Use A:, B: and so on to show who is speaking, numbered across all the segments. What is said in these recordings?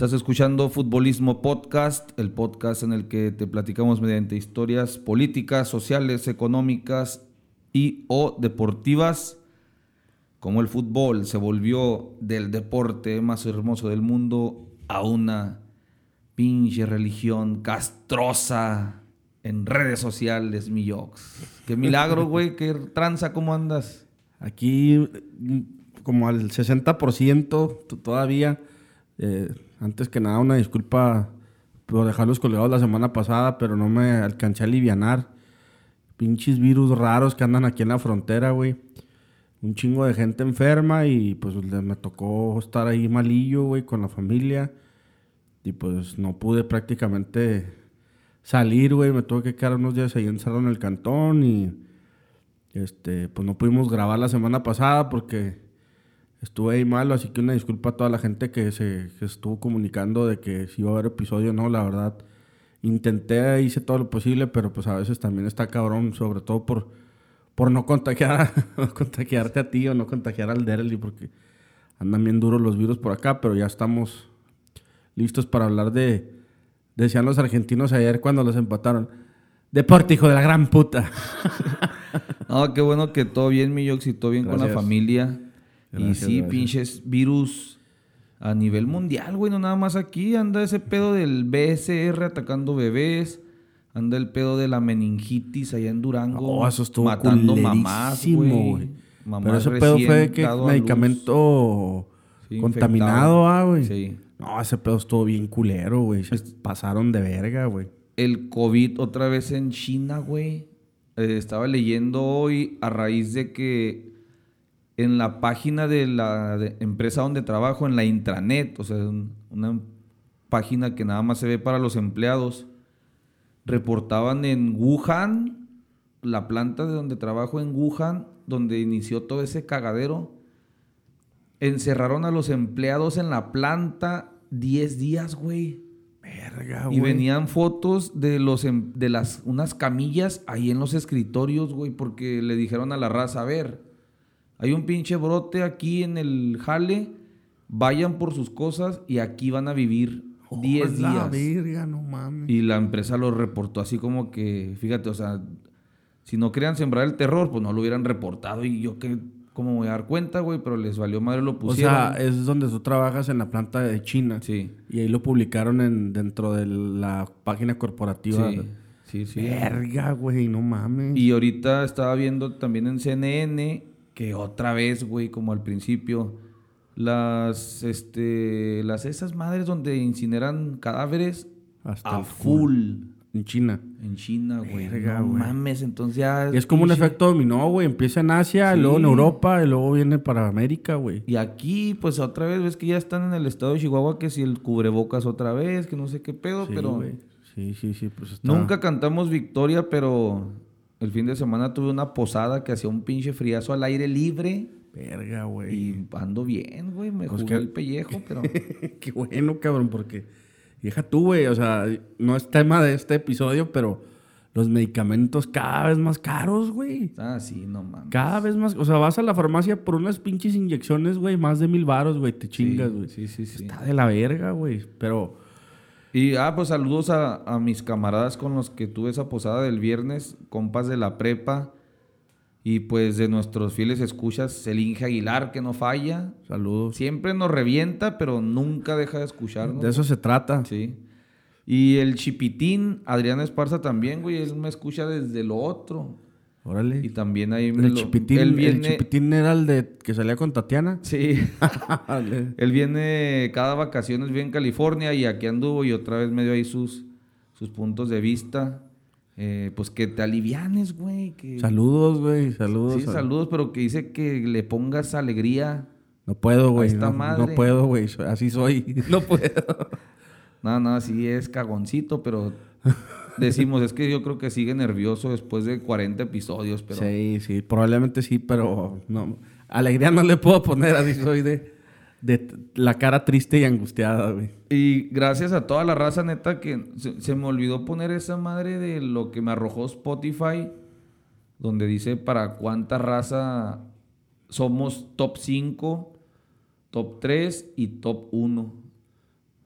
A: Estás escuchando Futbolismo Podcast, el podcast en el que te platicamos mediante historias políticas, sociales, económicas y o deportivas, como el fútbol se volvió del deporte más hermoso del mundo a una pinche religión castrosa en redes sociales, mi yox. Qué milagro, güey, qué tranza, ¿cómo andas?
B: Aquí como al 60% todavía. Eh, antes que nada, una disculpa por dejarlos colgados la semana pasada, pero no me alcancé a alivianar. Pinches virus raros que andan aquí en la frontera, güey. Un chingo de gente enferma y pues me tocó estar ahí malillo, güey, con la familia. Y pues no pude prácticamente salir, güey. Me tuve que quedar unos días ahí encerrado en el cantón y este, pues no pudimos grabar la semana pasada porque estuve ahí malo, así que una disculpa a toda la gente que se estuvo comunicando de que si iba a haber episodio no, la verdad. Intenté, hice todo lo posible, pero pues a veces también está cabrón, sobre todo por, por no contagiar, contagiarte a ti o no contagiar al Derely, porque andan bien duros los virus por acá, pero ya estamos listos para hablar de, decían los argentinos ayer cuando los empataron, deporte hijo de la gran puta.
A: no, qué bueno que todo bien, mi Yox, y todo bien con la familia y sí, pinches virus a nivel mundial, güey, no nada más aquí. Anda ese pedo del BSR atacando bebés. Anda el pedo de la meningitis allá en Durango.
B: Oh, eso estuvo matando mamás, güey. Pero ese pedo fue que medicamento contaminado, ah, güey. Sí. No, ese pedo estuvo bien culero, güey. Se pasaron de verga, güey.
A: El COVID otra vez en China, güey. Eh, estaba leyendo hoy a raíz de que en la página de la empresa donde trabajo, en la intranet, o sea, una página que nada más se ve para los empleados, reportaban en Wuhan, la planta de donde trabajo en Wuhan, donde inició todo ese cagadero, encerraron a los empleados en la planta 10 días, güey. Verga, güey. Y venían fotos de los em, de las unas camillas ahí en los escritorios, güey, porque le dijeron a la raza, a ver, hay un pinche brote aquí en el jale, vayan por sus cosas y aquí van a vivir 10 días.
B: Verga, no mames.
A: Y la empresa lo reportó así como que, fíjate, o sea, si no querían sembrar el terror, pues no lo hubieran reportado y yo qué, cómo me voy a dar cuenta, güey, pero les valió madre lo pusieron.
B: O sea, es donde tú trabajas en la planta de China.
A: Sí.
B: Y ahí lo publicaron en, dentro de la página corporativa.
A: Sí. Sí, sí.
B: Verga, güey, no mames.
A: Y ahorita estaba viendo también en CNN que otra vez, güey, como al principio, las, este, las esas madres donde incineran cadáveres
B: Hasta a full. En China.
A: En China, güey. no mames, entonces ya...
B: es como un efecto dominó, güey. Empieza en Asia, luego en Europa, y luego viene para América, güey.
A: Y aquí, pues otra vez, ves que ya están en el estado de Chihuahua, que si el cubrebocas otra vez, que no sé qué pedo, pero...
B: Sí, sí, sí, pues
A: Nunca cantamos victoria, pero el fin de semana tuve una posada que hacía un pinche friazo al aire libre.
B: Verga, güey.
A: Y ando bien, güey. Me pues el pellejo, pero.
B: Qué bueno, cabrón, porque. Deja tú, güey. O sea, no es tema de este episodio, pero los medicamentos cada vez más caros, güey.
A: Ah, sí, no mames.
B: Cada vez más. O sea, vas a la farmacia por unas pinches inyecciones, güey, más de mil varos, güey. Te chingas, güey.
A: Sí, sí, sí,
B: Está de la verga, güey. Pero.
A: Y, ah, pues saludos a, mis camaradas con los que tuve esa posada del viernes, compas de la prepa. Y pues de nuestros fieles escuchas, el Inge Aguilar, que no falla.
B: Saludos.
A: Siempre nos revienta, pero nunca deja de escucharnos.
B: De eso se trata.
A: Sí. Y el Chipitín, Adrián Esparza también, güey, él me escucha desde lo otro.
B: Órale.
A: Y también ahí
B: el, chipitín, el chipitín era el de que salía con Tatiana.
A: Sí. él viene cada vacaciones, viene en California y aquí anduvo y otra vez me dio ahí sus, sus puntos de vista. Eh, pues que te alivianes, güey.
B: Saludos, güey, saludos.
A: Sí, saludos, pero que dice que le pongas alegría.
B: No puedo, güey. No, no, puedo, güey. Así soy. No puedo.
A: no, no, sí es cagoncito, pero decimos, es que yo creo que sigue nervioso después de 40 episodios, pero...
B: Sí, sí, probablemente sí, pero no. Alegría no le puedo poner, así soy de, de la cara triste y angustiada, güey.
A: Y gracias a toda la raza, neta, que se, me olvidó poner esa madre de lo que me arrojó Spotify, donde dice para cuánta raza somos top 5, top 3 y top 1.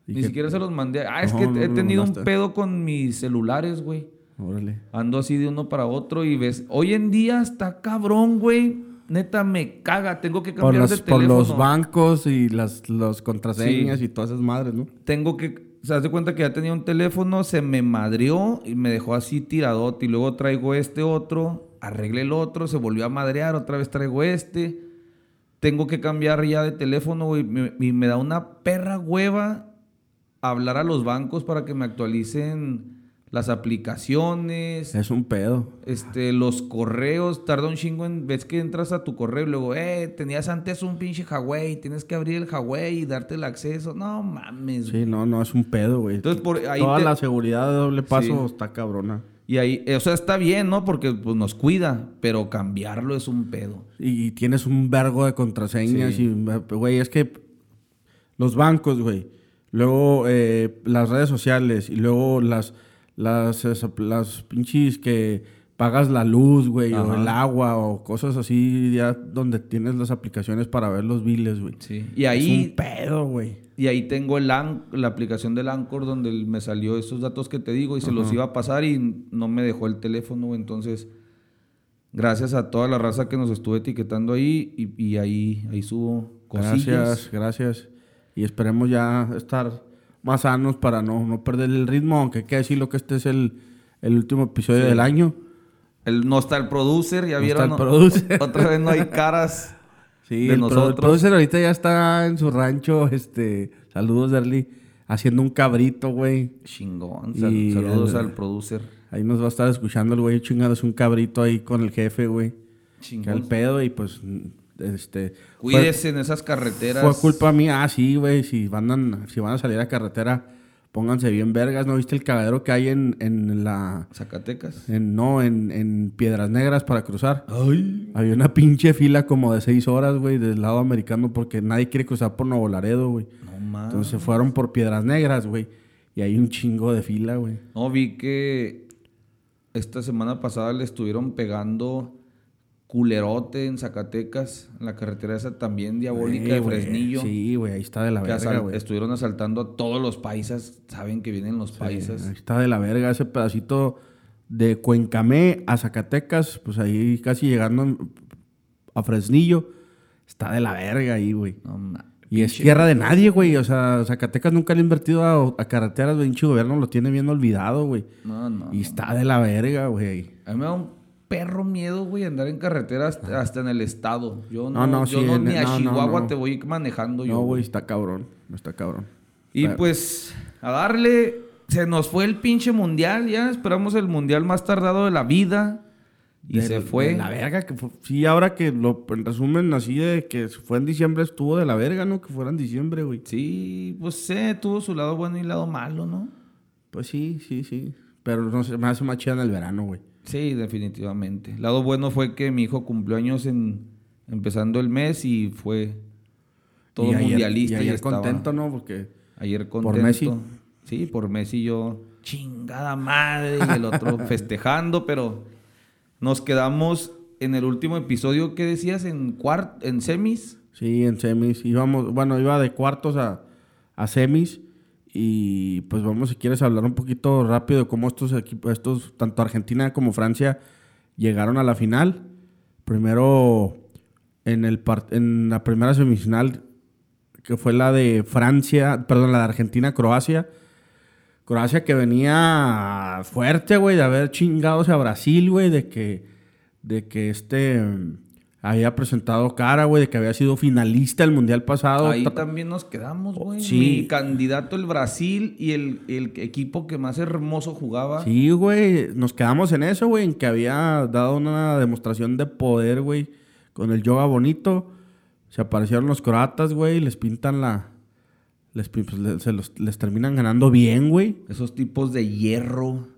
A: Ni siquiera se los mandé. Ah, es que
B: no
A: he tenido un pedo con mis celulares, güey.
B: Órale.
A: Ando así de uno para otro y ves. Hoy en día está cabrón, güey. Neta, me caga. Tengo que
B: Por
A: cambiar
B: los,
A: de
B: por
A: teléfono.
B: los bancos y las los contraseñas
A: Sí.
B: y todas esas madres, ¿no?
A: Tengo que. Se hace cuenta que ya tenía un teléfono, se me madrió y me dejó así tiradote. Y luego traigo este otro, arreglé el otro, se volvió a madrear, otra vez traigo este. Tengo que cambiar ya de teléfono, güey. me- Y me da una perra hueva hablar a los bancos para que me actualicen las aplicaciones.
B: Es un pedo.
A: Este, los correos, tarda un chingo en, ves que entras a tu correo y luego, eh, tenías antes un pinche Huawei, tienes que abrir el Huawei y darte el acceso. No mames.
B: Sí, no, no, es un pedo, güey.
A: Entonces, por ahí
B: Toda
A: te-
B: la seguridad de doble paso
A: Sí.
B: está cabrona.
A: Y ahí, o sea, está bien, ¿no? Porque pues, nos cuida, pero cambiarlo es un pedo.
B: Y, y tienes un vergo de contraseñas
A: Sí.
B: y, güey, es que los bancos, güey, luego eh, las redes sociales y luego las, las, las pinches que pagas la luz, güey, o el agua o cosas así, ya donde tienes las aplicaciones para ver los biles, güey.
A: Sí. Y
B: Es
A: ahí,
B: un pedo, güey.
A: y ahí tengo el An- la aplicación del Anchor donde me salió esos datos que te digo y se los iba a pasar y no me dejó el teléfono. Entonces, gracias a toda la raza que nos estuvo etiquetando ahí y, y ahí, ahí subo cosillas.
B: Gracias, gracias. Y esperemos ya estar más sanos para no, no perder el ritmo, aunque hay que decirlo que este es el, el último episodio
A: Sí.
B: del año.
A: El, no está el producer, ya
B: No
A: vieron.
B: está el producer.
A: Otra vez no hay caras.
B: Sí,
A: de
B: el, pro- el
A: nosotros.
B: producer ahorita ya está en su rancho, este, saludos Derly, haciendo un cabrito, güey.
A: Chingón. Sal-
B: Y
A: saludos
B: al-
A: al producer.
B: Ahí nos va a estar escuchando el güey chingado, es un cabrito ahí con el jefe, güey. Que al
A: Chingón.
B: pedo y pues, este... fue-
A: Cuídese en esas carreteras.
B: Fue culpa mía, ah, sí, güey. Si van, a, si van a salir a carretera, pónganse bien vergas. ¿No viste el cagadero que hay en, en la.
A: Zacatecas.
B: En, no, en, en Piedras Negras para cruzar?
A: Ay.
B: Había una pinche fila como de seis horas, güey, del lado americano porque nadie quiere cruzar por Nuevo Laredo, güey.
A: No mames.
B: Entonces se fueron por Piedras Negras, güey. Y hay un chingo de fila, güey.
A: No, vi que esta semana pasada le estuvieron pegando culerote en Zacatecas, en la carretera esa también diabólica
B: Sí,
A: de. Fresnillo.
B: Sí, güey, ahí está de la verga, güey.
A: estuvieron asaltando a todos los paisas. Saben que vienen los
B: Ahí
A: paisas.
B: está de la verga ese pedacito de Cuencamé a Zacatecas, pues ahí casi llegando a Fresnillo. Está de la verga ahí, güey.
A: No.
B: Y es tierra de nadie, güey. O sea, Zacatecas nunca le ha invertido a, a carreteras, güey. Gobierno lo tiene bien olvidado, güey.
A: No, no.
B: Y está de la verga, güey.
A: A mí me da un perro miedo, güey, andar en carretera hasta, hasta en el estado. Yo no,
B: No, no,
A: yo
B: sí,
A: no
B: en-
A: ni a
B: no, no,
A: Chihuahua
B: no.
A: te voy manejando yo.
B: No, güey, está cabrón. Está cabrón.
A: Y pues, a darle, se nos fue el pinche mundial, ya esperamos el mundial más tardado de la vida. Y
B: De-
A: se fue.
B: de la verga que fue- Sí, ahora que lo en resumen así de que fue en diciembre, estuvo de la verga, ¿no? Que fuera en diciembre, güey.
A: Sí, pues sí, tuvo su lado bueno y lado malo, ¿no?
B: Pues sí, sí, sí. Pero no sé, me hace más chida en el verano, güey.
A: Sí, definitivamente. Lado bueno fue que mi hijo cumplió años en, empezando el mes y fue todo
B: Y ayer-
A: mundialista.
B: Y
A: y
B: ayer
A: estaba-
B: contento, ¿no? Porque
A: Ayer contento.
B: Messi.
A: Sí, por Messi yo, chingada madre, y el otro festejando, pero nos quedamos en el último episodio, ¿qué decías? En cuart en semis.
B: Sí, en semis. Íbamos, bueno, iba de cuartos a, a semis. Y pues vamos, si quieres hablar un poquito rápido de cómo estos equipos, estos, tanto Argentina como Francia, llegaron a la final. Primero, en, el en la primera semifinal, que fue la de Francia, perdón, la de Argentina-Croacia. Croacia que venía fuerte, güey, de haber chingados a Brasil, güey, de que, de que este había presentado cara, güey, de que había sido finalista el mundial pasado.
A: Ahí
B: Ta-
A: también nos quedamos, güey.
B: Sí.
A: Mi candidato el Brasil y el, el equipo que más hermoso jugaba.
B: Sí, güey, nos quedamos en eso, güey, en que había dado una demostración de poder, güey, con el yoga bonito. Se aparecieron los croatas, güey, les pintan la... Les, pues, se los- les terminan ganando bien, güey.
A: Esos tipos de hierro.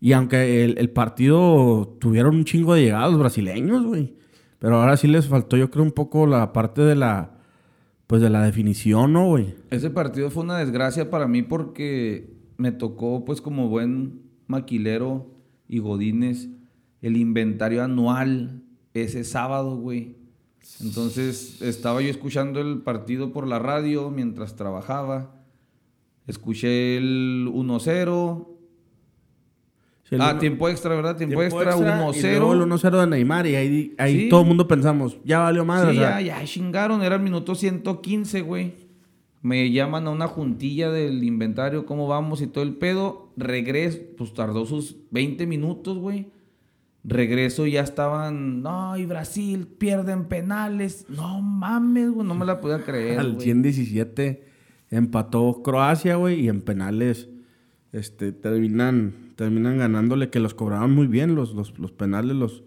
B: Y aunque el, el partido tuvieron un chingo de llegados brasileños, güey. Pero ahora sí les faltó, yo creo, un poco la parte de la... Pues de la definición, ¿no, güey?
A: Ese partido fue una desgracia para mí porque me tocó, pues como buen maquilero y godines, el inventario anual ese sábado, güey. Entonces estaba yo escuchando el partido por la radio mientras trabajaba Escuché el 1-0. Ah, tiempo extra, ¿verdad? Tiempo,
B: tiempo
A: extra,
B: extra, y luego
A: 1-0.
B: el 1-0 de Neymar y ahí, ahí
A: Sí.
B: todo el mundo pensamos, ya valió madre.
A: Sí,
B: o sea,
A: ya, ya chingaron. Era el minuto 115, güey. Me llaman a una juntilla del inventario, cómo vamos y todo el pedo. Regreso, pues tardó sus 20 minutos, güey. Regreso y ya estaban, no, y Brasil pierden penales. No mames, güey, no me la podía creer.
B: al
A: güey.
B: 117 empató Croacia, güey, y en penales este, terminan, terminan ganándole, que los cobraban muy bien los, los, los penales, los,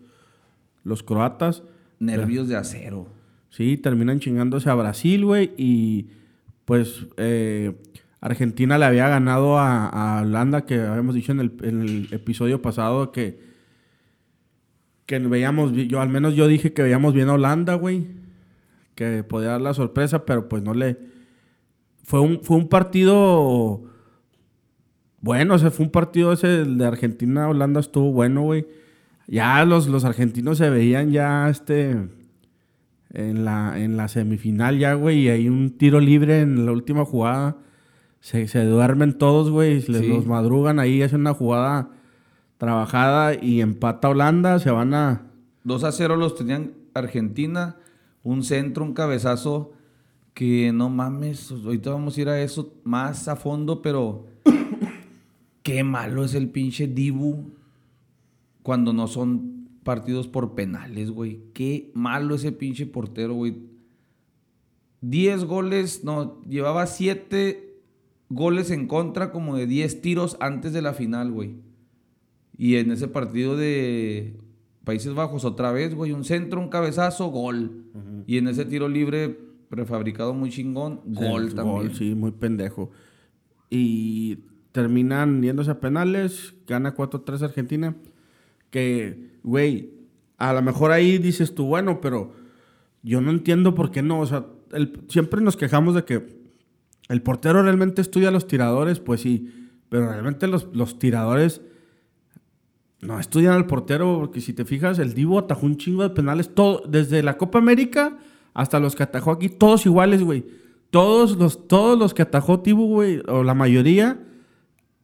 B: los croatas.
A: Nervios de acero.
B: Sí, terminan chingándose a Brasil, güey, y pues eh, Argentina le había ganado a, a Holanda, que habíamos dicho en el, en el episodio pasado que, que veíamos, yo al menos yo dije que veíamos bien a Holanda, güey, que podía dar la sorpresa, pero pues no le... Fue un, fue un partido bueno, o sea, fue un partido ese de Argentina-Holanda estuvo bueno, güey. Ya los, los argentinos se veían ya este en la, en la semifinal ya, güey, y hay un tiro libre en la última jugada. Se, se duermen todos, güey, les
A: Sí.
B: los madrugan ahí, hacen una jugada trabajada y empata Holanda, se van a...
A: 2 a 0 los tenían Argentina, un centro, un cabezazo que no mames, ahorita vamos a ir a eso más a fondo, pero qué malo es el pinche Dibu cuando no son partidos por penales, güey. Qué malo ese pinche portero, güey. 10 goles, no, llevaba 7 goles en contra como de 10 tiros antes de la final, güey. Y en ese partido de Países Bajos, otra vez, güey, un centro, un cabezazo, gol. Y en ese tiro libre prefabricado muy chingón, gol
B: el
A: también.
B: Gol, sí, muy pendejo. Y terminan yéndose a penales, gana 4-3 Argentina. Que, güey, a lo mejor ahí dices tú, bueno, pero yo no entiendo por qué no. O sea, siempre nos quejamos de que el portero realmente estudia los tiradores, pues sí, pero realmente los, los tiradores no estudian al portero, porque si te fijas, el Divo atajó un chingo de penales, todo, desde la Copa América hasta los que atajó aquí, todos iguales, güey. Todos los, todos los que atajó Divo, güey, o la mayoría,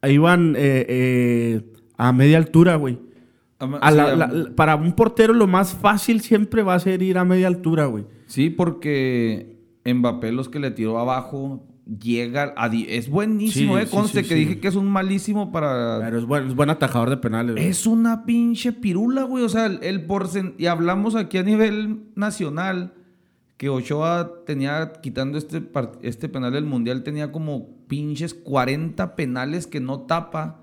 B: iban eh, eh, a media altura, güey.
A: Ama-
B: A
A: sí,
B: la-
A: am-
B: la- la- para un portero lo más fácil siempre va a ser ir a media altura, güey.
A: Sí, porque Mbappé los que le tiró abajo llega a es buenísimo,
B: Sí,
A: eh, conste
B: sí,
A: que dije que es un malísimo para
B: Pero es buen, es buen atajador de penales, güey.
A: Es una pinche pirula, güey. O sea, el, el Y hablamos aquí a nivel nacional que Ochoa tenía, quitando este, par- este penal del Mundial, tenía como pinches 40 penales que no tapa.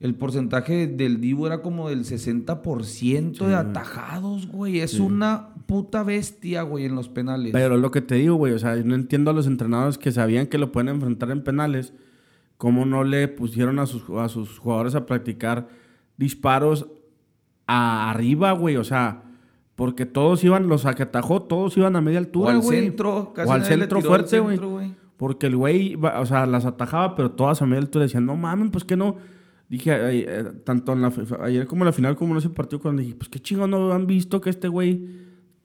A: El porcentaje del Divo era como del 60% de atajados, güey. Es una puta bestia, güey, en los penales.
B: Pero es lo que te digo, güey. O sea, no entiendo a los entrenadores que sabían que lo pueden enfrentar en penales. ¿Cómo no le pusieron a sus, a sus jugadores a practicar disparos a arriba, güey? O sea, porque todos iban, los que atajó, todos iban a media
A: o
B: altura,
A: al
B: güey.
A: centro, casi
B: o al centro
A: al
B: fuerte, güey. Porque el güey, o sea, las atajaba, pero todas a media altura decían, no mames, pues que no. Dije, eh, tanto en la, fi- ayer como en la final, como en ese partido, cuando dije, pues qué chingón no han visto que este güey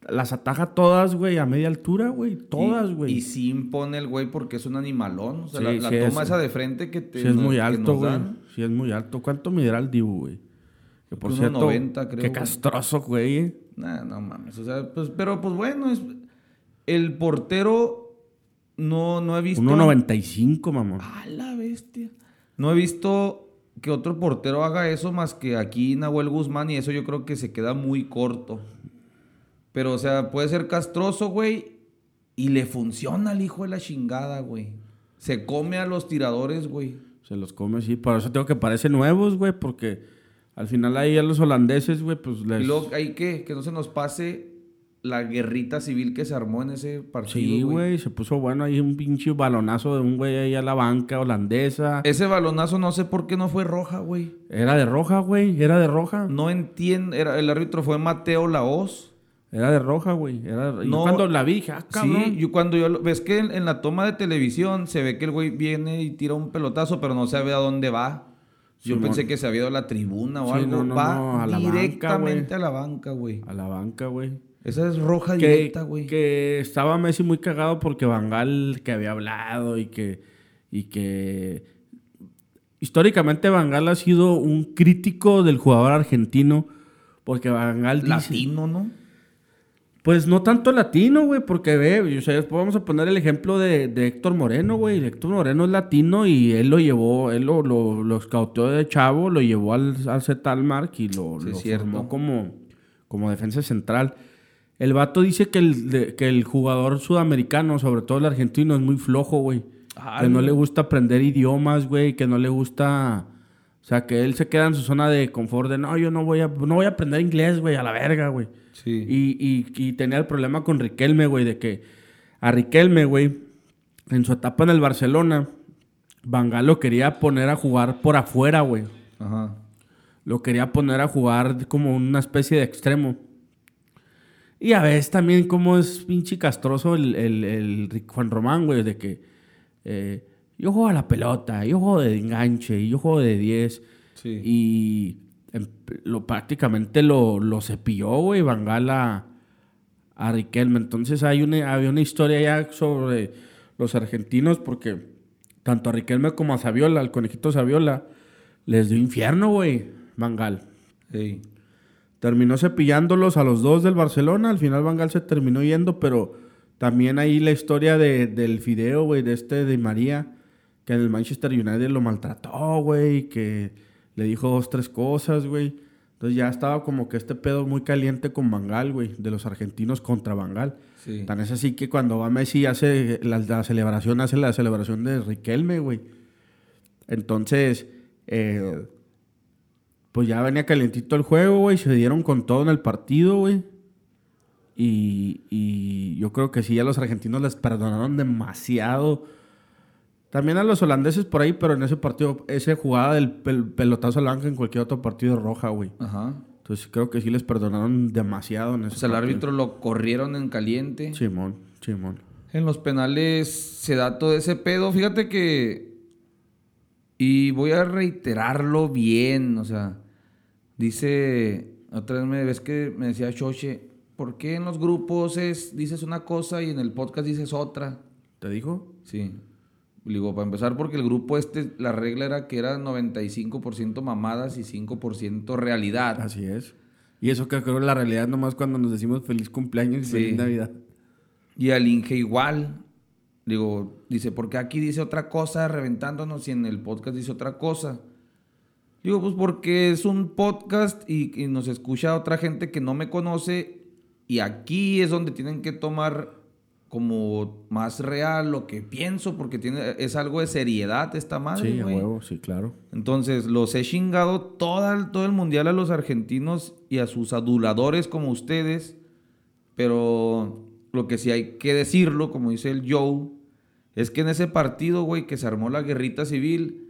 B: las ataja todas, güey, a media altura, güey. Todas, güey.
A: Y, sí impone el güey porque es un animalón. O sea,
B: Sí,
A: la, la
B: sí
A: toma
B: es-
A: esa de frente que te
B: Sí, es
A: nos-
B: muy alto, güey. Sí, es muy alto. ¿Cuánto medirá el Dibu, güey? Que por
A: Unos
B: cierto,
A: 90, creo,
B: qué castroso, güey.
A: Nah, no mames. O sea, pues, pero pues bueno, es, el portero no, no he visto.
B: 1.95, mamón.
A: A la bestia. No he visto que otro portero haga eso más que aquí Nahuel Guzmán y eso yo creo que se queda muy corto. Pero, o sea, puede ser castroso, güey, y le funciona al hijo de la chingada, güey. Se come a los tiradores, güey.
B: Se los come, sí. Por eso tengo que parecen nuevos, güey, porque al final ahí a los holandeses, güey, pues les...
A: Y luego hay que, que no se nos pase la guerrita civil que se armó en ese partido.
B: Sí, güey, se puso bueno ahí un pinche balonazo de un güey ahí a la banca holandesa.
A: Ese balonazo no sé por qué no fue roja, güey.
B: Era de roja, güey, era de roja.
A: No entiendo. Era, el árbitro fue Mateo Laos.
B: Era de roja, güey. Era...
A: No.
B: cuando la vi, dije, ah, cabrón.
A: Sí, yo cuando yo lo- ves que en, en la toma de televisión se ve que el güey viene y tira un pelotazo, pero no sabe a dónde va. Yo
B: Simón.
A: pensé que se había ido a la tribuna o
B: Sí,
A: algo.
B: no, no,
A: va
B: a la banca,
A: directamente
B: güey.
A: a la banca, güey.
B: A la banca, güey.
A: Esa es roja
B: que,
A: directa, güey.
B: que estaba Messi muy cagado porque Bangal que había hablado y que, y que históricamente Bangal ha sido un crítico del jugador argentino porque Bangal dice...
A: Latino, ¿no?
B: Pues no tanto latino, güey, porque ve, o sea, después vamos a poner el ejemplo de, de Héctor Moreno, güey. Héctor Moreno es latino y él lo llevó, él lo, lo, lo escauteó de chavo, lo llevó al, al Zetalmark y lo,
A: Sí,
B: lo formó como, como defensa central. El vato dice que el, de- que el jugador sudamericano, sobre todo el argentino, es muy flojo, güey.
A: Ah,
B: que no le gusta aprender idiomas, güey, que no le gusta... O sea, que él se queda en su zona de confort de, no, yo no voy a, no voy a aprender inglés, güey, a la verga, güey.
A: Sí.
B: Y, y- y tenía el problema con Riquelme, güey, de que a Riquelme, güey, en su etapa en el Barcelona, Bangal lo quería poner a jugar por afuera, güey.
A: Ajá.
B: Lo quería poner a jugar como una especie de extremo. Y a veces también como es pinche castroso el, el- Juan Román, güey, de que eh, yo juego a la pelota, yo juego de enganche, yo juego de 10.
A: Sí.
B: Y em- lo, prácticamente lo, lo cepilló, güey, Bangal a, a Riquelme. Entonces hay una, había una historia ya sobre los argentinos porque tanto a Riquelme como a Saviola, al conejito Saviola, les dio infierno, güey, Bangal.
A: Sí.
B: Terminó cepillándolos a los dos del Barcelona. Al final Bangal se terminó yendo, pero también ahí la historia de, del Fideo, güey, de este de María, que en el Manchester United lo maltrató, güey, que le dijo dos, tres cosas, güey. Entonces ya estaba como que este pedo muy caliente con Bangal, güey, de los argentinos contra Bangal.
A: Sí.
B: Tan es así que cuando va Messi hace la, la celebración, hace la celebración de Riquelme, güey. Entonces, eh, pues ya venía calientito el juego, güey. Se dieron con todo en el partido, güey. Y, y yo creo que sí, a los argentinos les perdonaron demasiado. También a los holandeses por ahí, pero en ese partido, esa jugada del pel- pelotazo al en cualquier otro partido es roja, güey.
A: Ajá.
B: Entonces creo que sí les perdonaron demasiado en ese
A: Pues el
B: partido.
A: árbitro lo corrieron en caliente.
B: Simón, Simón.
A: En los penales se da todo ese pedo. Fíjate que. Y voy a reiterarlo bien. O sea, dice. Otra vez me ves que me decía Choche. ¿Por qué en los grupos es, dices una cosa y en el podcast dices otra?
B: ¿Te dijo?
A: Sí. Digo, para empezar, porque el grupo este, la regla era que era 95% mamadas y 5% realidad.
B: Así es. Y eso que creo que la realidad nomás cuando nos decimos feliz cumpleaños y
A: Sí.
B: feliz Navidad.
A: Y al Inge igual. Digo, dice, ¿por qué aquí dice otra cosa reventándonos y en el podcast dice otra cosa? Digo, pues porque es un podcast y, y nos escucha otra gente que no me conoce y aquí es donde tienen que tomar como más real lo que pienso porque tiene, es algo de seriedad esta madre,
B: sí, a huevo, sí, claro.
A: Entonces, los he chingado todo el, todo el mundial a los argentinos y a sus aduladores como ustedes. Pero lo que sí hay que decirlo, como dice el Joe, es que en ese partido, güey, que se armó la guerrita civil,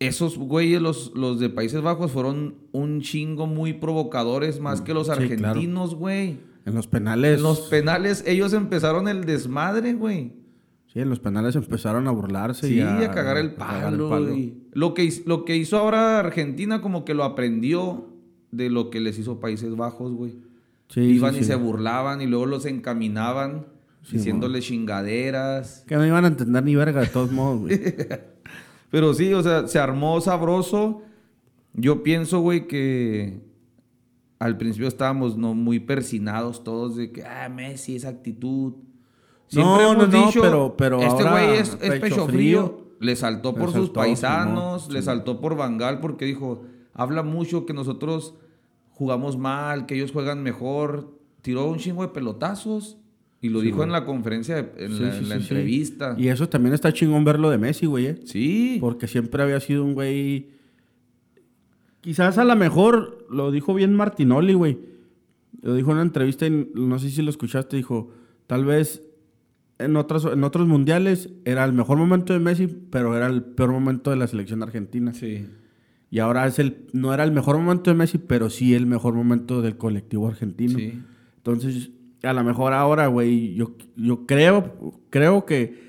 A: esos güeyes, los, los de Países Bajos, fueron un chingo muy provocadores más que los
B: Sí, claro.
A: argentinos, güey.
B: En los penales.
A: En los penales, ellos empezaron el desmadre, güey.
B: sí, en los penales empezaron a burlarse.
A: Sí,
B: y
A: a, cagar el
B: cagar
A: palo. y Lo, que, lo que hizo ahora Argentina como que lo aprendió de lo que les hizo Países Bajos, güey.
B: Sí,
A: Iban
B: sí,
A: y se burlaban y luego los encaminaban diciéndoles chingaderas.
B: Que no iban a entender ni verga de todos modos, güey.
A: Pero sí, o sea, se armó sabroso. Yo pienso, güey, que al principio estábamos no muy persinados todos de que, ah, Messi, esa actitud.
B: No, no, no, pero- pero
A: este güey es, es
B: pecho
A: pecho, frío.
B: frío.
A: Le saltó por sus
B: saltó,
A: paisanos, le saltó por Bangal porque dijo, habla mucho que nosotros jugamos mal, que ellos juegan mejor. Tiró un chingo de pelotazos y lo dijo en la conferencia, en
B: Sí,
A: la,
B: sí,
A: en la
B: sí, sí.
A: entrevista.
B: Y eso también está chingón verlo de Messi, güey. ¿eh?
A: Sí.
B: Porque siempre había sido un güey. Quizás a lo mejor lo dijo bien Martinoli, güey. Lo dijo en una entrevista, y no sé si lo escuchaste, dijo, tal vez en otros, en otros mundiales era el mejor momento de Messi, pero era el peor momento de la selección argentina.
A: Sí.
B: Y ahora es el, no era el mejor momento de Messi, pero sí el mejor momento del colectivo argentino.
A: Sí.
B: Entonces, a lo mejor ahora, güey, yo, yo creo, creo que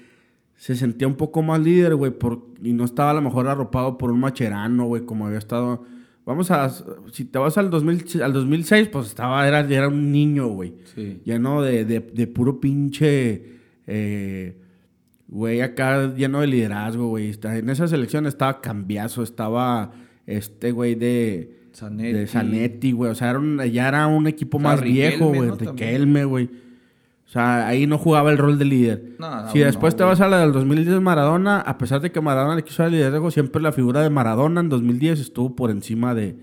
B: se sentía un poco más líder, güey, y no estaba a lo mejor arropado por un macherano, güey, como había estado. Vamos a, si te vas al, 2000, al 2006, pues estaba, era, era un niño, güey,
A: Sí.
B: lleno de, de, de puro pinche, eh, güey, acá lleno de liderazgo, güey. En esa selección estaba Cambiazo, estaba este güey de
A: Zanetti.
B: de Zanetti, güey. O sea, era un- ya era un equipo
A: O sea,
B: más
A: Riquelme,
B: viejo, güey.
A: ¿no?
B: Riquelme, güey. O sea, ahí no jugaba el rol de líder.
A: No,
B: si después
A: no,
B: te vas a la del 2010 Maradona, a pesar de que Maradona le quiso dar liderazgo, siempre la figura de Maradona en 2010 estuvo por encima de,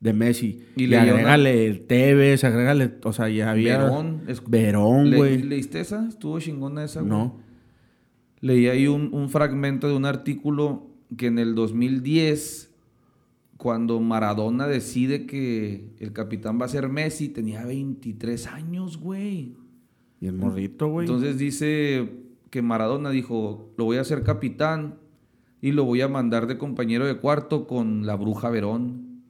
B: de Messi.
A: Y le dio
B: agrégale el Tevez, agrégale, o sea, ya había...
A: Verón. es-
B: Verón,
A: ¿Le-
B: güey.
A: ¿Leíste esa? Estuvo chingona esa, güey.
B: No.
A: Leí ahí un, un fragmento de un artículo que en el 2010, cuando Maradona decide que el capitán va a ser Messi, tenía 23 años, güey.
B: Y el morrito, güey.
A: Entonces dice que Maradona dijo, lo voy a hacer capitán y lo voy a mandar de compañero de cuarto con la bruja Verón.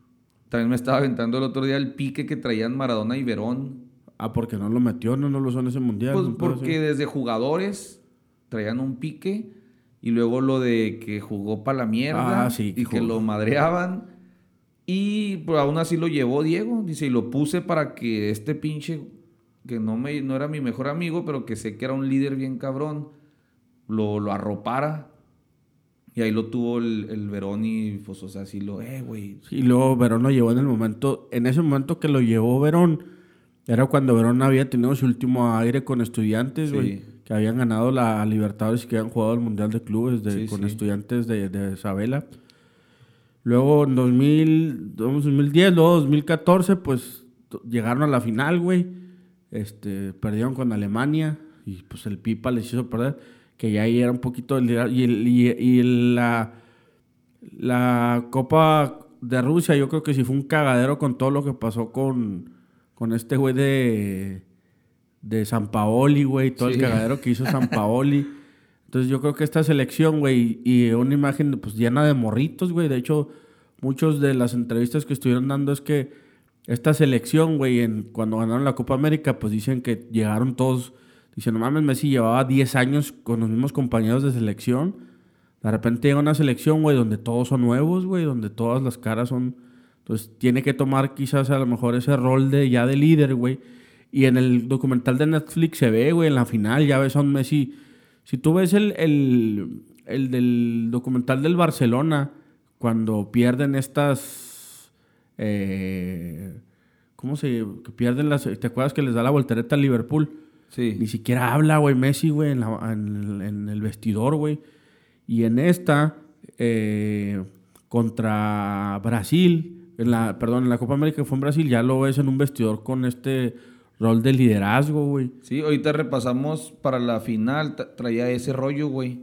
A: También me estaba aventando el otro día el pique que traían Maradona y Verón.
B: Ah, porque no lo metió, no, no lo usó en ese mundial.
A: Pues porque desde jugadores traían un pique y luego lo de que jugó para la mierda
B: Ah, sí,
A: y
B: que
A: lo madreaban. Y pues, aún así lo llevó Diego. Dice, y lo puse para que este pinche, que no, me, no era mi mejor amigo, pero que sé que era un líder bien cabrón, lo, lo arropara. Y ahí lo tuvo el, el Verón y pues, o sea, así lo, eh, güey.
B: Y luego Verón lo llevó en el momento, en ese momento que lo llevó Verón, era cuando Verón había tenido su último aire con estudiantes,
A: Sí.
B: güey. Que habían ganado la Libertadores y que habían jugado el Mundial de Clubes de-
A: Sí,
B: con
A: sí.
B: estudiantes de, de Isabela. Luego en 2000, 2010, luego 2014, pues llegaron a la final, güey. Este, perdieron con Alemania y pues el Pipa les hizo perder, que ya ahí era un poquito el y, el- y, y la la Copa de Rusia, yo creo que sí fue un cagadero con todo lo que pasó con, con este güey de, de San Paoli, güey, todo
A: Sí.
B: el cagadero que hizo San Paoli. Entonces yo creo que esta selección, güey, y una imagen pues llena de morritos, güey. De hecho, muchos de las entrevistas que estuvieron dando es que esta selección, güey, cuando ganaron la Copa América, pues dicen que llegaron todos, dicen, no mames, Messi llevaba 10 años con los mismos compañeros de selección. De repente llega una selección, güey, donde todos son nuevos, güey, donde todas las caras son... Entonces tiene que tomar quizás a lo mejor ese rol de ya de líder, güey. Y en el documental de Netflix se ve, güey, en la final ya ves a un Messi. Si tú ves el, el, el del documental del Barcelona, cuando pierden estas... eh, ¿Cómo se...? Que pierden las... ¿Te acuerdas que les da la voltereta al Liverpool?
A: Sí.
B: Ni siquiera habla, güey, Messi, güey, en, en el vestidor, güey. Y en esta, eh, contra Brasil, en la, perdón, en la Copa América que fue en Brasil, ya lo ves en un vestidor con este rol de liderazgo, güey.
A: Sí, ahorita repasamos para la final, tra- traía ese rollo, güey.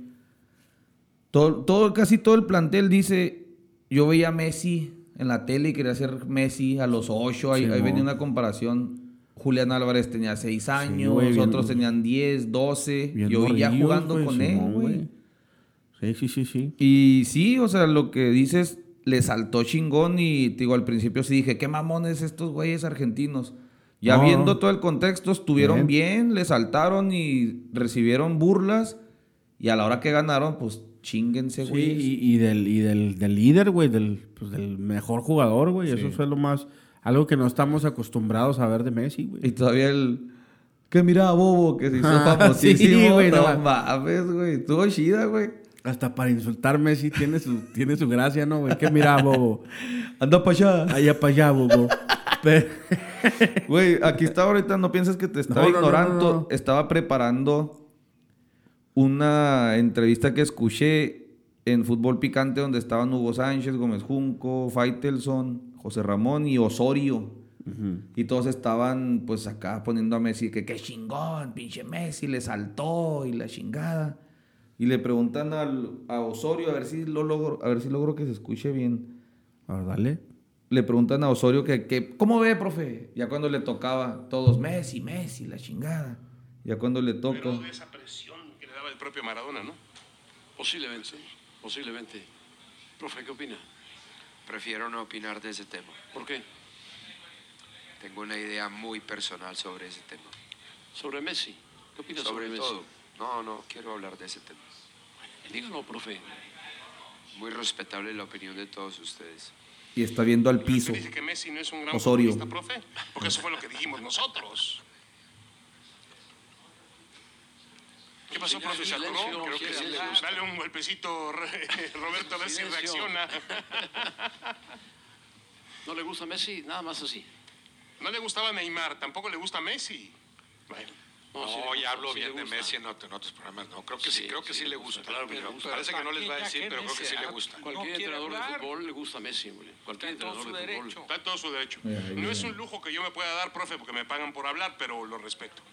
A: Todo, todo, casi todo el plantel dice, yo veía a Messi en la tele y quería ser Messi a los ocho, ahí, venía una comparación. Julián Álvarez tenía seis años,
B: güey, bien-
A: otros tenían 10, 12.
B: Bien
A: yo veía
B: morrillos,
A: jugando
B: güey,
A: con él, güey.
B: Sí, sí, sí, sí.
A: Y sí, o sea, lo que dices, le saltó chingón y te digo, al principio sí dije, qué mamones estos güeyes argentinos. Ya
B: No.
A: viendo todo el contexto, estuvieron
B: Bien.
A: bien. le saltaron y recibieron burlas. Y a la hora que ganaron, pues chinguense,
B: Sí,
A: güey.
B: y, y del, y del, del líder, güey, del, pues, del mejor jugador, güey. Eso fue lo más... Algo que no estamos acostumbrados a ver de Messi, güey.
A: Y todavía el... Que mira, bobo, que se hizo
B: Ah,
A: famosísimo.
B: sí, güey,
A: no
B: no.
A: mames, güey. Estuvo chida, güey.
B: Hasta para insultar Messi tiene su, tiene su gracia, ¿no, güey? Que mira, bobo.
A: Anda para allá.
B: Allá para allá, bobo.
A: Güey, aquí estaba ahorita, no pienses que te estaba
B: No, no, no,
A: ignorando.
B: no, no.
A: Estaba preparando una entrevista que escuché en Fútbol Picante donde estaban Hugo Sánchez, Gómez Junco, Faitelson, José Ramón y Osorio. Y todos estaban pues acá poniendo a Messi que qué chingón, pinche Messi, le saltó y la chingada. Y le preguntan al- a Osorio a ver si lo logro, a ver si logro que se escuche bien
B: A ver, dale.
A: Le preguntan a Osorio que, que, ¿cómo ve, profe? Ya cuando le tocaba, todos Messi, Messi, la chingada. Ya cuando le toca.
C: Pero de esa presión que le daba el propio Maradona, ¿no?
D: Posiblemente, posiblemente. Profe, ¿qué opina?
E: Prefiero no opinar de ese tema.
D: ¿Por qué?
E: Tengo una idea muy personal sobre ese tema.
D: Sobre Messi. ¿Qué opina sobre,
E: Sobre
D: Messi?
E: todo. No, no quiero hablar de ese tema.
D: Dígalo, profe.
E: Muy respetable la opinión de todos ustedes.
A: Y está viendo al piso.
C: ¿Usted dice que Messi no es un gran
A: Osorio.
C: profe? Porque eso fue lo que dijimos nosotros. ¿Qué pasó,
D: Señor,
C: profe? ¿Se
D: silencio,
C: Creo que sí.
D: silencio.
C: Dale un golpecito, Roberto, a ver si reacciona.
D: ¿No le gusta Messi? Nada más así.
C: No le gustaba Neymar, tampoco le gusta Messi. Bueno,
D: No, sí
F: ya hablo
D: sí
F: bien de. Messi en, otro- en otros programas. No, creo que sí,
D: Sí,
F: creo que
D: sí
F: sí,
D: le gusta, claro
F: Pero
D: gusta.
F: Parece que no les va a decir, pero creo que sí le
G: ah,
F: gusta.
D: Cualquier entrenador de
G: hablar.
D: fútbol le gusta Messi, güey. Cualquier
G: Está en todo
D: entrenador
G: su
D: de fútbol.
G: derecho.
C: está en todo su derecho. No es un lujo que yo me pueda dar, profe, porque me pagan por hablar, pero lo respeto.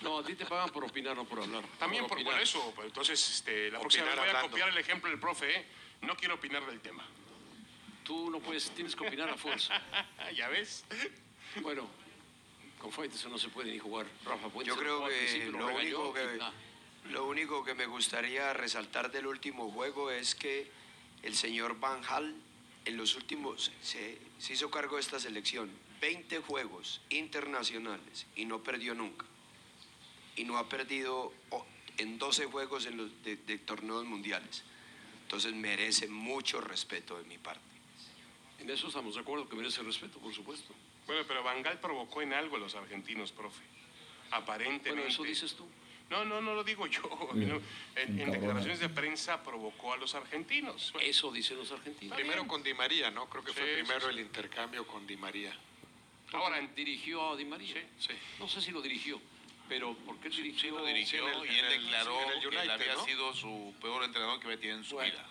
D: No, a ti te pagan por opinar, no por hablar.
C: También por, por
D: opinar.
C: eso, pues, entonces, este, la próxima vez
F: Opinar
C: voy a
F: hablando.
C: copiar el ejemplo del profe, ¿eh? No quiero opinar del tema.
D: Tú no puedes, tienes que opinar a fuerza.
C: ¿Ya ves?
D: Bueno, con Fuentes no se puede ni jugar. Rafa Fuentes
E: Yo creo que lo único que, lo único que me gustaría resaltar del último juego es que el señor Van Hal en los últimos se, se hizo cargo de esta selección 20 juegos internacionales y no perdió nunca y no ha perdido en 12 juegos en los de, de torneos mundiales entonces merece mucho respeto de mi parte
D: En eso estamos de acuerdo, que merece respeto, por supuesto.
C: Bueno, pero Bangal provocó en algo a los argentinos, profe. Aparentemente.
D: Bueno, eso dices tú.
C: No, no, no lo digo yo. no. En, declaraciones de prensa provocó a los argentinos.
D: Eso dicen los argentinos.
F: Primero con Di María, ¿no? Creo que fue primero
C: sí, sí.
F: el intercambio con Di María.
C: Ahora,
D: dirigió a Di María.
C: Sí, sí.
D: No sé si lo dirigió, pero ¿por qué dirigió?
H: Sí lo dirigió
F: en el-
H: y él declaró
F: en el
H: que él había
F: ¿no?
H: sido su peor entrenador que había tenido en su
D: Bueno,
H: vida.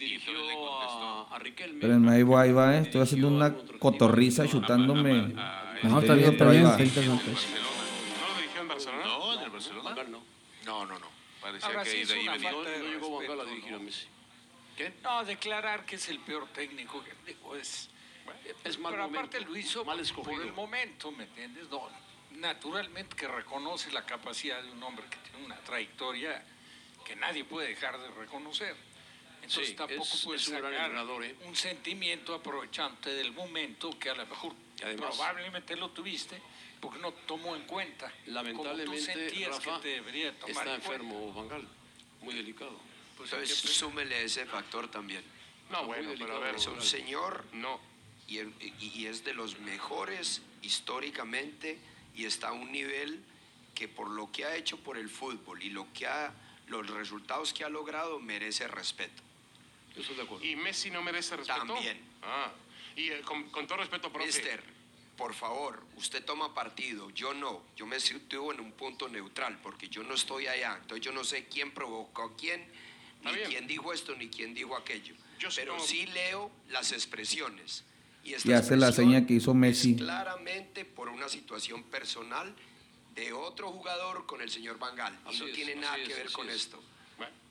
D: Dirigió a, a Riquelme.
A: Espérenme, ahí va, ahí va, eh. Estoy haciendo una cotorriza chutándome.
B: No, está
A: Estoy
B: bien,
A: por
B: está
A: ahí
B: bien,
A: va.
B: está interesante.
C: ¿no lo dirigió en Barcelona?
H: No, en el Barcelona.
D: No.
F: No, no, no.
H: Parecía
G: Ahora
H: que
G: sí
H: de
G: es
H: ahí
G: una
H: venía.
D: No,
G: falta de
D: no llegó Bangal a dirigir a
G: ¿no?
D: Messi. ¿Qué?
G: No, declarar que es el peor técnico que digo es.
D: Es mal
G: pero
D: momento,
G: aparte lo hizo
D: mal
G: por el momento, ¿me entiendes? No, naturalmente que reconoce la capacidad de un hombre que tiene una trayectoria que nadie puede dejar de reconocer. Entonces
D: Sí,
G: tampoco
D: es-
G: puedes
D: es un gran
G: sacar
D: entrenador, ¿eh?
G: un sentimiento aprovechante del momento que a lo mejor
D: además-
G: probablemente lo tuviste porque no tomó en cuenta como tú
D: Lamentablemente,
G: sentías
D: Rafa,
G: que te debería tomar
D: está
G: en cuenta.
D: enfermo Bangal. Muy delicado.
G: Pues
E: entonces
G: que-
E: súmele ese factor también
C: No, bueno, pero a ver.
E: es un señor
C: No.
E: y, el- y- y es de los mejores históricamente y está a un nivel que por lo que ha hecho por el fútbol y lo que ha, los resultados que ha logrado merece respeto.
D: Yo estoy de acuerdo.
C: ¿Y Messi no merece respeto?
E: También.
C: Ah. Y eh, con, con todo respeto, profe.
E: Mister, por favor, usted toma partido, yo no, yo me sitúo en un punto neutral porque yo no estoy allá, entonces yo no sé quién provocó a quién, ni quién dijo esto, ni quién dijo aquello.
C: Yo
E: Pero
C: como-
E: sí leo las expresiones. Y, esta
A: Y hace la seña que hizo Messi.
E: Es claramente por una situación personal de otro jugador con el señor Bangal. Y no
D: es,
E: tiene nada
D: es,
E: que ver con
D: es.
E: esto.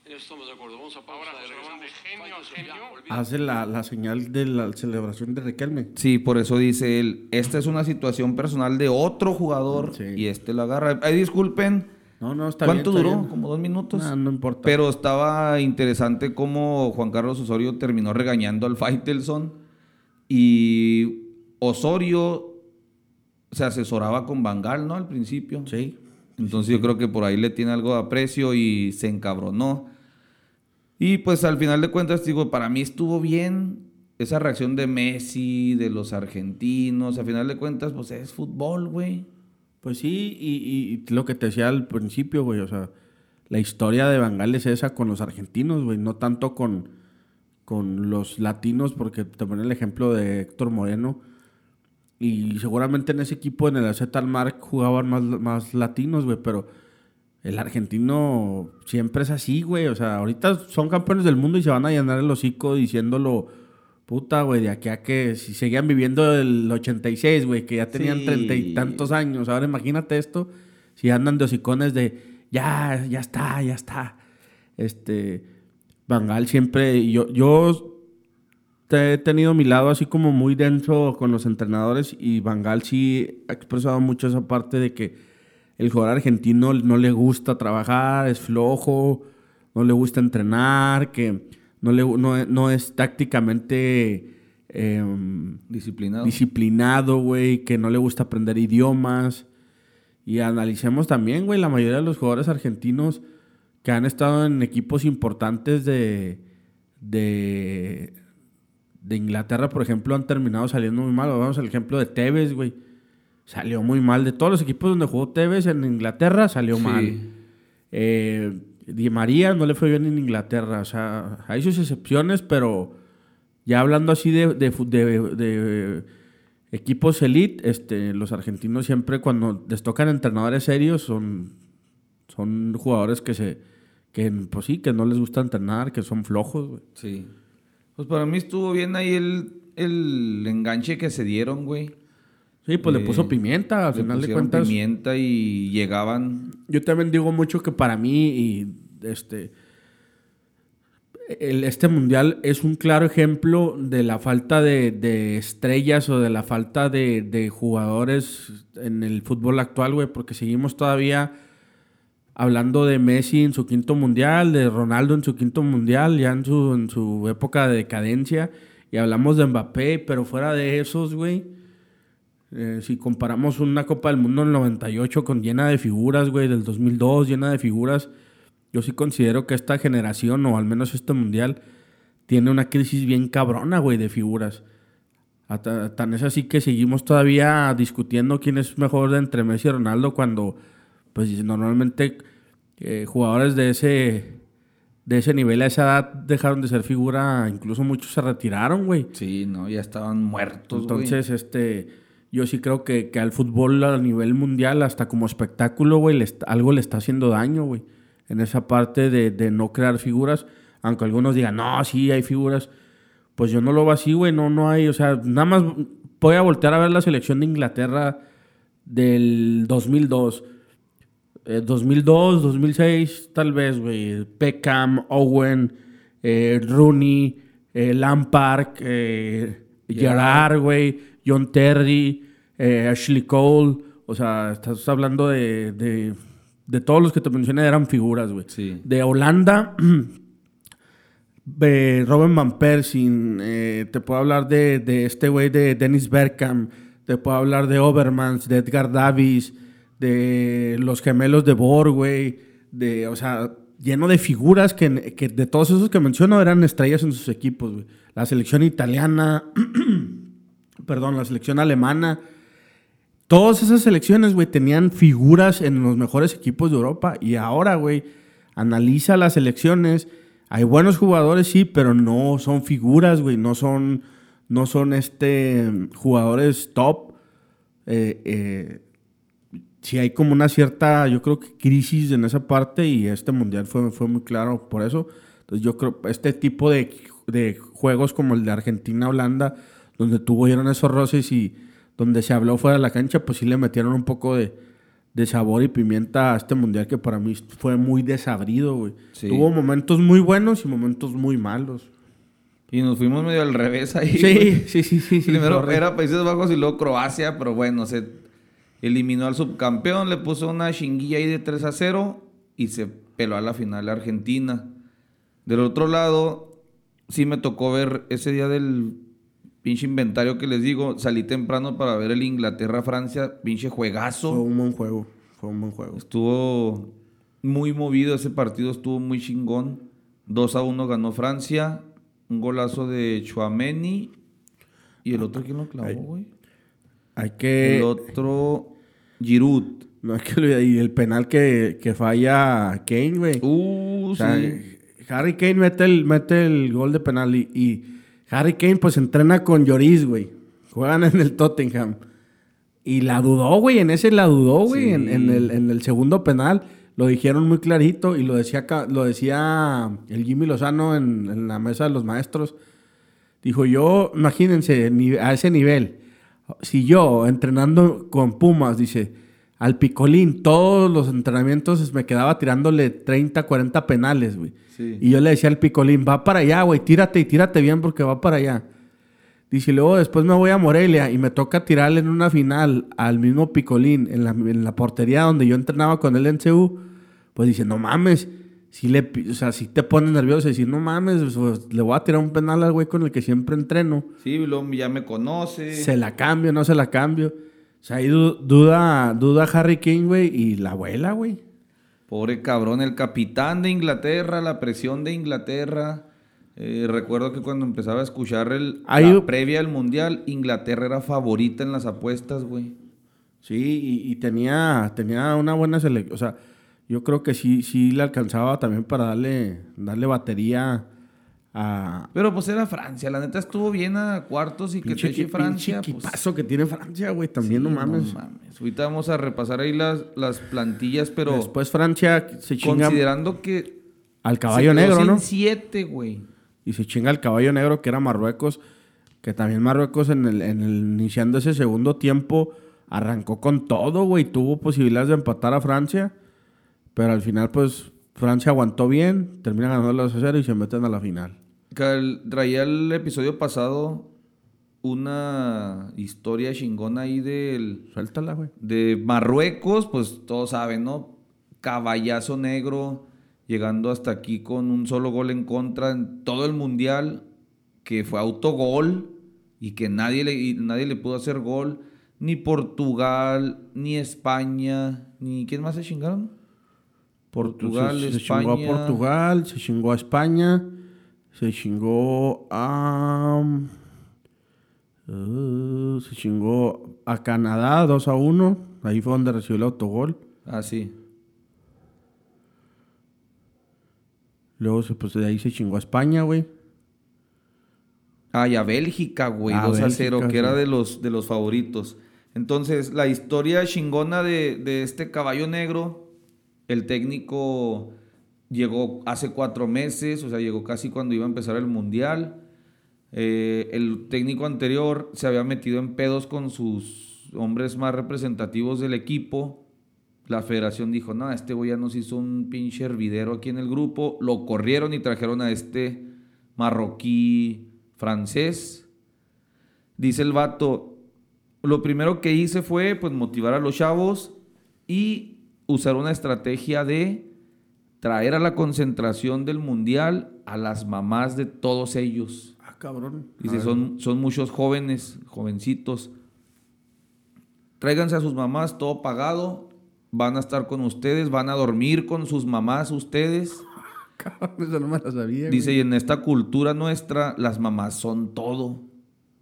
C: Bueno,
D: En eso estamos de acuerdo. Vamos a pausa.
C: Ahora, de genio a.
B: Hace la, la señal de la celebración de Riquelme.
A: Sí, por eso dice él, esta es una situación personal de otro jugador
B: Sí.
A: y este lo agarra. Ay, disculpen,
B: No, no, está
A: ¿cuánto
B: bien. está
A: duró?
B: bien.
A: ¿Como dos minutos?
B: No, no importa.
A: Pero estaba interesante cómo Juan Carlos Osorio terminó regañando al Faitelson y Osorio se asesoraba con Bangal, ¿no? Al principio.
B: Sí.
A: Entonces yo creo que por ahí le tiene algo de aprecio y se encabronó. Y pues al final de cuentas, digo, para mí estuvo bien esa reacción de Messi, de los argentinos. Al final de cuentas, pues es fútbol, güey.
B: Pues sí, y, lo que te decía al principio, güey, o sea, la historia de Bangal es esa con los argentinos, güey, no tanto con, con los latinos, porque te ponen el ejemplo de Héctor Moreno, y seguramente en ese equipo, en el AZ Almar, jugaban más, más latinos, güey, pero el argentino siempre es así, güey, o sea, ahorita son campeones del mundo y se van a llenar el hocico diciéndolo... Puta, güey, de aquí a que si seguían viviendo el 86, güey, que ya tenían
A: Sí.
B: treinta y tantos años. Ahora imagínate esto, si andan de hocicones de, ya, ya está, ya está. Este, Bangal siempre, yo, yo he tenido mi lado así como muy denso con los entrenadores y Bangal sí ha expresado mucho esa parte de que el jugador argentino no le gusta trabajar, es flojo, no le gusta entrenar, que no, le, no, no es tácticamente em,
A: Disciplinado.
B: disciplinado, güey, que no le gusta aprender idiomas. Y analicemos también, güey, la mayoría de los jugadores argentinos que han estado en equipos importantes de, de, de Inglaterra, por ejemplo, han terminado saliendo muy mal. Vamos al ejemplo de Tevez, güey. Salió muy mal. De todos los equipos donde jugó Tevez en Inglaterra, salió
A: Sí.
B: mal. Eh, Di María no le fue bien en Inglaterra. O sea, hay sus excepciones, pero ya hablando así de, de fu- de- de equipos elite, este, los argentinos siempre cuando les tocan entrenadores serios son, son jugadores que se que pues sí, que no les gusta entrenar, que son flojos, güey.
A: Sí. Pues para mí estuvo bien ahí el, el enganche que se dieron, güey.
B: Sí, pues le
A: Eh,
B: puso pimienta, al final de cuentas.
A: pimienta y llegaban.
B: Yo también digo mucho que para mí y este el- este mundial es un claro ejemplo de la falta de, de estrellas o de la falta de, de jugadores en el fútbol actual, güey, porque seguimos todavía hablando de Messi en su quinto mundial, de Ronaldo en su quinto mundial, ya en su, en su época de decadencia, y hablamos de Mbappé, pero fuera de esos, güey, eh, si comparamos una Copa del Mundo del 98 con llena de figuras, güey, del 2002 llena de figuras, yo sí considero que esta generación, o al menos este mundial, tiene una crisis bien cabrona, güey, de figuras. Tan es así que seguimos todavía discutiendo quién es mejor entre Messi y Ronaldo cuando, pues normalmente eh, jugadores de ese, de ese nivel a esa edad dejaron de ser figura, incluso muchos se retiraron, güey.
A: Sí, no, ya estaban muertos, güey.
B: Entonces, este, yo sí creo que, que al fútbol a nivel mundial, hasta como espectáculo, güey, le está- algo le está haciendo daño, güey. En esa parte de, de no crear figuras, aunque algunos digan, no, sí, hay figuras. Pues yo no lo veo así, güey, no, no hay, o sea, nada más voy a voltear a ver la selección de Inglaterra del 2002. Eh, 2002, 2006, tal vez, güey. Beckham, Owen, eh, Rooney, eh, Lampard, eh, Gerrard, güey, John Terry, eh, Ashley Cole. O sea, estás hablando de, de, de todos los que te mencioné eran figuras, güey.
A: Sí.
B: De Holanda, de Robin Van Persie, eh, te puedo hablar de, de este güey de Dennis Bergkamp, te puedo hablar de Overmans, de Edgar Davis, de los gemelos de Bor, güey, de, o sea, lleno de figuras que, que de todos esos que menciono eran estrellas en sus equipos, güey. La selección italiana, perdón, la selección alemana, Todas esas selecciones, güey, tenían figuras en los mejores equipos de Europa. Y ahora, güey, analiza las selecciones. Hay buenos jugadores, sí, pero no son figuras, güey. No son, no son este, jugadores top. Eh, eh, sí hay como una cierta, yo creo que crisis en esa parte y este mundial fue, fue muy claro por eso. Entonces yo creo este tipo de, de juegos como el de Argentina-Holanda, donde tuvieron esos roces y donde se habló fuera de la cancha, pues sí le metieron un poco de, de sabor y pimienta a este mundial que para mí fue muy desabrido, güey.
A: Sí.
B: Tuvo momentos muy buenos y momentos muy malos.
A: Y nos fuimos medio al revés ahí.
B: Sí, sí, sí, sí. sí,
A: Primero era Países Bajos y luego Croacia, pero bueno, se eliminó al subcampeón, le puso una chinguilla ahí de 3 a 0 y se peló a la final a Argentina. Del otro lado, sí me tocó ver ese día del pinche inventario que les digo, salí temprano para ver el Inglaterra-Francia, pinche juegazo.
B: Fue un buen juego. Fue un buen juego.
A: Estuvo muy movido ese partido, estuvo muy chingón. 2 a 1 ganó Francia. Un golazo de Chouameni. ¿Y el otro quién lo clavó, güey?
B: Hay que.
A: El otro, Giroud.
B: No hay que olvidar. Y el penal que, que falla Kane, güey.
A: Uh,
B: O sea,
A: sí.
B: Harry Kane mete el, mete el gol de penal y, y Harry Kane pues entrena con Lloris, güey. Juegan en el Tottenham. Y la dudó, güey. En ese la dudó, güey.
A: Sí.
B: En, en el, en el segundo penal. Lo dijeron muy clarito y lo decía, lo decía el Jimmy Lozano en, en la mesa de los maestros. Dijo, yo, imagínense, a ese nivel, si yo entrenando con Pumas, dice, al Picolín, todos los entrenamientos me quedaba tirándole 30, 40 penales, güey.
A: Sí.
B: Y yo le decía al Picolín, va para allá, güey, tírate y tírate bien porque va para allá. Dice, luego después me voy a Morelia y me toca tirarle en una final al mismo Picolín en la, en la portería donde yo entrenaba con él en CU. Pues dice, no mames, si le, o sea, si te pones nervioso decir, no mames, pues, le voy a tirar un penal al güey con el que siempre entreno.
A: Sí, luego ya me conoce.
B: Se la cambio, no se la cambio. O sea, ahí du- duda, duda Harry King, güey, y la abuela, güey.
A: Pobre cabrón, el capitán de Inglaterra, la presión de Inglaterra. Eh, recuerdo que cuando empezaba a escuchar el,
B: Ahí-
A: la previa al Mundial, Inglaterra era favorita en las apuestas, güey.
B: Sí, y, y tenía, tenía una buena selección. O sea, yo creo que sí, sí le alcanzaba también para darle, darle batería a...
A: Pero pues era Francia, la neta estuvo bien a cuartos y que te eche Francia.
B: Pinche
A: pues,
B: equipazo que tiene Francia, güey, también
A: sí,
B: no mames.
A: Ahorita vamos a repasar ahí las, las plantillas, pero
B: Después Francia se chinga
A: considerando que
B: al caballo
A: se quedó
B: negro,
A: sin
B: ¿no?
A: siete, güey.
B: Y se chinga al caballo negro que era Marruecos, que también Marruecos en el, en el iniciando ese segundo tiempo arrancó con todo, güey, tuvo posibilidades de empatar a Francia, pero al final pues Francia aguantó bien, termina ganando los 0 y se meten a la final.
A: Cal- Traía el episodio pasado una historia chingona ahí del,
B: Suéltala, güey.
A: de Marruecos, pues todos saben, ¿no? Caballazo negro, llegando hasta aquí con un solo gol en contra en todo el mundial, que fue autogol y que nadie le, y nadie le pudo hacer gol, ni Portugal, ni España, ni ¿quién más se chingaron? Portugal,
B: Entonces, se chingó a Portugal, se chingó a España, se chingó a... uh, se chingó a Canadá 2 a 1. Ahí fue donde recibió el autogol.
A: Ah, sí.
B: Luego se- pues, de ahí se chingó a España, güey.
A: Ah, y a Bélgica, güey,
B: Ah,
A: 2 a
B: Bélgica,
A: 0, que
B: sí.
A: era de los, de los favoritos. Entonces, la historia chingona de, de este caballo negro, el técnico llegó hace cuatro meses, o sea, llegó casi cuando iba a empezar el mundial. Eh, el técnico anterior se había metido en pedos con sus hombres más representativos del equipo. La federación dijo, no, este güey ya nos hizo un pinche hervidero aquí en el grupo. Lo corrieron y trajeron a este marroquí francés. Dice el vato, lo primero que hice fue pues motivar a los chavos y usar una estrategia de traer a la concentración del mundial a las mamás de todos ellos.
B: Ah, cabrón.
A: Dice, son, son muchos jóvenes, jovencitos. Tráiganse a sus mamás, todo pagado. Van a estar con ustedes, van a dormir con sus mamás ustedes.
B: Cabrón, eso no me la sabía. güey.
A: Dice, y en esta cultura nuestra, las mamás son todo.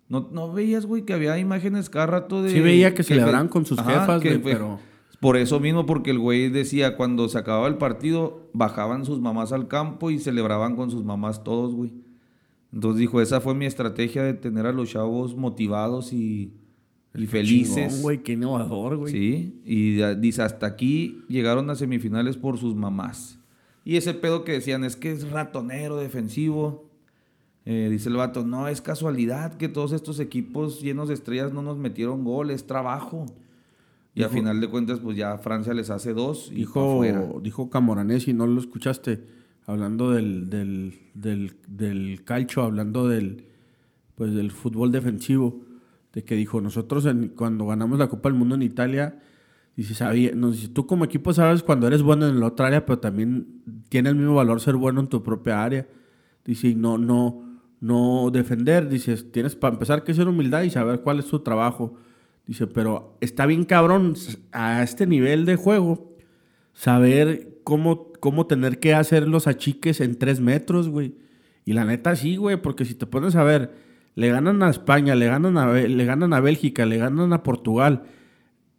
A: ¿No, no veías, güey, que había imágenes cada rato de...
B: Sí veía que
A: fe-
B: celebraban con sus jefas,
A: que
B: güey, pero-
A: Por eso mismo, porque el güey decía, cuando se acababa el partido, bajaban sus mamás al campo y celebraban con sus mamás todos, güey. Entonces dijo, esa fue mi estrategia de tener a los chavos motivados y, y felices.
B: Chingón, güey, qué innovador, güey.
A: Sí, y dice, hasta aquí llegaron a semifinales por sus mamás. Y ese pedo que decían, es que es ratonero, defensivo. Eh, dice el vato, no, es casualidad que todos estos equipos llenos de estrellas no nos metieron gol, es trabajo. Y a
B: Dijo-
A: final de cuentas, pues ya Francia les hace dos y pa' afuera.
B: Dijo, dijo Camoranesi, no lo escuchaste, hablando del, del, del, del calcio, hablando del, pues, del fútbol defensivo, de que dijo, nosotros en- cuando ganamos la Copa del Mundo en Italia, dice, sabía, nos dice, tú como equipo sabes cuando eres bueno en la otra área, pero también tiene el mismo valor ser bueno en tu propia área. Dice, y no, no, no defender, dices, tienes para empezar que ser humildad y saber cuál es tu trabajo. Dice, pero está bien cabrón a este nivel de juego saber cómo, cómo tener que hacer los achiques en tres metros, güey. Y la neta sí, güey, porque si te pones a ver, le ganan a España, le ganan a, le ganan a Bélgica, le ganan a Portugal.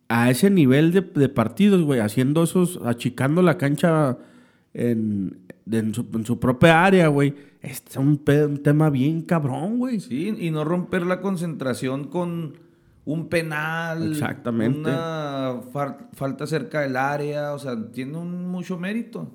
B: A ese nivel de, partidos, güey, haciendo esos, achicando la cancha en, en, su, propia área, güey. Es un, un tema bien cabrón, güey.
A: Sí, y no romper la concentración con un penal.
B: Exactamente.
A: Una falta cerca del área. O sea, tiene un mucho mérito.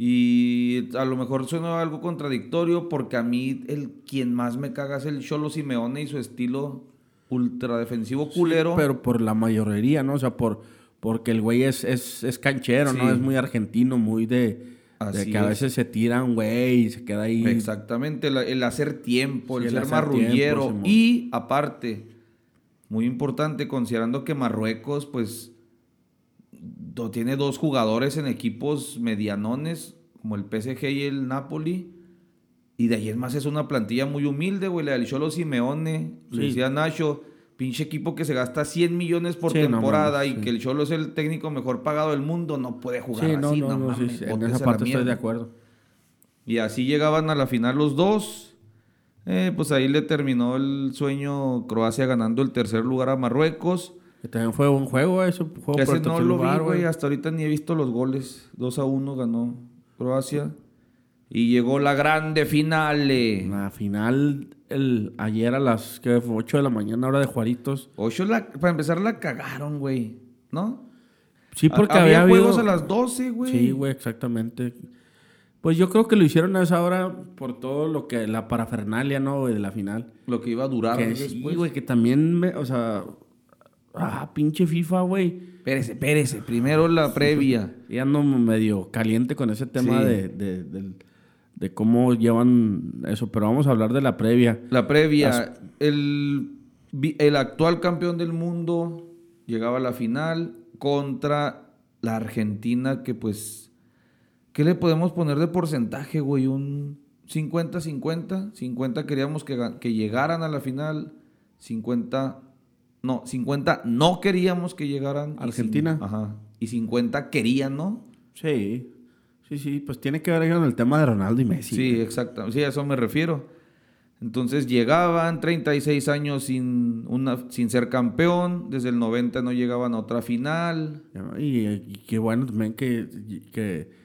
A: Y a lo mejor suena algo contradictorio porque a mí el quien más me caga es el Cholo Simeone y su estilo ultradefensivo culero.
B: Pero por la mayoría, ¿no? O sea, por, porque el güey es, es, es canchero, ¿no? Es muy argentino, muy de, de que a
A: es.
B: veces se tira un güey y se queda ahí.
A: Exactamente, el hacer tiempo,
B: Sí,
A: el
B: el
A: ser
B: tiempo,
A: marrullero. Y aparte, muy importante, considerando que Marruecos, pues, tiene dos jugadores en equipos medianones, como el PSG y el Napoli. Y de ahí es más, es una plantilla muy humilde, güey. La del Cholo Simeone,
B: Sí.
A: decía Nacho, pinche equipo que se gasta 100 millones por
B: Sí, no
A: temporada
B: mames,
A: y
B: sí.
A: que el Cholo es el técnico mejor pagado del mundo, no puede jugar
B: no,
A: así,
B: no,
A: no, mames,
B: sí, en esa parte estoy de acuerdo.
A: Y así llegaban a la final los dos. Eh, pues ahí le terminó el sueño Croacia ganando el tercer lugar a Marruecos.
B: Que también fue un juego, eso. Juego por
A: Ese no lo
B: lugar,
A: vi, güey. Hasta ahorita ni he visto los goles. 2 a 1 ganó Croacia. Y llegó la grande finale.
B: La final, el, ayer a las ¿qué fue? 8 de la mañana, hora de Juaritos.
A: Ocho la, para empezar la cagaron, güey. ¿No?
B: Sí, porque
A: Ha-
B: había,
A: juegos
B: habido-
A: a las 12, güey.
B: Sí, güey, exactamente. Pues yo creo que lo hicieron a esa hora por todo lo que, la parafernalia, ¿no? güey, de la final.
A: Lo que iba a durar
B: Que sí, güey, que también, me- o sea, ah, pinche FIFA, güey.
A: Espérese, espérese. Primero la previa.
B: Y ando medio caliente con ese tema
A: Sí.
B: de, de, de cómo llevan eso, pero vamos a hablar de la previa.
A: La previa.
B: Las-
A: El, el actual campeón del mundo llegaba a la final contra la Argentina, que pues. ¿Qué le podemos poner de porcentaje, güey? Un 50-50. 50 queríamos que, que llegaran a la final. 50. No, 50 no queríamos que llegaran. y
B: Argentina.
A: ajá. Y 50 querían, ¿no?
B: Sí, sí, sí, pues tiene que ver con el tema de Ronaldo y Messi.
A: Sí, exacto. Sí, a eso me refiero. Entonces llegaban 36 años sin, una, sin ser campeón, desde el 90 no llegaban a otra final.
B: Y, y qué bueno también que, que,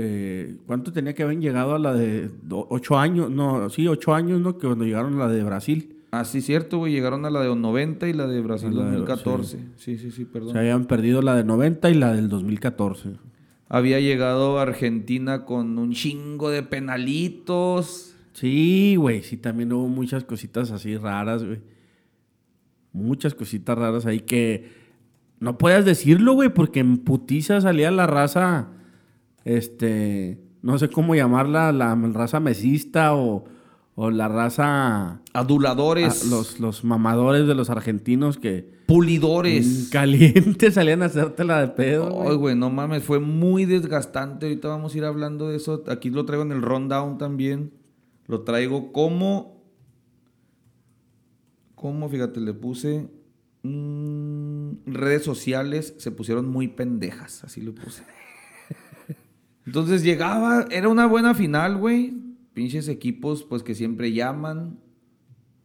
B: que- ¿Cuánto tenía que haber llegado a la de ocho años? No, sí, ocho años, ¿no? Que cuando llegaron a la de Brasil.
A: Ah, sí, cierto, güey. Llegaron a la de 90 y la de Brasil
B: A la de-
A: 2014. Sí, sí, sí, perdón.
B: Se habían perdido la de 90 y la del 2014.
A: Había llegado Argentina con un chingo de penalitos.
B: Sí, güey, sí, también hubo muchas cositas así raras, güey. Muchas cositas raras ahí que no puedas decirlo, güey, porque en putiza salía la raza, este, no sé cómo llamarla, la raza mesista o, o la raza...
A: Aduladores.
B: los, los mamadores de los argentinos que
A: pulidores.
B: calientes salían a hacértela de pedo,
A: Ay,
B: güey.
A: güey, no mames, fue muy desgastante. Ahorita vamos a ir hablando de eso. Aquí lo traigo en el rundown también. Lo traigo como. Como, fíjate, le puse. mm, redes sociales se pusieron muy pendejas, así lo puse. Entonces llegaba, era una buena final, güey. Pinches equipos, pues que siempre llaman.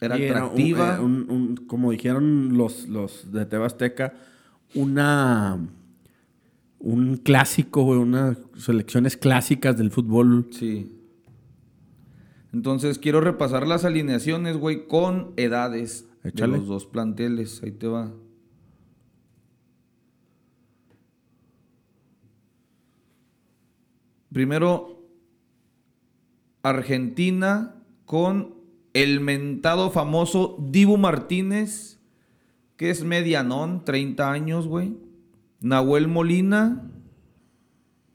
A: Era atractiva.
B: eh, un- un- como dijeron los, los de Tebasteca, una un clásico, güey, unas selecciones clásicas del fútbol.
A: Sí. Entonces quiero repasar las alineaciones, güey, con edades
B: Échale.
A: de los dos planteles. Ahí te va. Primero, Argentina con el mentado famoso Dibu Martínez, que es medianón, 30 años, güey. Nahuel Molina,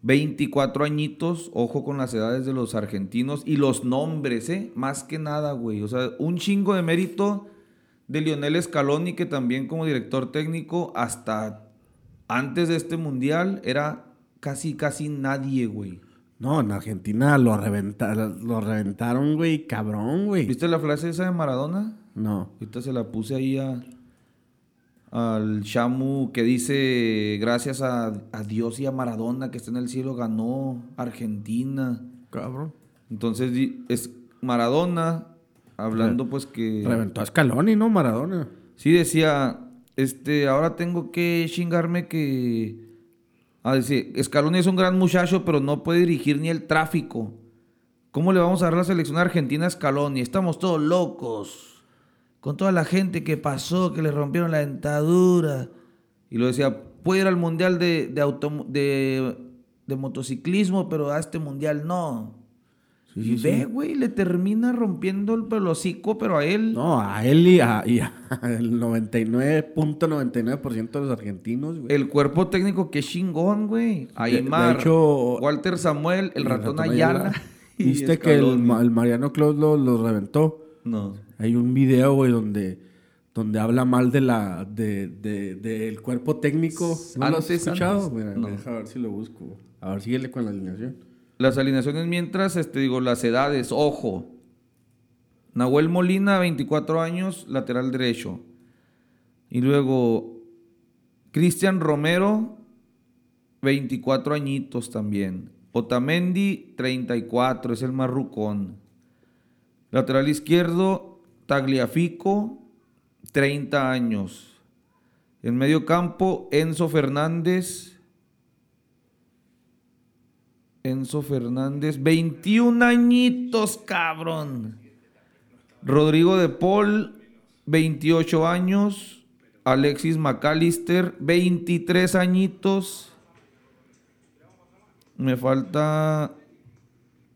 A: 24 añitos, ojo con las edades de los argentinos y los nombres, ¿eh? Más que nada, güey. O sea, un chingo de mérito de Lionel Scaloni, que también como director técnico, hasta antes de este mundial, era casi, casi nadie, güey.
B: No, en Argentina lo, reventa- lo reventaron, güey, cabrón, güey.
A: ¿Viste la frase esa de Maradona?
B: No.
A: Ahorita se la puse ahí a, al Shamu que dice, gracias a, a Dios y a Maradona que está en el cielo, ganó Argentina.
B: Cabrón.
A: Entonces di- es Maradona hablando pues que...
B: Reventó a Scaloni, ¿no? Maradona.
A: Sí decía, este, ahora tengo que chingarme que... A decir, Scaloni es un gran muchacho, pero no puede dirigir ni el tráfico. ¿Cómo le vamos a dar la selección argentina a Scaloni? Estamos todos locos. Con toda la gente que pasó, que le rompieron la dentadura. Y lo decía, puede ir al mundial de, de, de, de motociclismo, pero a este mundial no. Y ve, güey, le termina rompiendo el pelocico, pero a él...
B: No, a él y a, y a el 99.99% de los argentinos, güey.
A: El cuerpo técnico que chingón, güey.
B: de
A: Aymar,
B: hecho,
A: Walter Samuel, el, ratón,
B: ratón
A: Ayala.
B: ¿Viste que el, el Mariano Claus lo, lo reventó?
A: No.
B: Hay un video, güey, donde, donde habla mal de la, de, de- del cuerpo técnico. ¿No lo has escuchado?
A: antes.
B: Mira,
A: No.
B: deja ver si lo busco. A ver, síguele con la alineación.
A: Las alineaciones mientras, este, digo, las edades, ojo. Nahuel Molina, 24 años, lateral derecho. Y luego, Cristian Romero, 24 añitos también. Otamendi, 34, es el marrucón. Lateral izquierdo, Tagliafico, 30 años. En medio campo, Enzo Fernández. Enzo Fernández, 21 añitos, cabrón. Rodrigo de Paul, 28 años. Alexis McAllister, 23 añitos. Me falta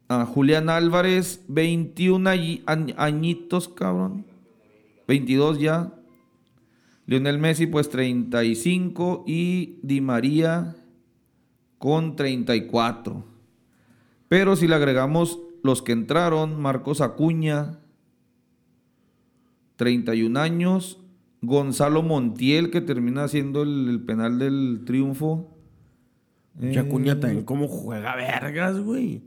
A: a Julián Álvarez, 21 añi- añ- añitos, cabrón. 22 ya. Lionel Messi, pues 35. Y Di María con 34. Pero si le agregamos los que entraron, Marcos Acuña, 31 años. Gonzalo Montiel, que termina haciendo el, el penal del triunfo.
B: Pinche Acuña
A: Eh,
B: también cómo juega vergas, güey.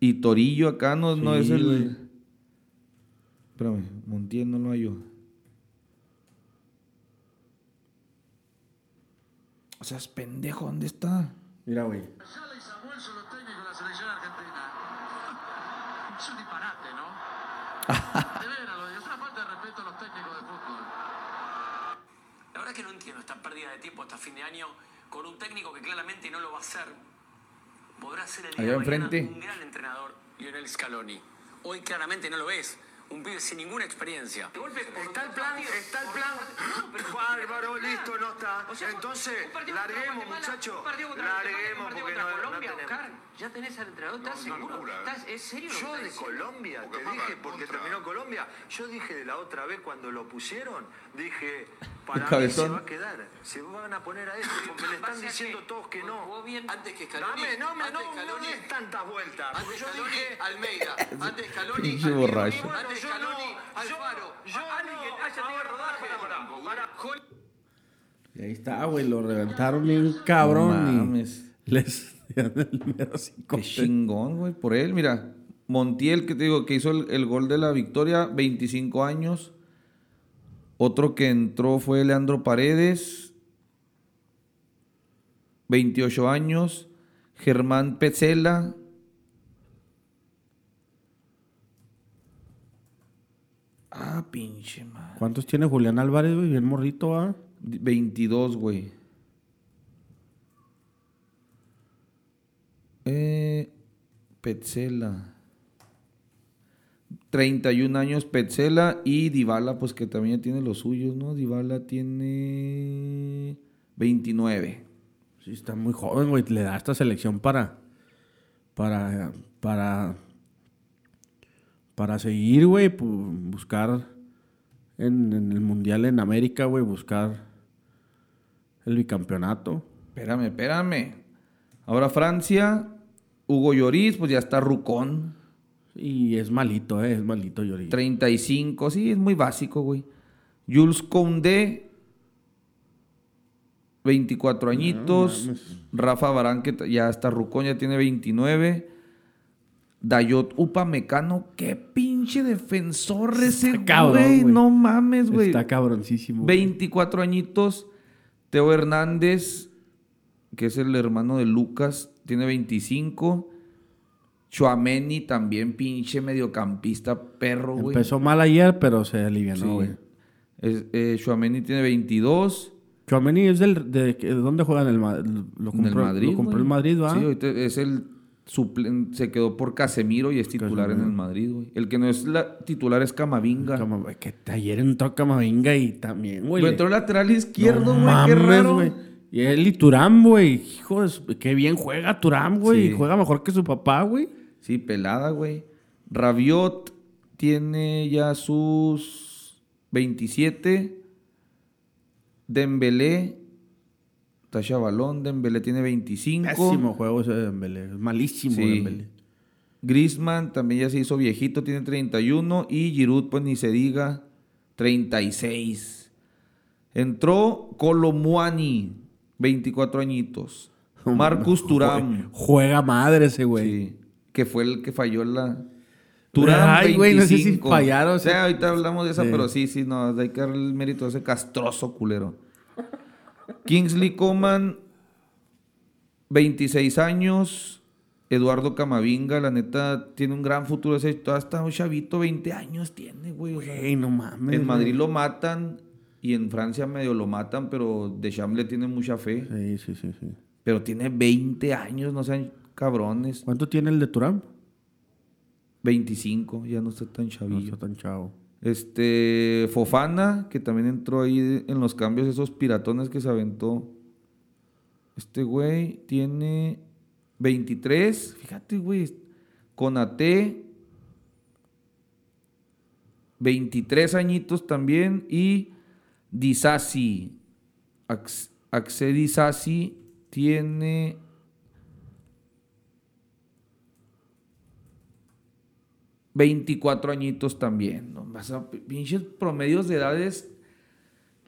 A: Y Torillo acá no, es el.
B: güey.
A: Espérame, Montiel no lo hallo. O sea, es pendejo, ¿dónde está?
B: Mira, güey.
I: De veras, lo digo, es una falta de respeto a los técnicos de fútbol.
J: La verdad que no entiendo esta pérdida de tiempo hasta fin de año con un técnico que claramente no lo va a hacer. Podrá ser el día de mañana un gran entrenador, Lionel Scaloni. Hoy claramente no lo es. Un pibe sin ninguna experiencia. De golpe,
K: Está el plan, está el plan. Bárbaro, listo, no está. Entonces, larguemos, muchachos. Larguemos porque no, no tenemos.
J: ya tenés al entrenador, ¿estás seguro? ¿Estás, ¿Es serio?
K: Yo de
J: diciendo?
K: Colombia,
L: Porque
K: te dije, porque
L: contra.
K: terminó Colombia, yo dije de la otra vez cuando lo pusieron, dije, para mí se
A: cabezón.
K: va a quedar, se van a poner a este, porque le están diciendo todos que no.
J: Bien antes que Scaloni.
K: Dame, no me,
J: antes
K: no, no des tantas vueltas,
J: Antes
K: yo
J: Scaloni,
K: dije,
J: Almeida. Antes Scaloni,
A: Pinche
J: Almeida.
A: borracho.
K: Bueno,
J: Antes
K: yo
J: Scaloni,
K: no,
J: Alfaro.
K: yo
J: Alguien
K: no,
J: que haya tenido rodaje.
K: para, para, para.
B: Y ahí está, güey. Lo reventaron bien cabrón.
A: No
B: y
A: mames.
B: les dieron el mero cinco.
A: Qué chingón, güey, por él. Mira, Montiel, que te digo, que hizo el, el gol de la victoria, 25 años. Otro que entró fue Leandro Paredes, 28 años. Germán Petzela, Ah, pinche madre.
B: ¿Cuántos tiene Julián Álvarez, güey? Bien morrito, ¿ah?
A: 22, güey. Eh, Petzela. 31 años Petzela y Dybala, pues que también tiene los suyos, ¿no? Dybala tiene 29.
B: Sí, está muy joven, güey. Le da esta selección para. Para. Para. Para seguir, güey. Buscar. En, en el mundial en América, güey. Buscar. El bicampeonato.
A: Espérame, espérame. Ahora Francia, Hugo Lloris, pues ya está Rucón.
B: Y es malito, eh. Es malito, Lloris.
A: 35, sí, es muy básico, güey. Jules Koundé, 24 añitos. Rafa Barán, que ya está rucón, ya tiene 29. Dayot Upamecano, qué pinche defensor ese güey. No mames, güey.
B: Está cabroncísimo. güey.
A: 24 añitos. Teo Hernández, que es el hermano de Lucas, tiene 25. Chuameni también, pinche mediocampista, perro, güey.
B: Empezó mal ayer, pero se alivianó,
A: Sí.
B: güey.
A: Es- eh, Tchouaméni tiene 22.
B: Chouameni es del. De, ¿de ¿Dónde juega en el, lo compró,
A: en el Madrid.
B: Lo compró el Madrid, ¿va?
A: Sí, es el suplen- se quedó por Casemiro y es titular en el Madrid, güey. El que no es la titular es Camavinga.
B: Cama- güey, que ayer entró Camavinga y también, güey. Le-
A: entró lateral izquierdo,
B: No
A: güey. qué raro.
B: güey. Y él y Turán, güey. Hijo de su- Qué bien juega Turán, güey.
A: Sí.
B: Juega mejor que su papá, güey.
A: Sí, pelada, güey. Rabiot tiene ya sus 27. Dembélé. Tasha Balón. Dembélé tiene 25.
B: Pésimo juego ese de Dembélé. Malísimo
A: Sí.
B: Dembélé.
A: Griezmann también ya se hizo viejito, tiene 31. Y Giroud, pues ni se diga, 36. Entró Colomuani, 24 añitos. Marcus Turam,
B: Juega madre ese güey.
A: sí, que fue el que falló la... Turam,
B: Ay, güey, no sé si
A: 25.
B: fallaron,
A: O sea, ahorita hablamos de esa,
B: Sí.
A: pero sí, sí, no, hay que darle el mérito a ese castroso culero. Kingsley Coman, 26 años. Eduardo Camavinga, la neta, tiene un gran futuro. Ese, todavía está un chavito, 20 años tiene, güey.
B: Güey, no mames.
A: en Madrid
B: güey.
A: lo matan. Y en Francia medio lo matan, pero Deschamps le tiene mucha fe.
B: Sí, sí, sí, sí.
A: Pero tiene 20 años, no sean cabrones.
B: ¿Cuánto tiene el de Turán?
A: 25, ya no está tan
B: No
A: chavillo.
B: está tan chavo.
A: Este, Fofana, que también entró ahí en los cambios, esos piratones que se aventó. Este güey tiene 23, fíjate, güey. Conate, 23 añitos también. Y Disasi, Ax- Axe Disasi tiene ...24 añitos también. ¿no? Pinches promedios de edades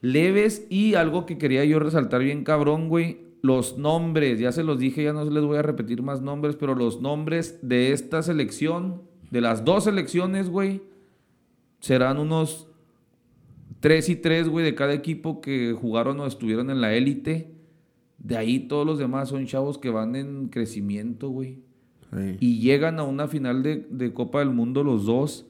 A: leves y algo que quería yo resaltar bien cabrón, güey. Los nombres, ya se los dije, ya no les voy a repetir más nombres, pero los nombres de esta selección, de las dos selecciones, güey, serán unos 3 y 3, güey, de cada equipo que jugaron o estuvieron en la élite. De ahí todos los demás son chavos que van en crecimiento, güey.
B: Sí.
A: Y llegan a una final de, de Copa del Mundo los dos.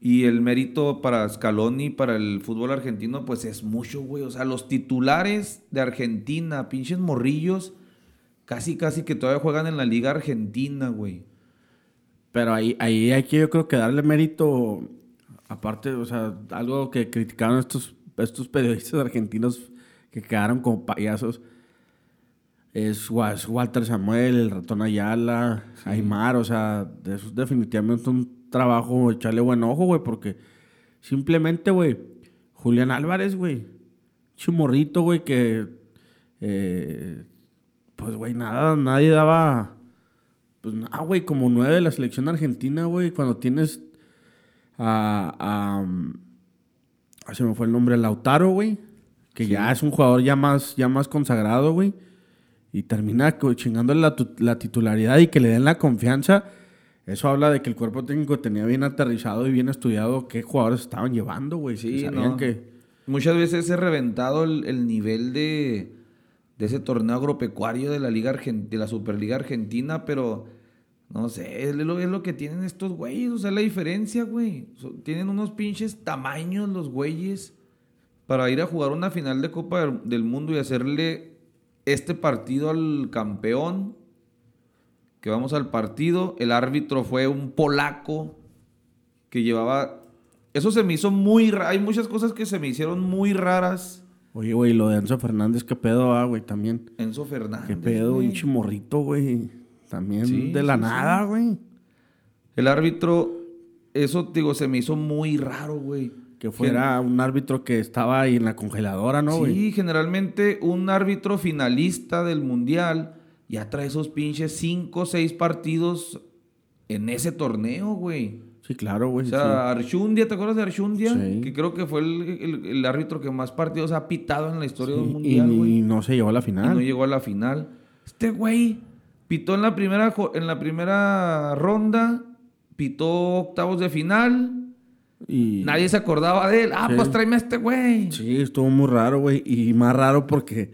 A: Y el mérito para Scaloni, para el fútbol argentino, pues es mucho, güey. O sea, los titulares de Argentina, pinches morrillos, casi, casi que todavía juegan en la Liga Argentina, güey.
B: Pero ahí, ahí hay que yo creo que darle mérito, aparte, o sea, algo que criticaron estos, estos periodistas argentinos que quedaron como payasos, es, Wa- es Walter Samuel, el ratón Ayala, Aymar, o sea, eso es definitivamente un trabajo, echarle buen ojo, güey, porque simplemente, güey, Julián Álvarez, güey, chimorrito, güey, que, eh, pues, güey, nada, nadie daba... Pues nada, güey, como nueve de la selección argentina, güey, cuando tienes a, a, ah, se me fue el nombre, Lautaro, güey, que ya es un jugador ya más, ya más consagrado, güey, y termina chingándole la, la titularidad y que le den la confianza. Eso habla de que el cuerpo técnico tenía bien aterrizado y bien estudiado qué jugadores estaban llevando, güey. que
A: Sí,
B: sabían
A: no.
B: que...
A: Muchas veces he reventado el, el nivel de, de ese torneo agropecuario de la Liga Argen- de la Superliga Argentina, pero no sé, es lo, es lo que tienen estos güeyes, o sea, la diferencia, güey. So- tienen unos pinches tamaños los güeyes para ir a jugar una final de Copa del Mundo y hacerle este partido al campeón. Que vamos al partido, el árbitro fue un polaco que llevaba eso se me hizo muy raro. Hay muchas cosas que se me hicieron muy raras.
B: Oye, güey, lo de Enzo Fernández, qué pedo, ah, güey, también.
A: Enzo Fernández.
B: Qué pedo, un chimorrito, güey. También
A: Sí,
B: de la
A: sí,
B: nada,
A: sí.
B: güey.
A: El árbitro, eso digo, se me hizo muy raro, güey.
B: Que fuera un árbitro que estaba ahí en la congeladora, ¿no, güey?
A: Sí, generalmente un árbitro finalista del mundial ya trae esos pinches cinco o seis partidos en ese torneo, güey.
B: Sí, claro, güey.
A: O sea, Archundia, ¿te acuerdas de Archundia?
B: Sí.
A: Que creo que fue el, el- el árbitro que más partidos ha pitado en la historia
B: sí.
A: del
B: Y-
A: mundial, güey.
B: y, no se llevó a la
A: y
B: final.
A: no llegó a la final. Este güey pitó en la primera en la primera ronda, pitó octavos de final.
B: Y-
A: Nadie se acordaba de él. Ah,
B: Sí.
A: pues tráeme a este güey.
B: Sí, estuvo muy raro, güey. Y más raro porque,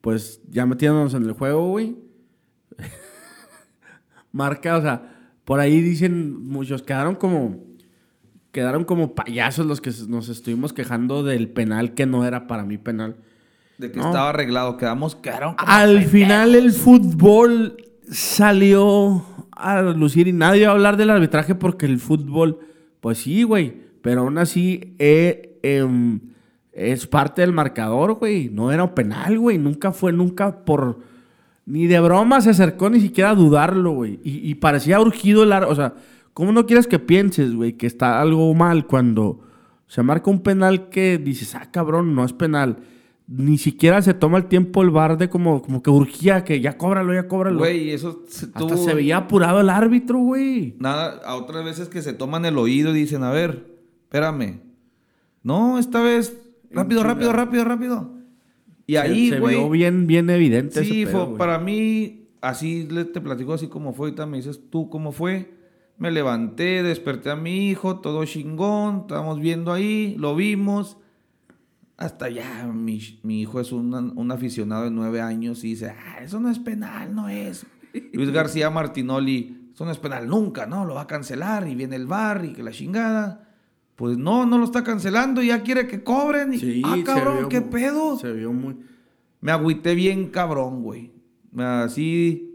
B: pues, ya metiéndonos en el juego, güey. Marca, o sea, por ahí dicen muchos, quedaron como. Quedaron como payasos los que nos estuvimos quejando del penal que no era para mí penal.
A: De que
B: No.
A: estaba arreglado. Quedamos, quedaron como
B: Al final el fútbol salió a lucir y nadie va a hablar del arbitraje porque el fútbol, pues sí, güey, pero aún así eh, em, es parte del marcador, güey. No era un penal, güey. Nunca fue, nunca por... Ni de broma se acercó ni siquiera a dudarlo, güey. Y, y parecía urgido el... ar- O sea, ¿cómo no quieres que pienses, güey, que está algo mal cuando se marca un penal que dices, ah, cabrón, no es penal? Ni siquiera se toma el tiempo el bar de como, como que urgía que ya cóbralo, ya cóbralo.
A: Güey, eso se
B: Hasta
A: tuvo-
B: se veía apurado el árbitro, güey.
A: Nada, a otras veces que se toman el oído y dicen, a ver, espérame. No, esta vez, rápido, rápido, rápido, rápido. Y ahí,
B: se, se
A: güey.
B: vio bien, bien evidente
A: Sí,
B: ese pedo,
A: fue-
B: güey.
A: para mí, así le- te platico así como fue, ahorita me dices tú cómo fue. Me levanté, desperté a mi hijo, todo chingón, estábamos viendo ahí, lo vimos. Hasta ya, mi, mi hijo es un, un aficionado de nueve años y dice, ah, eso no es penal, no es. Luis García Martinoli, eso no es penal nunca, ¿no? Lo va a cancelar y viene el bar y que la chingada. Pues no, no lo está cancelando y ya quiere que cobren.
B: Sí,
A: ah, cabrón, ¿qué pedo?
B: Se vio muy...
A: Me agüité bien cabrón, güey. Así,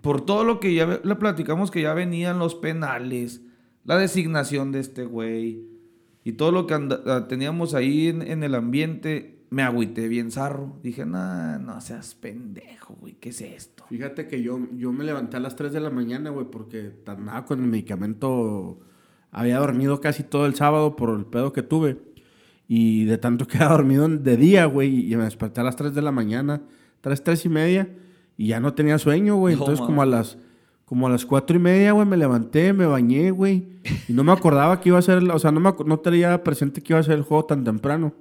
A: por todo lo que ya le platicamos que ya venían los penales, la designación de este güey y todo lo que ah, teníamos ahí en, en el ambiente, me agüité bien zarro. Dije, nah, no seas pendejo, güey, ¿qué es esto?
B: Fíjate que yo, yo me levanté a las 3 de la mañana, güey, porque andaba con el medicamento. Había dormido casi todo el sábado por el pedo que tuve. Y de tanto que había dormido de día, güey, y me desperté a las 3 de la mañana, 3, 3 y media, y ya no tenía sueño, güey. Entonces, como a las como a las 4 y media, güey, me levanté, me bañé, güey. Y no me acordaba que iba a ser, o sea, no, me, no tenía presente que iba a ser el juego tan temprano.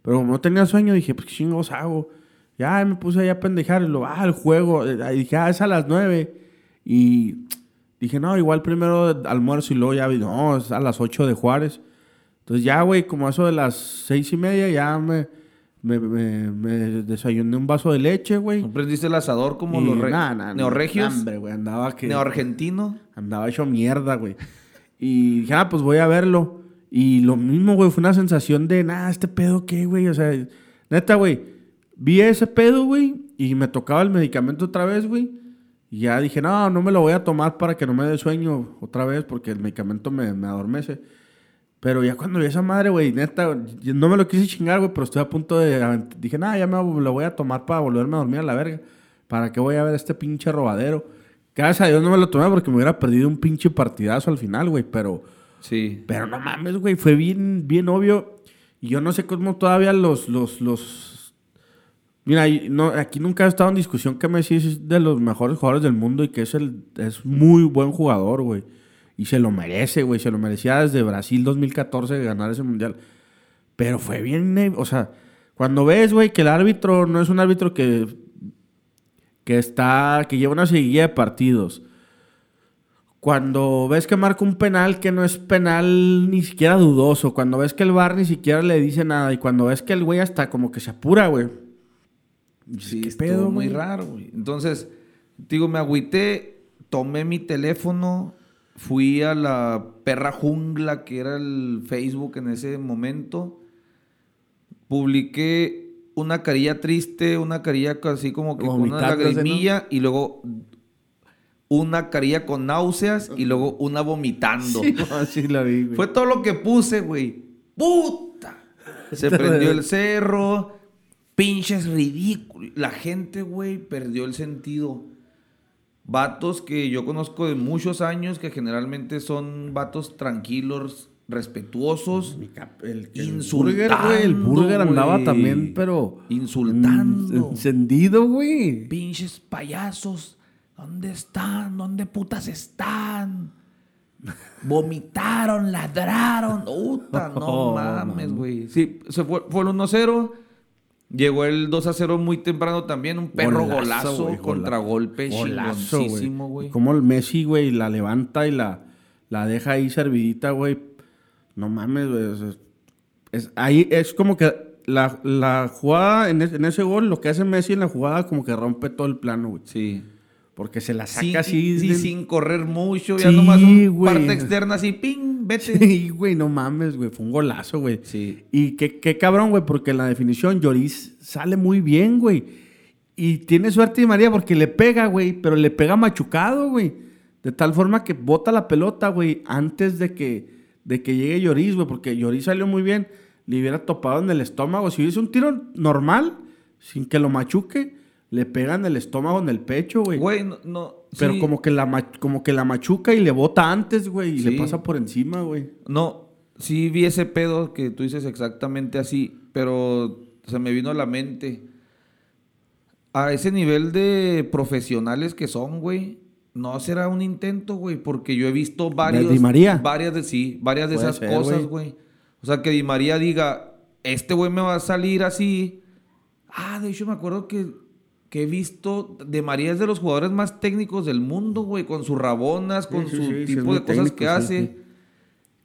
B: Pero como no tenía sueño, dije, pues qué chingados hago. Ya me puse ahí a pendejar y lo, ah, el juego. Eh, ahí dije, ah, es a las nueve. Y dije, no, igual primero almuerzo y luego ya vi, no, es a las 8 de Juárez. Entonces ya, güey, como eso de las seis y media, ya me, me, me- me desayuné un vaso de leche, güey.
A: ¿No prendiste el asador como
B: Y
A: los re-
B: nah, nah,
A: neorregios?
B: Hombre, güey, andaba que...
A: Neoargentino.
B: Andaba hecho mierda, güey. Y dije, ah, pues voy a verlo. Y lo mismo, güey, fue una sensación de, nada, este pedo qué, güey. O sea, neta, güey, vi ese pedo, güey, y me tocaba el medicamento otra vez, güey. Y ya dije, no, no me lo voy a tomar para que no me dé sueño otra vez, porque el medicamento me, me adormece. Pero ya cuando vi esa madre, güey, neta, no me lo quise chingar, güey, pero estoy a punto de... Dije, nada, ya me lo voy a tomar para volverme a dormir a la verga. ¿Para qué voy a ver este pinche robadero? Gracias a Dios no me lo tomé porque me hubiera perdido un pinche partidazo al final, güey, pero...
A: Sí.
B: Pero no mames, güey, fue bien, bien obvio. Y yo no sé cómo todavía los, los, los... Mira, no, aquí nunca ha estado en discusión que Messi es de los mejores jugadores del mundo y que es, el, es muy buen jugador, güey. Y se lo merece, güey. Se lo merecía desde Brasil 2014 de ganar ese mundial. Pero fue bien, o sea, cuando ves, güey, que el árbitro no es un árbitro que, que está, que lleva una seguidilla de partidos. Cuando ves que marca un penal que no es penal ni siquiera dudoso. Cuando ves que el bar ni siquiera le dice nada. Y cuando ves que el güey hasta como que se apura, güey.
A: Sí,
B: ¿Qué pedo,
A: muy raro, güey. Entonces, digo, me agüité, tomé mi teléfono, fui a la perra jungla, que era el Facebook en ese momento, publiqué una carilla triste, una carilla así como que con una
B: Vomitándose, ¿no?
A: lagrimilla, y luego una carilla con náuseas, y luego una vomitando.
B: Sí, la vi, güey.
A: Fue todo lo que puse, güey. ¡Puta! Se prendió el cerro. Pinches ridículos. La gente, güey, perdió el sentido. Vatos que yo conozco de muchos años, que generalmente son vatos tranquilos, respetuosos.
B: El, el
A: Insultando,
B: burger, güey. El burger andaba también, pero.
A: Insultando.
B: en- Encendido, güey.
A: Pinches payasos. ¿Dónde están? ¿Dónde putas están? Vomitaron, ladraron. Puta, no mames. güey. Sí, se fue, fue el 1-0. Llegó el 2-0 muy temprano también. Un perro golazo,
B: Golazo,
A: chingoncísimo, güey.
B: Como el Messi, güey, la levanta y la, la deja ahí servidita, güey. No mames, güey. es, ahí es como que la, la jugada en, es- en ese gol, lo que hace Messi en la jugada, como que rompe todo el plano, güey.
A: Sí.
B: Porque se la saca
A: Sí,
B: así.
A: sí,
B: de-
A: sin correr mucho. Ya
B: Sí,
A: nomás un parte externa así, ping, vete.
B: Sí, güey, no mames, güey. Fue un golazo, güey.
A: Sí.
B: Y qué, qué cabrón, güey, porque la definición Lloris sale muy bien, güey. Y tiene suerte Di María porque le pega, güey, pero le pega machucado, güey. De tal forma que bota la pelota, güey, antes de que, de que llegue Lloris, güey, porque Lloris salió muy bien. Le hubiera topado en el estómago. Si hubiese un tiro normal, sin que lo machuque, le pega en el estómago, en el pecho, güey.
A: Güey, no. no
B: Pero
A: sí.
B: como, que la, como que la machuca y le bota antes, güey, y
A: Sí.
B: le pasa por encima, güey.
A: No, sí vi ese pedo que tú dices exactamente así, pero se me vino a la mente. A ese nivel de profesionales que son, güey, no será un intento, güey, porque yo he visto varios.
B: Di María?
A: Varias de sí, varias de
B: Puede
A: esas
B: ser,
A: cosas,
B: güey.
A: O sea, que Di María diga, este güey me va a salir así. Ah, de hecho me acuerdo que, que he visto, De María es de los jugadores más técnicos del mundo, güey, con sus rabonas, con
B: Sí,
A: su
B: sí,
A: tipo de cosas
B: técnico,
A: que hace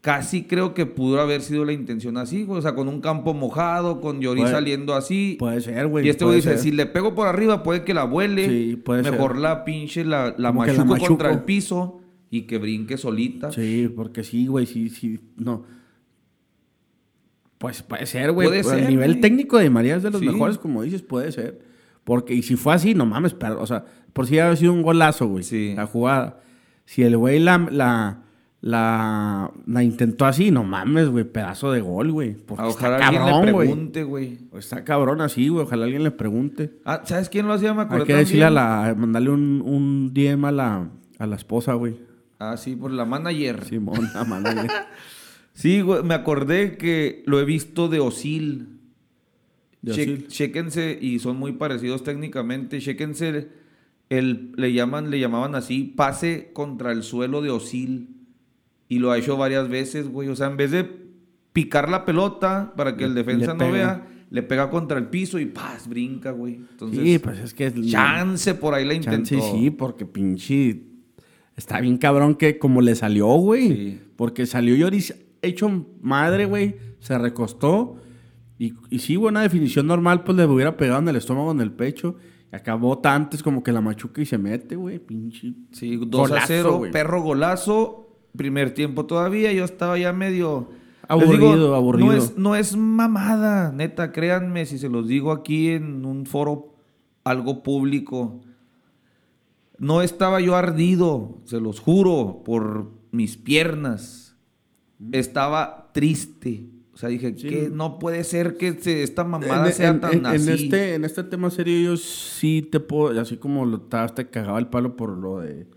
A: casi creo que pudo haber sido la intención así, güey. O sea, con un campo mojado, con Lloris
B: Puede-
A: saliendo así.
B: Puede ser, güey.
A: y este güey dice,
B: ser.
A: si le pego por arriba puede que la vuele.
B: Sí, puede ser.
A: Mejor la pinche, la, la machuco contra el piso y que brinque solita.
B: Sí, porque sí, güey, sí, sí, no. Pues puede ser, güey.
A: Puede ser,
B: El nivel técnico de María es de los mejores, como dices, puede ser. Porque, y si fue así, no mames, pero, o sea, por si había sido un golazo, güey.
A: Sí.
B: La jugada. Si el güey la, la, la, la intentó así, no mames, güey, pedazo de gol, güey. Porque
A: Ojalá
B: está
A: alguien
B: cabrón,
A: le pregunte, güey.
B: Está cabrón así, güey. Ojalá alguien le pregunte.
A: Ah, ¿sabes quién lo hacía? Me acuerdo
B: Hay que decirle a
A: también.
B: la, mandarle un, un DM a la, a la esposa, güey.
A: Ah, sí, por la manager.
B: Simón, la manager.
A: Sí, güey, me acordé que lo he visto de Osil. Che-
B: Osil.
A: Chéquense, y son muy parecidos técnicamente. Chéquense, el, le, llaman, le llamaban así, pase contra el suelo de Osil. Y lo ha hecho varias veces, güey. O sea, en vez de picar la pelota para que el defensa no
B: pega.
A: vea, le pega contra el piso y ¡paz! brinca, güey. Entonces,
B: sí, pues es que... es-
A: chance por ahí la intentó.
B: Chance sí, porque pinche. Está bien cabrón que como le salió, güey.
A: Sí.
B: Porque salió Lloris hecho madre, güey. Se recostó. Y, y sí, buena definición normal, pues le hubiera pegado en el estómago, en el pecho. Y acabó antes como que la machuca y se mete, güey. Pinche.
A: Sí, 2 a
B: Golazo,
A: 0,
B: güey.
A: perro golazo. Primer tiempo todavía, yo estaba ya medio...
B: Aburrido, aburrido.
A: No es, no es mamada, neta, créanme, si se los digo aquí en un foro, algo público. No estaba yo ardido, se los juro, por mis piernas. Estaba triste. O sea, dije,
B: Sí.
A: que no puede ser que esta mamada
B: En-
A: sea
B: en,
A: tan
B: en- en
A: así.
B: este, en este tema serio, yo sí te puedo, así como lo estabas, te cagaba el palo por lo de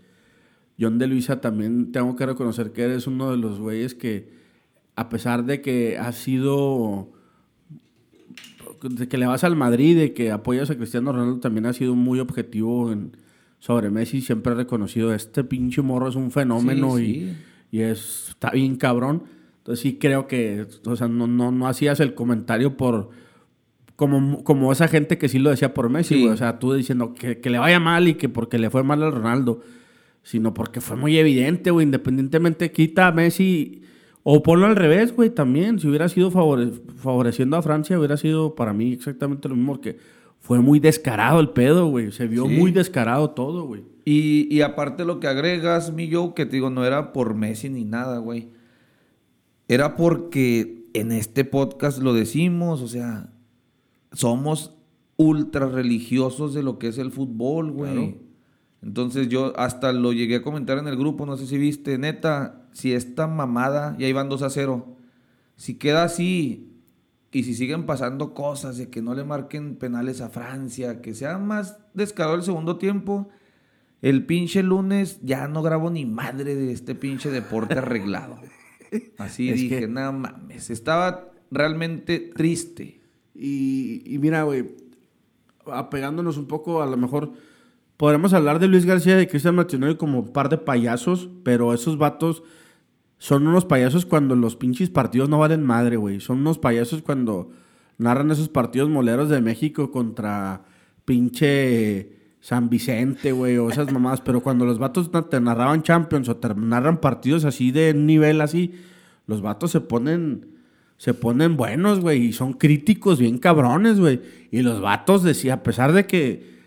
B: John de Luisa, también tengo que reconocer que eres uno de los güeyes que, a pesar de que has sido, de que le vas al Madrid, de que apoyas a Cristiano Ronaldo, también has sido muy objetivo en, sobre Messi, siempre he reconocido, este pinche morro es un fenómeno
A: Sí,
B: y,
A: sí.
B: y es, está bien cabrón. Entonces sí creo que, o sea, no, no, no hacías el comentario por, como, como esa gente que sí lo decía por Messi,
A: Sí.
B: güey. O sea, tú diciendo que, que le vaya mal y que porque le fue mal al Ronaldo. Sino porque fue muy evidente, güey. Independientemente, quita a Messi o ponlo al revés, güey, también. Si hubiera sido favore- favoreciendo a Francia, hubiera sido para mí exactamente lo mismo. Porque fue muy descarado el pedo, güey. Se vio
A: Sí.
B: muy descarado todo, güey.
A: Y, y aparte lo que agregas, mi Joe, que te digo, no era por Messi ni nada, güey. Era porque en este podcast lo decimos, o sea, somos ultra religiosos de lo que es el fútbol, güey.
B: Claro.
A: Entonces yo hasta lo llegué a comentar en el grupo, no sé si viste, neta, si esta mamada, ya iban 2 a 0, si queda así y si siguen pasando cosas de que no le marquen penales a Francia, que sea más descarado el segundo tiempo, el pinche lunes ya no grabo ni madre de este pinche deporte arreglado. Así
B: Es
A: dije,
B: que-
A: nada mames, estaba realmente triste.
B: Y, y mira, güey, apegándonos un poco, a lo mejor podremos hablar de Luis García y de Cristian Martinelli como un par de payasos, pero esos vatos son unos payasos cuando los pinches partidos no valen madre, güey. Son unos payasos cuando narran esos partidos moleros de México contra pinche San Vicente, güey, o esas mamadas. Pero cuando los vatos te narraban Champions o te narran partidos así de nivel así, los vatos se ponen, se ponen buenos, güey, y son críticos bien cabrones, güey. Y los vatos decían, a pesar de que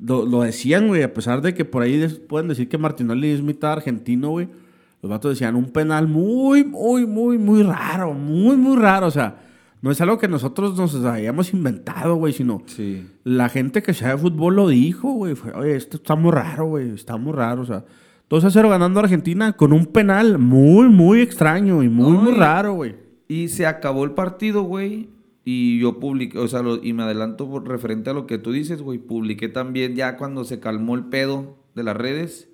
B: lo, decían, güey, a pesar de que por ahí pueden decir que Martinelli es mitad argentino, güey. Los vatos decían un penal muy, muy, muy, muy raro, muy, muy raro. O sea, no es algo que nosotros nos hayamos inventado, güey, sino
A: Sí.
B: la gente que sabe fútbol lo dijo, güey. Fue, Oye, esto está muy raro, güey, está muy raro. O sea, 2 a 0 ganando a Argentina con un penal muy, muy extraño y muy,
A: No,
B: muy raro, güey.
A: Y se acabó el partido, güey. Y yo publiqué, o sea, lo- y me adelanto por referente a lo que tú dices, güey. Publiqué también ya cuando se calmó el pedo de las redes.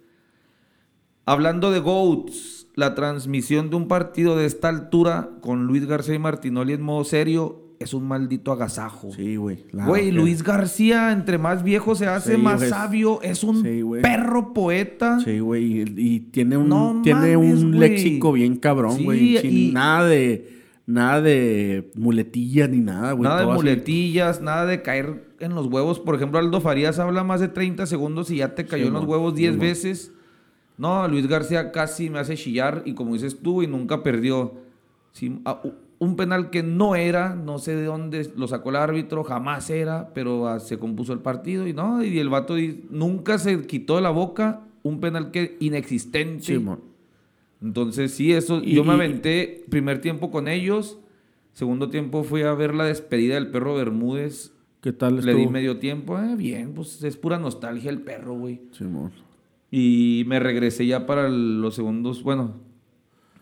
A: Hablando de GOATs, la transmisión de un partido de esta altura con Luis García y Martinoli en modo serio es un maldito agasajo.
B: Sí, güey. claro
A: Güey, Luis García, entre más viejo se hace,
B: Sí,
A: más sabio. Es un
B: Sí,
A: perro poeta.
B: Sí, güey. Y, y tiene un,
A: No
B: tiene
A: mames,
B: un
A: güey.
B: léxico bien cabrón,
A: Sí,
B: güey. sin
A: y-
B: nada de. Nada de muletillas ni nada, güey.
A: Nada de
B: así.
A: muletillas, nada de caer en los huevos. Por ejemplo, Aldo Farías habla más de 30 segundos y ya te cayó en los huevos 10
B: Simón.
A: veces. No, Luis García casi me hace chillar y como dices tú, y nunca perdió. Sí, a- u- un penal que no era, no sé de dónde lo sacó el árbitro, jamás era, pero ah, se compuso el partido y no, y el vato nunca se quitó de la boca un penal que inexistente.
B: Simón.
A: Entonces, sí, eso,
B: Y-
A: yo me aventé primer tiempo con ellos. Segundo tiempo fui a ver la despedida del perro Bermúdez.
B: ¿Qué tal
A: Le di medio tiempo. Eh, bien, pues es pura nostalgia el perro, güey.
B: Simón.
A: Y me regresé ya para el- los segundos. Bueno,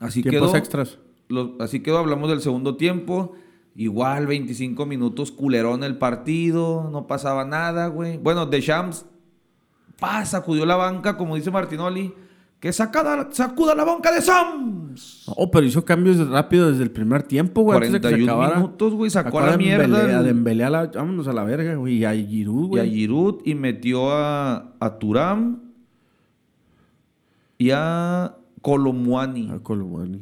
A: así
B: Tiempos
A: quedó.
B: extras.
A: Los- así quedó, hablamos del segundo tiempo. Igual, 25 minutos, culerón el partido, no pasaba nada, güey. Bueno, Deschamps, pa, sacudió la banca, como dice Martinoli, que sacada, sacuda la banca de Sams.
B: Oh, pero hizo cambios rápido desde el primer tiempo, güey. antes de que
A: 41 minutos, güey, sacó a la mierda
B: Dembélé,
A: el-.
B: Vámonos a la verga, güey. Y a Giroud,
A: Y
B: güey.
A: a Giroud, y metió a, a Turam y a Colomuani.
B: A Colomani.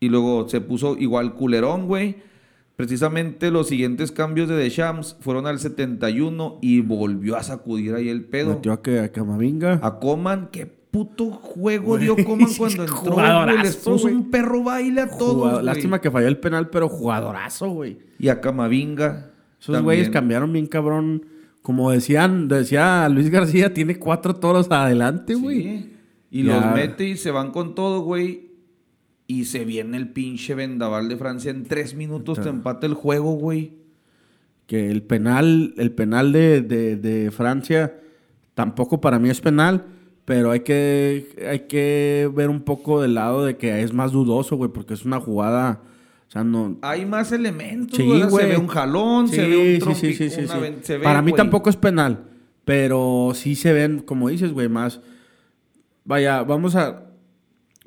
A: Y luego se puso igual culerón, güey. Precisamente los siguientes cambios de Deschamps fueron al 71 y volvió a sacudir ahí el pedo.
B: Metió a, que, a Camavinga.
A: A Coman, qué puto juego dio Coman cuando entró, güey.
B: jugadorazo,
A: Les puso un perro baile a todos,
B: Jugado-. Lástima que falló el penal, pero jugadorazo, güey.
A: Y a Camavinga.
B: Esos güeyes cambiaron bien cabrón. Como decían, decía Luis García, tiene cuatro toros adelante, güey.
A: Sí. Y
B: Ya.
A: los mete y se van con todo, güey. Y se viene el pinche vendaval de Francia. En tres minutos te empata el juego, güey.
B: Que el penal, el penal de, de- de Francia tampoco para mí es penal, pero hay que, hay que ver un poco del lado de que es más dudoso, güey, porque es una jugada. O sea, no.
A: Hay más elementos,
B: Sí,
A: güey. Se ve un jalón, se ve un
B: Sí,
A: trompi-
B: sí, sí, sí, sí.
A: ve,
B: Para mí
A: güey.
B: tampoco es penal, pero sí se ven, como dices, güey, más. Vaya, vamos a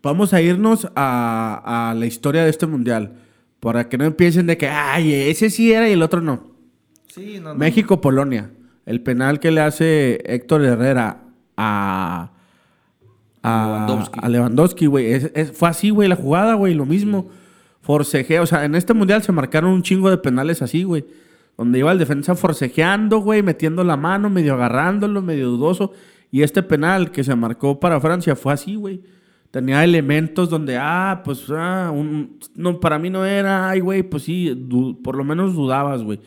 B: vamos a irnos a, a la historia de este mundial, para que no empiecen de que, ay, ese sí era y el otro no.
A: Sí, no, no.
B: México Polonia, el penal que le hace Héctor Herrera a a
A: Lewandowski.
B: a Lewandowski, güey, es- es- fue así, güey, la jugada, güey, lo mismo. Forcejeo, o sea, en este mundial se marcaron un chingo de penales así, güey. Donde iba el defensa forcejeando, güey, metiendo la mano, medio agarrándolo, medio dudoso. Y este penal que se marcó para Francia fue así, güey. Tenía elementos donde, ah, pues, ah, un- no, para mí no era, ay, güey, pues sí, du- por lo menos dudabas, güey.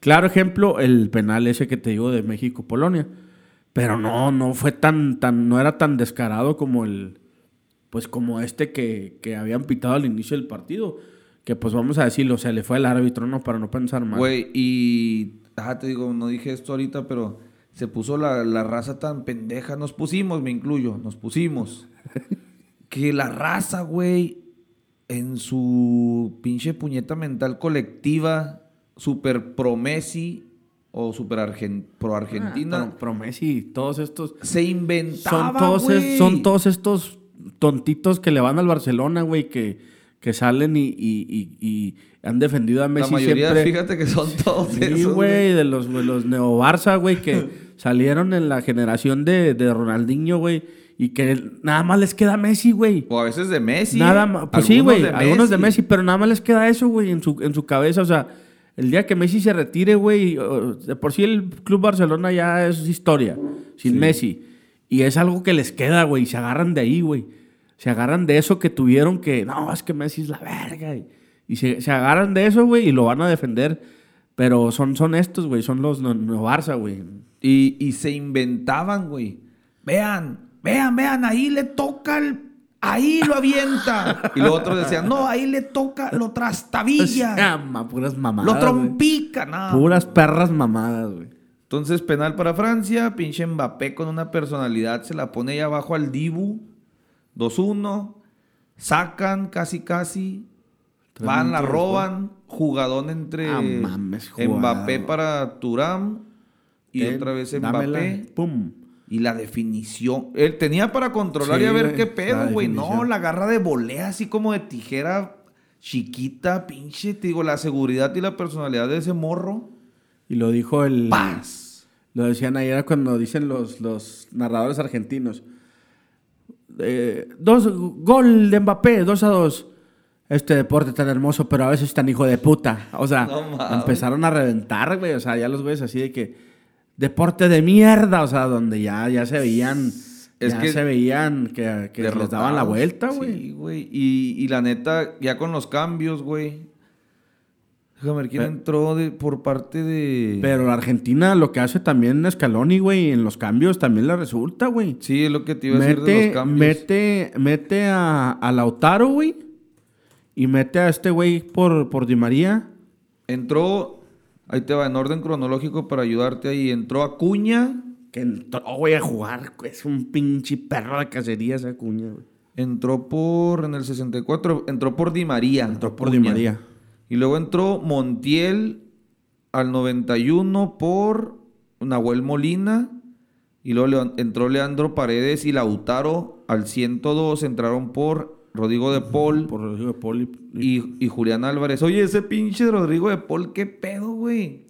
B: Claro ejemplo, el penal ese que te digo de México-Polonia. Pero no, no fue tan, tan, no era tan descarado como el, pues como este que, que habían pitado al inicio del partido. Que pues vamos a decirlo, se le fue el árbitro, ¿no? Para no pensar mal.
A: Güey, y. Ah, te digo, no dije esto ahorita, pero se puso la, la raza tan pendeja. Nos pusimos, me incluyo, nos pusimos. que la raza, güey, en su pinche puñeta mental colectiva, super pro Messi o super argen- pro Argentina,
B: Ah, Pro, pro Messi, todos estos...
A: se inventaba,
B: Son todos, es- son todos estos tontitos que le van al Barcelona, güey, que, que salen y, y- y- y han defendido a
A: La
B: Messi
A: mayoría,
B: siempre.
A: fíjate que son todos
B: Sí,
A: esos,
B: güey, de los, los neo-Barça, güey, que salieron en la generación de, de Ronaldinho, güey, y que nada más les queda Messi, güey.
A: O a veces de Messi.
B: Nada más, pues sí, güey, algunos de Messi, pero nada más les queda eso, güey, en su, en su cabeza, o sea, el día que Messi se retire, güey, de por sí el Club Barcelona ya es historia, sin Messi, y es algo que les queda, güey, y se agarran de ahí, güey, se agarran de eso que tuvieron que, no, es que Messi es la verga, y, y se, se agarran de eso, güey, y lo van a defender, pero son, son estos, güey, son los no, no Barça, güey.
A: Y, y se inventaban, güey. Vean, vean, vean, ahí le toca el... Ahí lo avienta. y los otros decían, no, ahí le toca, lo trastabilla.
B: Ah, ma- puras mamadas,
A: lo trompica, no.
B: Puras perras mamadas, güey.
A: Entonces, penal para Francia. Pinche Mbappé con una personalidad se la pone ahí abajo al Dibu. 2-1. Sacan casi, casi. Van, la roban. Jugadón entre
B: Ah, mames.
A: Mbappé para Turam. Y
B: Ten,
A: otra vez
B: dámela,
A: Mbappé.
B: Pum.
A: Y la definición. Él tenía para controlar
B: Sí,
A: y a ver
B: güey,
A: qué pedo, güey. No, la agarra de volea así como de tijera chiquita, pinche. Te digo, la seguridad y la personalidad de ese morro.
B: Y lo dijo el.
A: ¡Paz!
B: Lo decían ayer cuando dicen los, los narradores argentinos. Eh, dos, gol de Mbappé, 2 a 2. Este deporte tan hermoso, pero a veces tan hijo de puta. O sea,
A: No
B: empezaron a reventar, güey. O sea, ya los güeyes así de que. Deporte de mierda. O sea, donde ya, ya se veían.
A: Es
B: ya
A: que-
B: se veían que, que les daban la vuelta, güey.
A: Sí, güey. Y, y la neta, ya con los cambios, güey. Déjame ver quién
B: Pero-
A: entró de, por parte de.
B: Pero la Argentina lo que hace también Scaloni, güey, en los cambios también le resulta, güey.
A: Sí, es lo que te iba a decir de
B: Mete,
A: los cambios.
B: mete, mete a, a Lautaro, güey. Y mete a este güey por, por Di María.
A: Entró, ahí te va, en orden cronológico para ayudarte ahí. Entró Acuña,
B: Que entró, güey, a jugar. Es un pinche perro de cacería esa cuña, güey.
A: entró por, en el 64, entró por Di María.
B: Entró por Di
A: Acuña.
B: María.
A: Y luego entró Montiel al 91 por Nahuel Molina. Y luego entró Leandro Paredes y Lautaro al 102. Entraron por Rodrigo de Paul
B: Por Rodrigo de Paul y-
A: y, Julián Álvarez. Oye, ese pinche Rodrigo de Paul, ¿qué pedo, güey?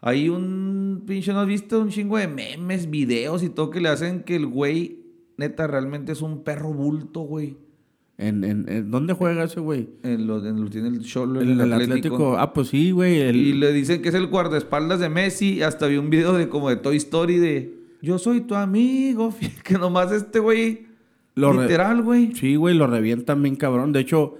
A: Hay un pinche, ¿no has visto? Un chingo de memes, videos y todo que le hacen que el güey, neta, realmente es un perro bulto, güey.
B: ¿En, en, en dónde juega ese güey?
A: En lo, en lo tiene el Cholo,
B: En
A: el,
B: el
A: Atlético.
B: Atlético. Ah, pues sí, güey. el-
A: Y le dicen que es el guardaespaldas de Messi. Hasta vi un video de como de Toy Story de Yo soy tu amigo. Que nomás este güey.
B: Lo
A: literal, güey.
B: Sí, güey, lo revientan bien cabrón. De hecho,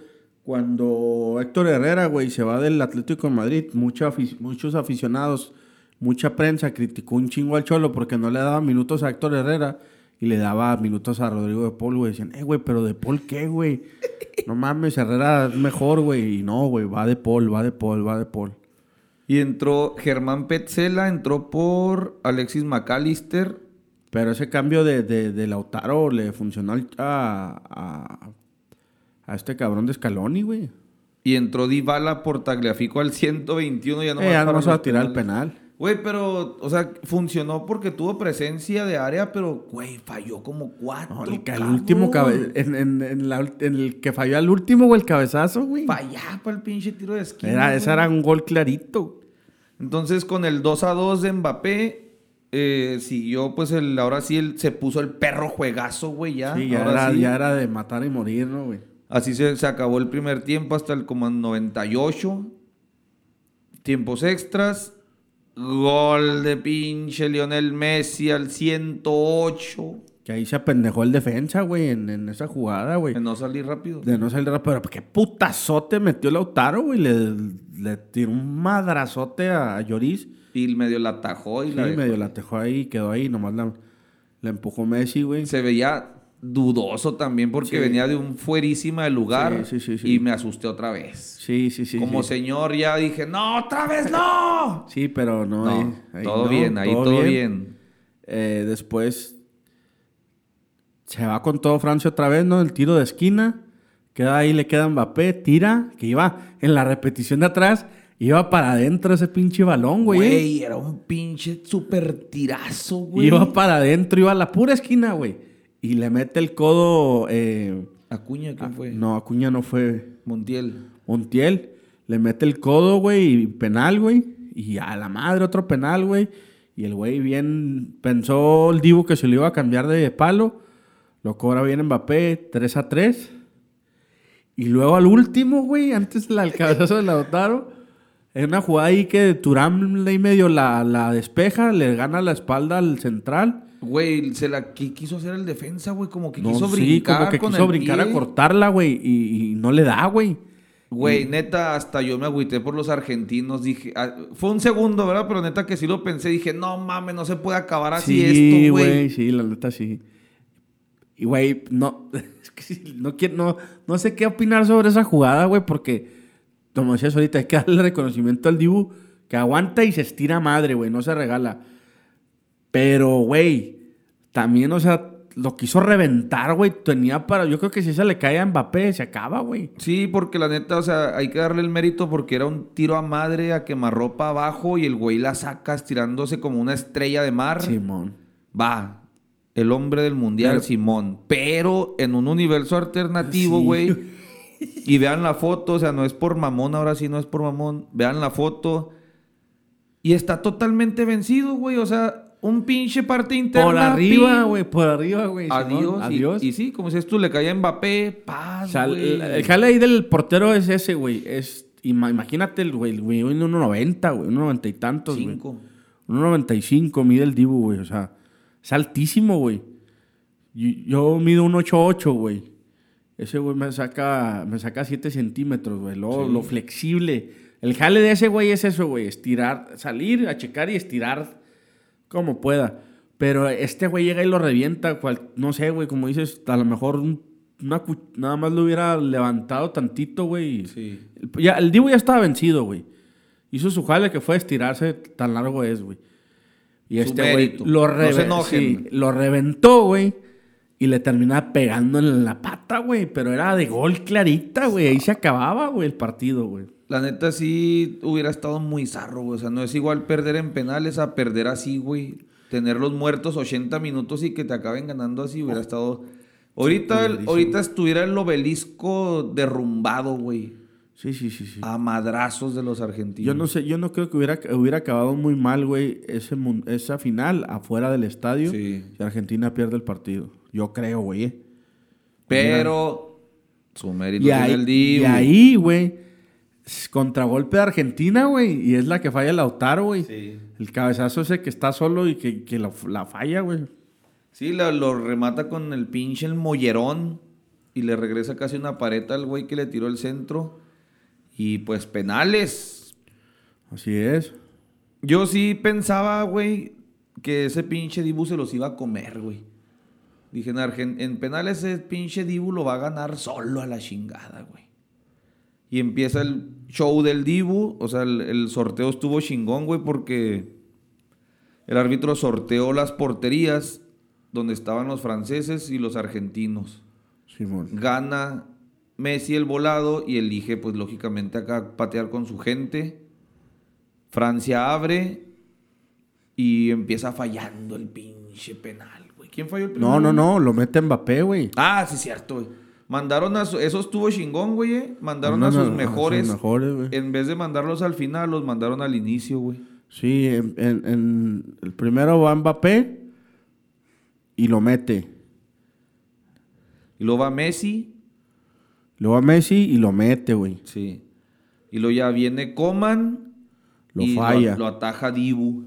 B: cuando Héctor Herrera, güey, se va del Atlético de Madrid, mucha muchos aficionados, mucha prensa criticó un chingo al Cholo porque no le daba minutos a Héctor Herrera y le daba minutos a Rodrigo de Paul, güey. Decían, eh, güey, pero de Paul qué, güey. No mames, Herrera es mejor, güey. Y no, güey, va de Paul, va de Paul, va de Paul.
A: Y entró Germán Petzela. Entró por Alexis McAllister.
B: Pero ese cambio de, de, de Lautaro le funcionó a, a, a este cabrón de Scaloni, güey.
A: Y entró Dybala por Tagliafico al 121. Ya no
B: Eh, ya no va a tirar el penal.
A: Güey, pero, o sea, funcionó porque tuvo presencia de área, pero, güey, falló como cuatro.
B: No, el, último cabe- en, en- en la ul- en el que falló al último, güey, el cabezazo, güey.
A: Fallaba para el pinche tiro de esquina.
B: Era, ese era un gol clarito.
A: Entonces, con el 2 a 2 de Mbappé, eh, siguió, pues, el, ahora sí se puso el perro juegazo, güey, ya.
B: Sí, ya
A: ahora
B: era,
A: sí.
B: ya era de matar y morir, ¿no, güey?
A: Así se, se acabó el primer tiempo hasta el como en 98. Tiempos extras. Gol de pinche Lionel Messi al 108.
B: Que ahí se apendejó el defensa, güey, en, en esa jugada, güey.
A: De no salir rápido.
B: De no salir rápido. Pero qué putazote metió Lautaro, güey. Le, le tiró un madrazote a Lloris.
A: Y medio la atajó y
B: Sí,
A: la dejó.
B: medio la tejó ahí, quedó ahí. Nomás la, la empujó Messi, güey.
A: Se veía dudoso también porque
B: Sí.
A: venía de un fuerísima lugar.
B: Sí, sí.
A: Y me asusté otra vez.
B: Sí, sí, sí.
A: Como señor ya dije, no, otra vez no.
B: Sí, pero no.
A: No,
B: ahí- ahí
A: todo
B: no,
A: bien, ahí todo, bien.
B: Eh, después se va con todo Francia otra vez, ¿no? El tiro de esquina. Queda ahí, le queda Mbappé, tira, que iba en la repetición de atrás, iba para adentro ese pinche balón, güey.
A: Güey, era un pinche super tirazo, güey.
B: Iba para adentro, iba a la pura esquina, güey. Y le mete el codo. eh,
A: Acuña, ¿quién fue?
B: no, Acuña no fue.
A: Montiel.
B: Montiel. Le mete el codo, güey, y penal, güey. Y a la madre otro penal, güey. Y el güey bien pensó el Divo que se lo iba a cambiar de palo. Lo cobra bien Mbappé, 3 a 3. Y luego al último, güey, antes del cabezazo de Lautaro, en una jugada ahí que Turán ahí medio la, la despeja, le gana la espalda al central.
A: Güey, se la qui- quiso hacer el defensa, güey, como que
B: No,
A: quiso
B: sí,
A: brincar
B: como que
A: con
B: quiso
A: el
B: brincar
A: pie.
B: a cortarla, güey, y, y no le da, güey.
A: Güey, neta, hasta yo me agüité por los argentinos. Dije, ah, fue un segundo, ¿verdad? Pero neta que sí lo pensé. Dije, no mames, no se puede acabar así
B: sí,
A: esto, güey.
B: Sí, la neta sí. Y, güey, no, sí, no, quiero, no, no sé qué opinar sobre esa jugada, güey, porque, como decías ahorita, hay que darle reconocimiento al Dibu, que aguanta y se estira madre, güey, no se regala. Pero, güey, también, o sea, lo quiso reventar, güey, tenía para, yo creo que si se le cae a Mbappé, se acaba, güey.
A: Sí, porque la neta, o sea, hay que darle el mérito porque era un tiro a madre a quemarropa abajo y el güey la saca estirándose como una estrella de mar.
B: Simón.
A: Va, el hombre del mundial,
B: Pero-
A: Simón. Pero en un universo alternativo,
B: Sí.
A: güey. Y vean la foto, o sea, no es por mamón, ahora sí no es por mamón. Vean la foto. Y está totalmente vencido, güey. O sea, un pinche parte interna.
B: Por arriba, güey, por arriba, güey.
A: Adiós. y-
B: Adiós.
A: Y, sí, como si tú le caía a Mbappé, paz, güey.
B: el, el jale ahí del portero es ese, güey. Es, ima- imagínate el güey, güey, un 1.90, güey, un 90 y tantos, güey.
A: Cinco.
B: Un 1.95 mide el Dibu, güey. O sea, es altísimo, güey. Yo, yo mido un 8.8, güey. Ese güey me saca, me saca 7 centímetros, güey. Lo, lo flexible. El jale de ese güey es eso, güey. Estirar, salir, a checar y estirar como pueda. Pero este güey llega y lo revienta. cual- no sé, güey, como dices, a lo mejor un una nada más lo hubiera levantado tantito, güey.
A: Sí.
B: El, ya, el Dibu ya estaba vencido, güey. Hizo su jale que fue estirarse, tan largo es, güey. Y
A: Su
B: este güey reve- sí, lo reventó, güey. Y le terminaba pegando en la pata, güey. Pero era de gol clarita, güey. Ahí se acababa, güey, el partido, güey.
A: La neta sí hubiera estado muy zarro, güey. O sea, no es igual perder en penales a perder así, güey. Tener los muertos 80 minutos y que te acaben ganando así hubiera estado... Ahorita, el- ahorita estuviera el obelisco derrumbado, güey.
B: Sí, sí, sí, sí.
A: A madrazos de los argentinos.
B: Yo no sé, yo no creo que hubiera, hubiera acabado muy mal, güey, ese, esa final afuera del estadio
A: Sí.
B: si Argentina pierde el partido. Yo creo, güey. eh.
A: Pero su mérito
B: Y
A: tiene
B: ahí,
A: el Dibu.
B: y ahí, güey, contragolpe de Argentina, güey, y es la que falla Lautaro, güey.
A: Sí.
B: El cabezazo ese que está solo y que, que la, la falla, güey.
A: Sí, la- lo remata con el pinche el mollerón y le regresa casi una pared al güey que le tiró el centro. Y pues penales.
B: Así es.
A: Yo sí pensaba, güey, que ese pinche Dibu se los iba a comer, güey. Dije, en, Argen- en penales ese pinche Dibu lo va a ganar solo a la chingada, güey. Y empieza el show del Dibu. O sea, el, el sorteo estuvo chingón, güey, porque el árbitro sorteó las porterías donde estaban los franceses y los argentinos.
B: Simón.
A: Gana Messi el volado y elige, pues lógicamente, acá patear con su gente. Francia abre y empieza fallando el pinche penal, güey. ¿Quién falló el penal?
B: No, no, no, lo mete Mbappé, güey.
A: Ah, sí, cierto, güey. Mandaron a su- Eso estuvo chingón, güey. eh. Mandaron
B: No,
A: a sus
B: no, a sus
A: mejores.
B: güey.
A: en vez de mandarlos al final, los mandaron al inicio, güey.
B: Sí, en, en- en- el primero va Mbappé y lo mete.
A: Y luego va Messi.
B: Luego va Messi y lo mete, güey.
A: Sí. Y luego ya viene Coman.
B: Lo
A: y
B: falla.
A: Lo, ataja Dibu.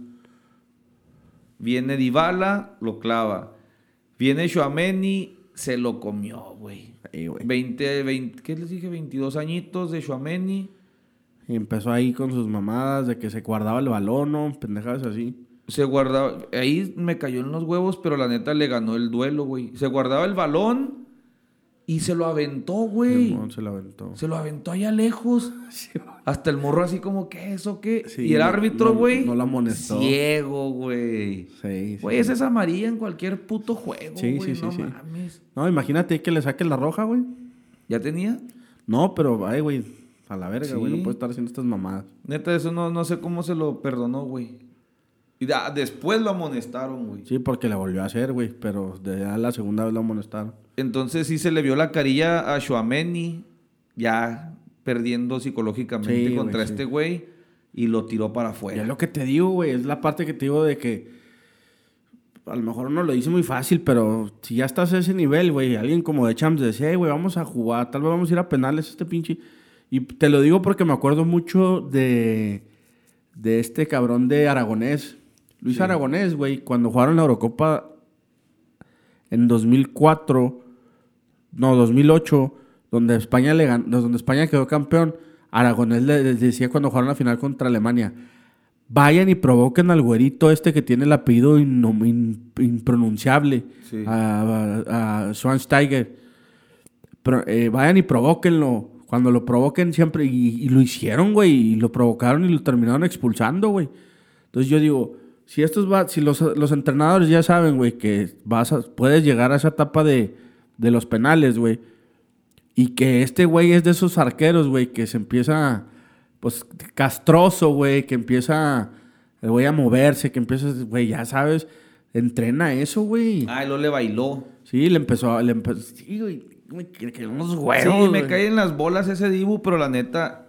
A: Viene Dybala, lo clava. Viene Shuameni, se lo comió, güey.
B: Sí.
A: 20, 20, ¿qué les dije? 22 añitos de Shuameni.
B: Y empezó ahí con sus mamadas de que se guardaba el balón, ¿no? Pendejadas así.
A: Se guardaba, ahí me cayó en los huevos, pero la neta le ganó el duelo, güey. Se guardaba el balón y se lo aventó, güey.
B: Se la aventó.
A: Se lo aventó allá lejos. Hasta el morro así como, ¿qué eso qué?
B: Sí,
A: y el árbitro, güey.
B: no lo amonestó.
A: Ciego, güey.
B: Sí, sí.
A: Güey, esa es amarilla en cualquier puto juego,
B: Sí,
A: güey.
B: sí, sí,
A: no
B: sí.
A: mames.
B: No, imagínate que le saque la roja, güey.
A: ¿Ya tenía?
B: No, pero, ay, güey, a la verga, güey.
A: Sí.
B: No puede estar haciendo estas mamadas.
A: Neta, eso no, no sé cómo se lo perdonó, güey. Y da- después lo amonestaron, güey.
B: Sí, porque le volvió a hacer, güey. Pero de ya la segunda vez lo amonestaron.
A: Entonces sí se le vio la carilla a Shuameni, ya perdiendo psicológicamente
B: Sí,
A: contra
B: güey, sí.
A: este güey, y lo tiró para afuera.
B: es lo que te digo, güey. Es la parte que te digo de que a lo mejor uno lo dice muy fácil, pero si ya estás a ese nivel, güey, alguien como de Champs decía, "Hey, güey, vamos a jugar, tal vez vamos a ir a penales este pinche. Y te lo digo porque me acuerdo mucho de, de este cabrón de Aragonés. Luis Aragonés, güey, cuando jugaron la Eurocopa en 2004, no, 2008, donde España, le gan- donde España quedó campeón, Aragonés le le decía cuando jugaron la final contra Alemania, vayan y provoquen al güerito este que tiene el apellido in- impronunciable,
A: Sí.
B: a, a, a Schweinsteiger. Pero, eh, vayan y provóquenlo. Cuando lo provoquen siempre, y, y lo hicieron, güey, y lo provocaron y lo terminaron expulsando, güey. Entonces yo digo, si estos va, si los, los entrenadores ya saben, güey, que vas a- puedes llegar a esa etapa de, de los penales, güey, y que este güey es de esos arqueros, güey, que se empieza, pues, castroso, güey, que empieza el güey a moverse, que empieza, güey, ya sabes, entrena eso, güey.
A: Ah, luego le bailó.
B: Sí, le empezó, a- le empezó, sí, güey, güey, que, unos
A: sí, me caen las bolas ese Dibu, pero la neta,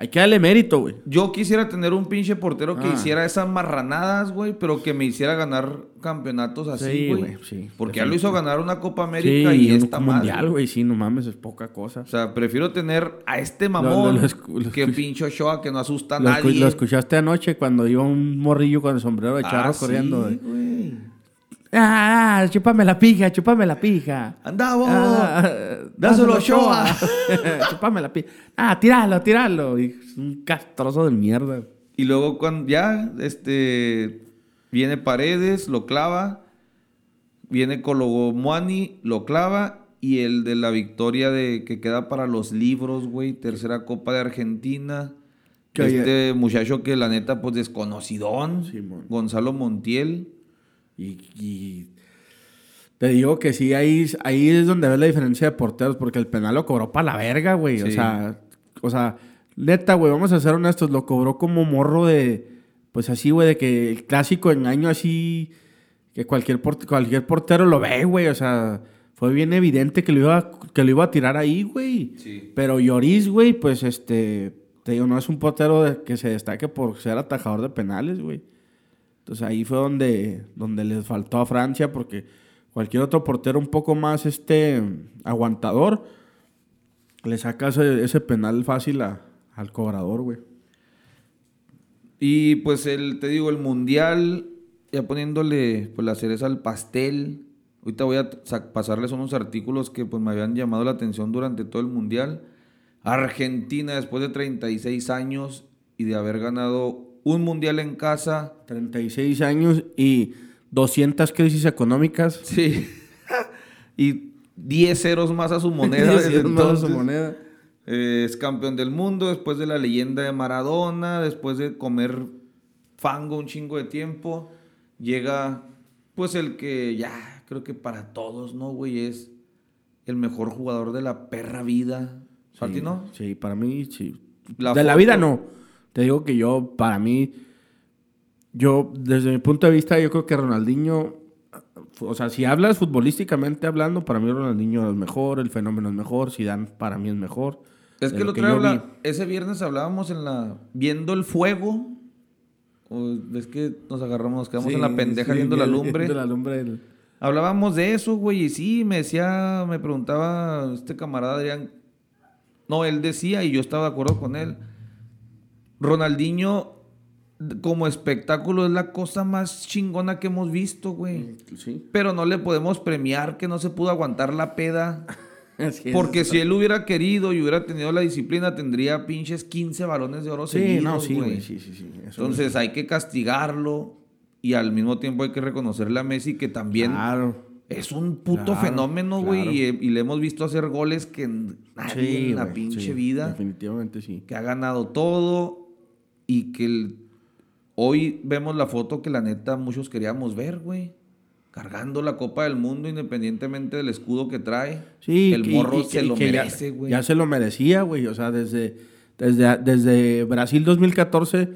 B: Hay que darle mérito, güey.
A: yo quisiera tener un pinche portero que
B: Ah.
A: hiciera esas marranadas, güey, pero que me hiciera ganar campeonatos así,
B: Sí,
A: güey.
B: sí,
A: Porque ya lo hizo ganar una Copa
B: Sí,
A: América y esta madre.
B: mundial, güey, sí, no mames, es poca cosa.
A: O sea, prefiero tener a este mamón
B: lo escu- lo
A: que pinche Ochoa que no asusta a
B: Lo,
A: nadie.
B: lo escuchaste anoche cuando iba un morrillo con el sombrero de charro
A: Ah,
B: corriendo,
A: sí,
B: güey. Ah, chúpame la pija, chúpame la pija.
A: Anda, vos.
B: Ah,
A: dáselo a Ochoa.
B: chúpame la pija. Ah, tiralo, tiralo. Y es un castroso de mierda.
A: Y luego cuando ya, este, viene Paredes, lo clava. Viene Cologomuani, lo clava. y el de la victoria de que queda para los libros, güey. Tercera Copa de Argentina.
B: Que
A: este muchacho que la neta, pues desconocidón. Gonzalo Montiel.
B: Y, y te digo que sí, ahí, ahí es donde ves la diferencia de porteros, porque el penal lo cobró para la verga, güey. O sea, o sea, neta, güey, vamos a ser honestos, lo cobró como morro de, pues así, güey, de que el clásico engaño así, que cualquier, port- cualquier portero lo ve, güey. O sea, fue bien evidente que lo iba, que lo iba a tirar ahí, güey.
A: Sí.
B: Pero Lloris, güey, pues este, te digo, no es un portero de- que se destaque por ser atajador de penales, güey. Entonces ahí fue donde, donde les faltó a Francia, porque cualquier otro portero un poco más este, aguantador le saca ese, ese penal fácil a- al cobrador, güey.
A: Y pues el, te digo, el mundial, ya poniéndole pues, la cereza al pastel. Ahorita voy a sa- pasarles unos artículos que pues me habían llamado la atención durante todo el mundial. Argentina, después de 36 años y de haber ganado un mundial en casa.
B: 36 años y 200 crisis económicas.
A: Sí. y 10 ceros más a su moneda. desde
B: Hicieron más a su moneda.
A: Eh, es campeón del mundo después de la leyenda de Maradona, después de comer fango un chingo de tiempo. Llega, pues, el que ya creo que para todos, ¿no, güey? Es el mejor jugador de la perra vida. ¿Para ti no?
B: Sí, para mí sí.
A: La
B: de la vida no. Te digo que yo, para mí, yo, desde mi punto de vista, yo creo que Ronaldinho, o sea, si hablas futbolísticamente hablando, para mí Ronaldinho es mejor, el fenómeno es mejor, Zidane para mí es mejor.
A: Es que el otro día ese viernes hablábamos en la. viendo el fuego. O ves que nos agarramos, nos quedamos en la pendeja
B: sí,
A: viendo la lumbre.
B: viendo la lumbre del-
A: Hablábamos de eso, güey, y sí, me decía, me preguntaba este camarada Adrián. No, él decía, y yo estaba de acuerdo con él. Ronaldinho, como espectáculo, es la cosa más chingona que hemos visto, güey.
B: Sí.
A: Pero no le podemos premiar que no se pudo aguantar la peda. Porque si él hubiera querido y hubiera tenido la disciplina, tendría pinches 15 balones de oro
B: Sí,
A: seguidos,
B: no, sí,
A: güey.
B: güey, sí, sí, sí. Eso
A: Entonces hay que castigarlo y al mismo tiempo hay que reconocerle a Messi que también
B: Claro.
A: es un puto
B: Claro,
A: fenómeno, güey.
B: claro.
A: Y, y le hemos visto hacer goles que nadie en la pinche vida,
B: Definitivamente sí.
A: que ha ganado todo y que el- hoy vemos la foto que la neta muchos queríamos ver, güey. Cargando la Copa del Mundo independientemente del escudo que trae.
B: Sí,
A: el
B: y-
A: morro
B: y-
A: se
B: y
A: lo
B: que ya-
A: merece, güey.
B: Ya, se lo merecía, güey. O sea, desde, desde, desde Brasil 2014,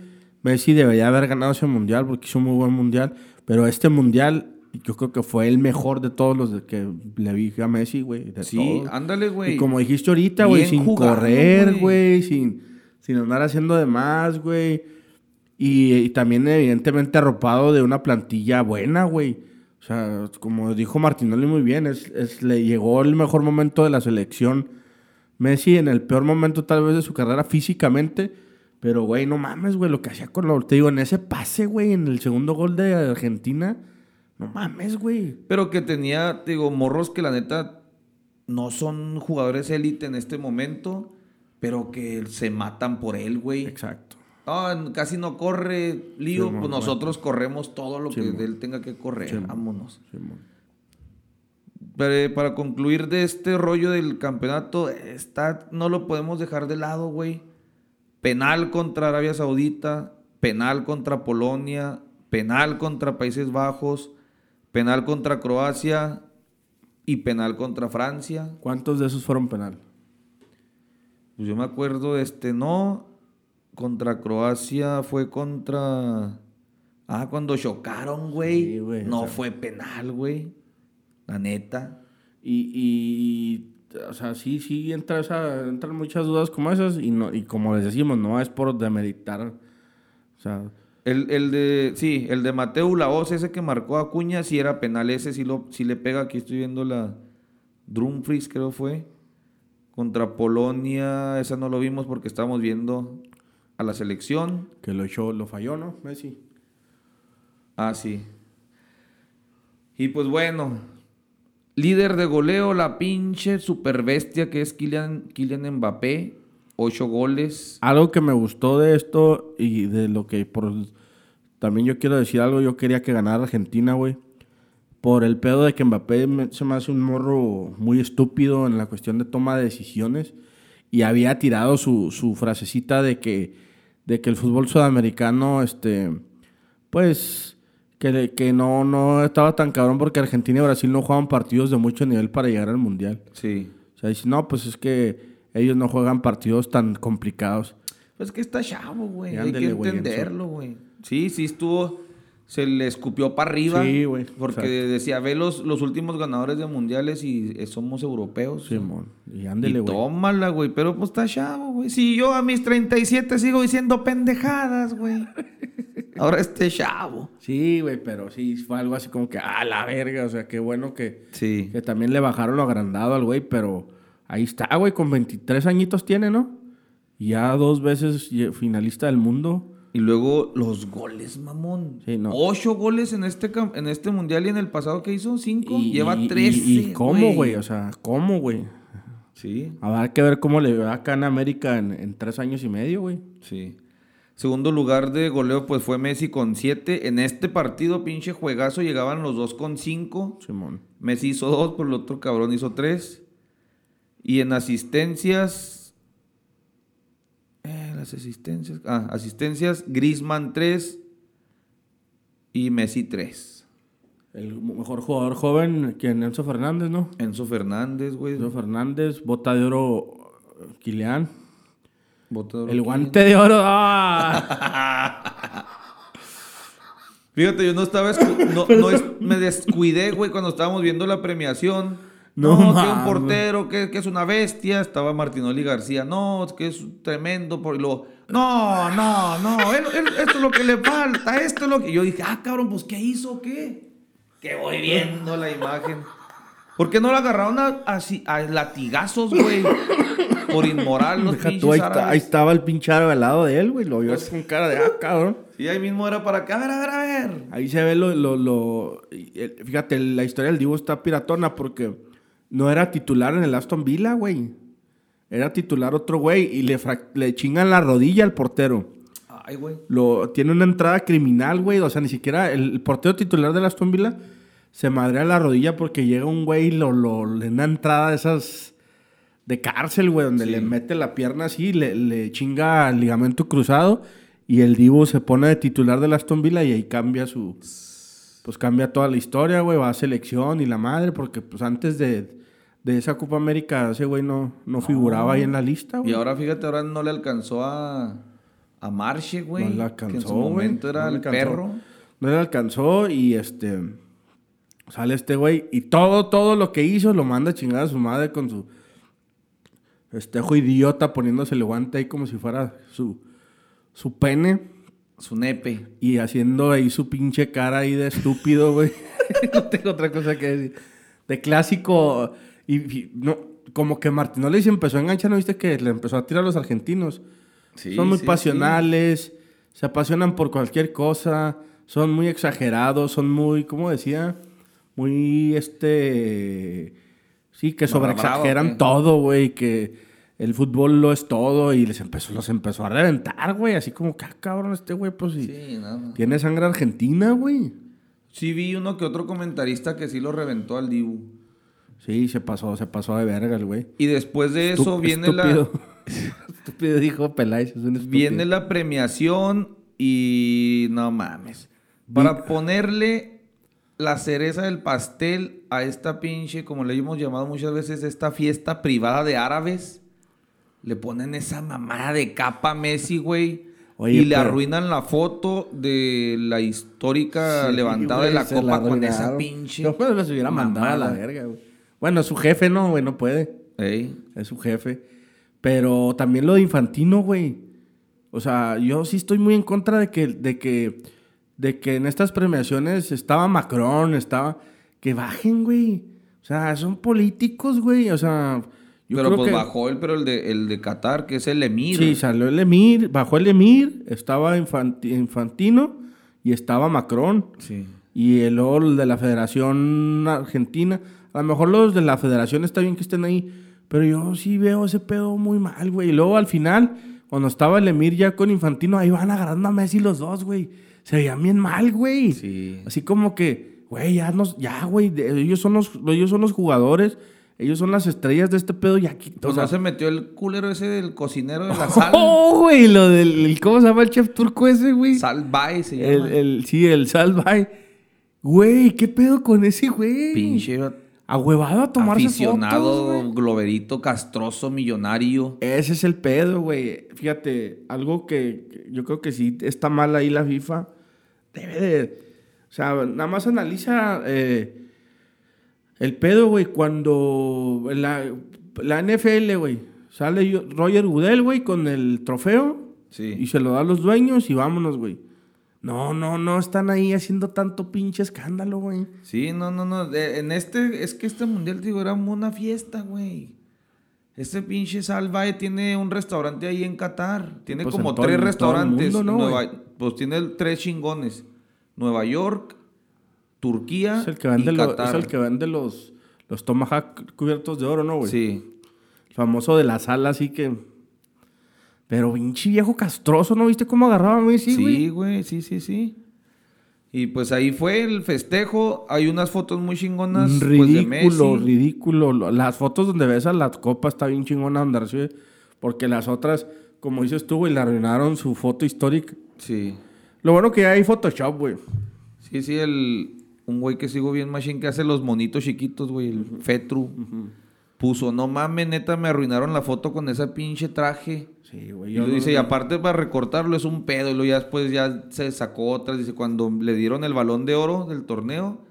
B: Messi debería haber ganado ese mundial porque hizo un muy buen mundial. Pero este mundial, yo creo que fue el mejor de todos los que le vi a Messi, güey.
A: Sí,
B: todos.
A: ándale, güey.
B: Y como dijiste ahorita, güey, sin
A: jugado,
B: correr,
A: güey,
B: sin, sin andar haciendo de más, güey. Y, también, evidentemente, arropado de una plantilla buena, güey. O sea, como dijo Martinelli muy bien, es, le llegó el mejor momento de la selección. Messi en el peor momento tal vez de su carrera físicamente. Pero, güey, no mames, güey, lo que hacía con lo... Te digo, en ese pase, güey, en el segundo gol de Argentina. No mames, güey.
A: Pero que tenía, digo, morros que la neta no son jugadores élite en este momento, pero que se matan por él, güey.
B: Exacto.
A: Ah, casi no corre, lío, pues nosotros corremos todo lo que él tenga que correr. Vámonos. Pero, eh, para concluir de este rollo del campeonato, está, no lo podemos dejar de lado, güey. Penal contra Arabia Saudita, penal contra Polonia, penal contra Países Bajos, penal contra Croacia y penal contra Francia.
B: ¿Cuántos de esos fueron penal?
A: Pues yo me acuerdo, este, no, contra Croacia fue contra... Ah, cuando chocaron, güey.
B: Sí, güey,
A: no
B: o sea-
A: fue penal, güey. La neta.
B: Y, y, o sea, sí, sí, entra esa- entran muchas dudas como esas y, no, y como les decimos, no es por demeritar, o sea,
A: El, el de, sí, el de Mateo Laos, ese que marcó a Acuña, sí era penal, ese sí, lo, sí le pega, aquí estoy viendo la Drumfries, creo fue, contra Polonia, esa no lo vimos porque estábamos viendo a la selección,
B: que lo echó, lo falló, ¿no? Messi.
A: ah, sí. Y pues bueno, líder de goleo, la pinche super bestia que es Kylian, Kylian Mbappé, ocho goles,
B: Algo que me gustó de esto y de lo que por... También yo quiero decir algo, yo quería que ganara Argentina, güey. Por el pedo de que Mbappé se me hace un morro muy estúpido en la cuestión de toma de decisiones. Y había tirado su, su frasecita de que, de que el fútbol sudamericano, este, pues, que, que no, no estaba tan cabrón porque Argentina y Brasil no jugaban partidos de mucho nivel para llegar al Mundial.
A: Sí.
B: O sea, dice, no, pues es que ellos no juegan partidos tan complicados.
A: Pues que está chavo, güey. Hay que entenderlo, güey. Sí, sí estuvo. Se le escupió para arriba.
B: Sí, güey,
A: Porque
B: exacto.
A: decía, ve los, los últimos ganadores de mundiales y eh, somos europeos.
B: Simón. Y
A: Y
B: ándele, güey.
A: tómala, güey. Pero pues está chavo, güey. Si yo a mis 37 sigo diciendo pendejadas, güey. Ahora este chavo.
B: Sí, güey, pero sí fue algo así como que, ah, la verga. O sea, qué bueno que,
A: Sí.
B: que también le bajaron lo agrandado al güey, pero ahí está, güey, con 23 añitos tiene, ¿no? Ya dos veces finalista del mundo.
A: Y luego los goles, mamón.
B: Sí, no.
A: Ocho goles en este, en este mundial y en el pasado que hizo cinco.
B: Y,
A: Lleva 13.
B: Y, y cómo, güey, o sea, cómo, güey.
A: Sí.
B: Habrá que ver cómo le va acá en América en, en tres años y medio, güey.
A: Sí. Segundo lugar de goleo, pues fue Messi con 7. En este partido, pinche juegazo, llegaban los dos con 5.
B: Simón.
A: Messi hizo 2, pero el otro cabrón hizo 3. Y en asistencias. Las asistencias. Ah, asistencias, Grisman 3 y Messi 3.
B: El mejor jugador joven que Enzo Fernández, ¿no?
A: Enzo Fernández, güey.
B: Enzo Fernández, bota de oro Kilian.
A: Bota de oro
B: El guante de oro. ¡ah!
A: Fíjate, yo no estaba. no es- me descuidé, güey, cuando estábamos viendo la premiación.
B: No
A: No, que un portero, que, que es una bestia. Estaba Martinoli García. No, que es tremendo. Por... luego, no, no, no. él- él- esto es lo que le falta. Esto es lo que. Yo dije, ah, cabrón, pues ¿qué hizo qué? Que voy viendo la imagen. ¿Por qué no lo agarraron a, así- a latigazos, güey? Por inmoral, los
B: Deja tú, ahí, ahí estaba el pinche árabe al lado de él, güey. Lo vio así con cara de, ah, cabrón.
A: Y ahí mismo era para acá. A ver, a ver, a ver.
B: Ahí se ve lo, lo, lo- Fíjate, la historia del Divo está piratona porque no era titular en el Aston Villa, güey. Era titular otro güey y le, le chingan la rodilla al portero.
A: Ay, güey.
B: Lo, tiene una entrada criminal, güey. O sea, ni siquiera el, el portero titular del Aston Villa se madrea la rodilla porque llega un güey y lo, lo, le da una entrada de esas de cárcel, güey, donde
A: Sí.
B: le mete la pierna así, le, le chinga el ligamento cruzado y el Divo se pone de titular del Aston Villa y ahí cambia su... Pues cambia toda la historia, güey, va a selección y la madre, porque pues antes de, de esa Copa América ese güey no, no figuraba ahí en la lista, güey.
A: Y ahora, fíjate, ahora no le alcanzó a, a Marche, güey.
B: No le
A: que
B: alcanzó,
A: en su
B: güey.
A: momento era
B: No
A: el
B: alcanzó.
A: perro.
B: No le alcanzó y este. Sale este güey y todo, todo lo que hizo lo manda a chingar a su madre con su estejo idiota poniéndose el guante ahí como si fuera su, su pene
A: Su nepe.
B: y haciendo ahí su pinche cara ahí de estúpido, güey. no tengo otra cosa que decir. De clásico. Y, y no, como que se empezó a enganchar, ¿no viste? Que le empezó a tirar a los argentinos.
A: Sí,
B: son muy
A: sí,
B: pasionales, se apasionan por cualquier cosa, son muy exagerados, son muy, ¿cómo decía? Muy, este... Sí, que sobreexageran todo, güey, que el fútbol lo es todo y les empezó, los empezó a reventar, güey, así como que, ah, cabrón, este güey, pues sí.
A: Sí, nada.
B: Tiene sangre argentina, güey.
A: Sí vi uno que otro comentarista que sí lo reventó al Dibu.
B: Sí, se pasó, se pasó de verga el güey.
A: Y después de eso viene
B: estúpido.
A: la,
B: estúpido dijo Peláez, es un estúpido.
A: viene la premiación y no mames. Para ponerle la cereza del pastel a esta pinche, como le hemos llamado muchas veces, esta fiesta privada de árabes, le ponen esa mamada de capa a Messi, güey.
B: Oye,
A: y le
B: pero-
A: arruinan la foto de la histórica
B: Sí,
A: levantada
B: güey,
A: de la copa con esa pinche.
B: Yo pues les hubiera mandado a la verga, güey. Bueno, su jefe no, güey, no puede.
A: Ey.
B: Es su jefe. Pero también lo de Infantino, güey. O sea, yo sí estoy muy en contra de que, de que, de que en estas premiaciones estaba Macron, estaba... Que bajen, güey. O sea, son políticos, güey. O sea, yo
A: pero
B: creo
A: pues
B: que...
A: bajó él, pero el de, el de Qatar, que es el Emir.
B: Sí, salió el Emir, bajó el Emir, estaba Infanti- Infantino y estaba Macron.
A: Sí.
B: Y el el de la Federación Argentina. A lo mejor los de la Federación está bien que estén ahí. Pero yo sí veo ese pedo muy mal, güey. Y luego al final, cuando estaba el Emir ya con Infantino, ahí van agarrando a Messi los dos, güey. Se veían bien mal, güey.
A: Sí.
B: Así como que güey, ya, nos, ya, güey, ellos son, los, ellos son los jugadores, ellos son las estrellas de este pedo y aquí... o
A: Pues
B: sea,
A: no se metió el culero ese del cocinero de la sal.
B: ¡Oh, güey! Lo del... el- ¿Cómo se llama el chef turco ese, güey?
A: Sal Bay se
B: El,
A: llama.
B: el- sí, el Salvay. Güey, ¿qué pedo con ese güey?
A: Pinche
B: Ahuevado a tomarse
A: aficionado,
B: fotos, güey.
A: globerito, castroso, millonario.
B: Ese es el pedo, güey. Fíjate, algo que, yo creo que sí está mal ahí la FIFA. Debe de... O sea, nada más analiza eh, el pedo, güey, cuando la, la NFL, güey, sale Roger Goodell, güey, con el trofeo
A: Sí.
B: y se lo da a los dueños y vámonos, güey. No, no, no están ahí haciendo tanto pinche escándalo, güey.
A: Sí, no, no, no. de- en este, es que este mundial, digo, era una fiesta, güey. Este pinche Salvae tiene un restaurante ahí en Qatar. Tiene
B: Pues
A: como
B: todo
A: tres restaurantes.
B: mundo, ¿no,
A: Nueva- pues tiene tres chingones. Nueva York, Turquía
B: Es el que
A: y
B: vende, lo-
A: Qatar.
B: es el que vende los, los tomahawk cubiertos de oro, ¿no, güey?
A: Sí.
B: El famoso de la sala, así que. Pero pinche viejo castroso, ¿no viste cómo agarraba a Messi, güey?
A: Sí, güey, sí, sí, sí. Y pues ahí fue el festejo. Hay unas fotos muy chingonas pues, de
B: ridículo,
A: Messi.
B: ridículo. Lo- Las fotos donde ves a la copa está bien chingona donde recibe. Porque las otras, como dices tú, güey, le arruinaron su foto histórica.
A: Sí.
B: Lo bueno que ya hay Photoshop, güey.
A: Sí, sí, el, un güey que sigo bien machine que hace los monitos chiquitos, güey, el Fetru. Puso, no mames, neta, me arruinaron la foto con ese pinche traje.
B: Sí, güey.
A: Y
B: yo
A: lo
B: no-
A: dice, y aparte para recortarlo es un pedo. Y luego ya después ya se sacó otra. Dice, cuando le dieron el balón de oro del torneo,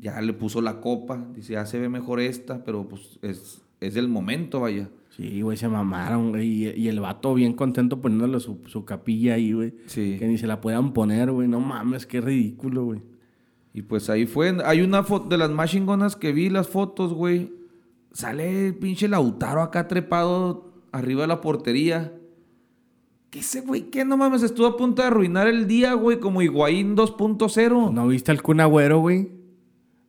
A: ya le puso la copa. Dice, ya se ve mejor esta, pero pues es, es del momento, vaya.
B: Sí, güey, se mamaron, güey. Y, y el vato bien contento poniéndole su, su capilla ahí, güey.
A: Sí.
B: Que ni se la puedan poner, güey. No mames, qué ridículo, güey.
A: Y pues ahí fue. Hay una foto de las más chingonas que vi, las fotos, güey. Sale el pinche Lautaro acá trepado arriba de la portería. ¿Qué ese güey? ¿Qué no mames? Estuvo a punto de arruinar el día, güey, como Higuaín 2.0.
B: ¿No viste al Kun Agüero, güey?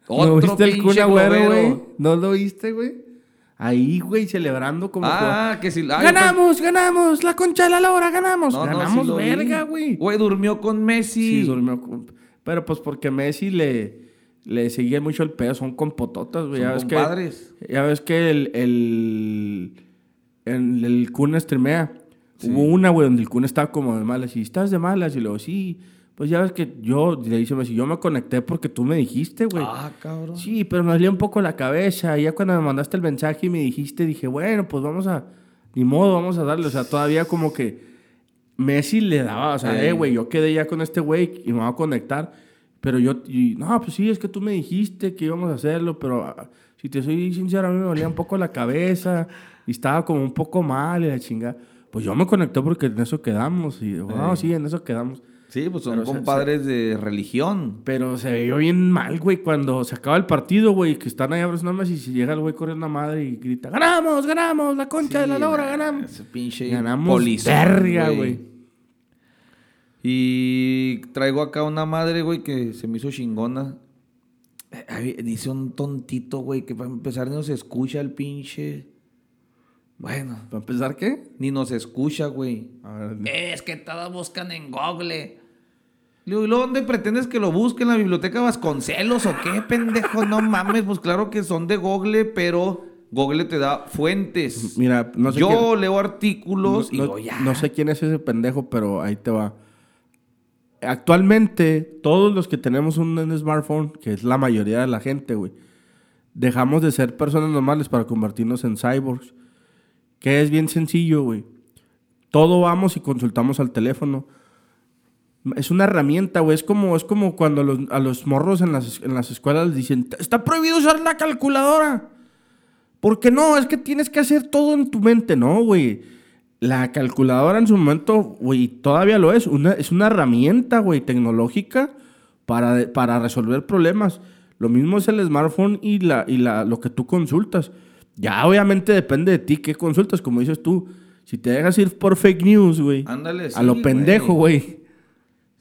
B: ¿No viste al Kun Agüero, güey? ¿No lo viste, güey? Ahí, güey, celebrando como...
A: Ah, que si.
B: ¡Ganamos, ganamos! ¡La concha de la lora, ganamos!
A: No, no,
B: ¡Ganamos,
A: sí vi.
B: verga, güey!
A: Güey, durmió con Messi.
B: Sí, durmió con- Pero pues porque Messi le, le sigue mucho el pedo, son compototas, güey.
A: Son
B: ya ves que- ya ves que el, el, el, el Kun streamea. Hubo una, güey, donde el Kun estaba como de malas. Y estás de malas. Y luego, sí, pues ya ves que yo, le dice Messi, yo me conecté porque tú me dijiste, güey.
A: Ah, cabrón.
B: Sí, pero me dolía un poco la cabeza. Y ya cuando me mandaste el mensaje y me dijiste, dije, bueno, pues vamos a. Ni modo, vamos a darle. O sea, todavía como que Messi le daba, o sea, eh, güey, yo quedé ya con este güey y me voy a conectar. Pero yo, y, no, pues sí, es que tú me dijiste que íbamos a hacerlo, pero ah, si te soy sincero, a mí me dolía un poco la cabeza y estaba como un poco mal y la chingada. Pues yo me conecté porque en eso quedamos. Y, no,
A: Ey.
B: sí, en eso quedamos.
A: Sí, pues son
B: Pero se-
A: compadres de religión.
B: Pero se vio bien mal, güey, cuando se acaba el partido, güey, que están ahí abrazando más y si llega el güey corriendo a madre y grita, ¡ganamos, ganamos! ¡La concha de la lora, ganamos!
A: Ese pinche
B: Ganamos
A: polizón,
B: verga, güey.
A: Y traigo acá una madre, güey, que se me hizo chingona. Ay, Dice un tontito, güey, que para empezar ni nos escucha el pinche. Bueno,
B: ¿Para empezar qué?
A: ni nos escucha, güey.
B: A ver,
A: Es que todos buscan en Google. ¿y luego dónde pretendes que lo busque? ¿En la biblioteca Vasconcelos o qué, pendejo? No mames, pues claro que son de Google, pero Google te da fuentes.
B: Mira, no sé
A: Yo
B: quién-
A: leo artículos y
B: no,
A: luego ya.
B: no sé quién es ese pendejo, pero ahí te va. Actualmente, todos los que tenemos un, smartphone, que es la mayoría de la gente, güey, dejamos de ser personas normales para convertirnos en cyborgs. Que es bien sencillo, güey. Todo vamos y consultamos al teléfono. Es una herramienta, güey. Es como, es como cuando a los, morros en las, en las escuelas les dicen, está prohibido usar la calculadora. Porque no, es que tienes que hacer todo en tu mente, ¿no, güey? La calculadora en su momento, güey, todavía lo es. Una, es una herramienta, güey, tecnológica para, para resolver problemas. Lo mismo es el smartphone y, la, y la, lo que tú consultas. Ya obviamente depende de ti qué consultas, como dices tú. Si te dejas ir por fake news, güey.
A: Ándale,
B: A lo pendejo,
A: güey.
B: güey.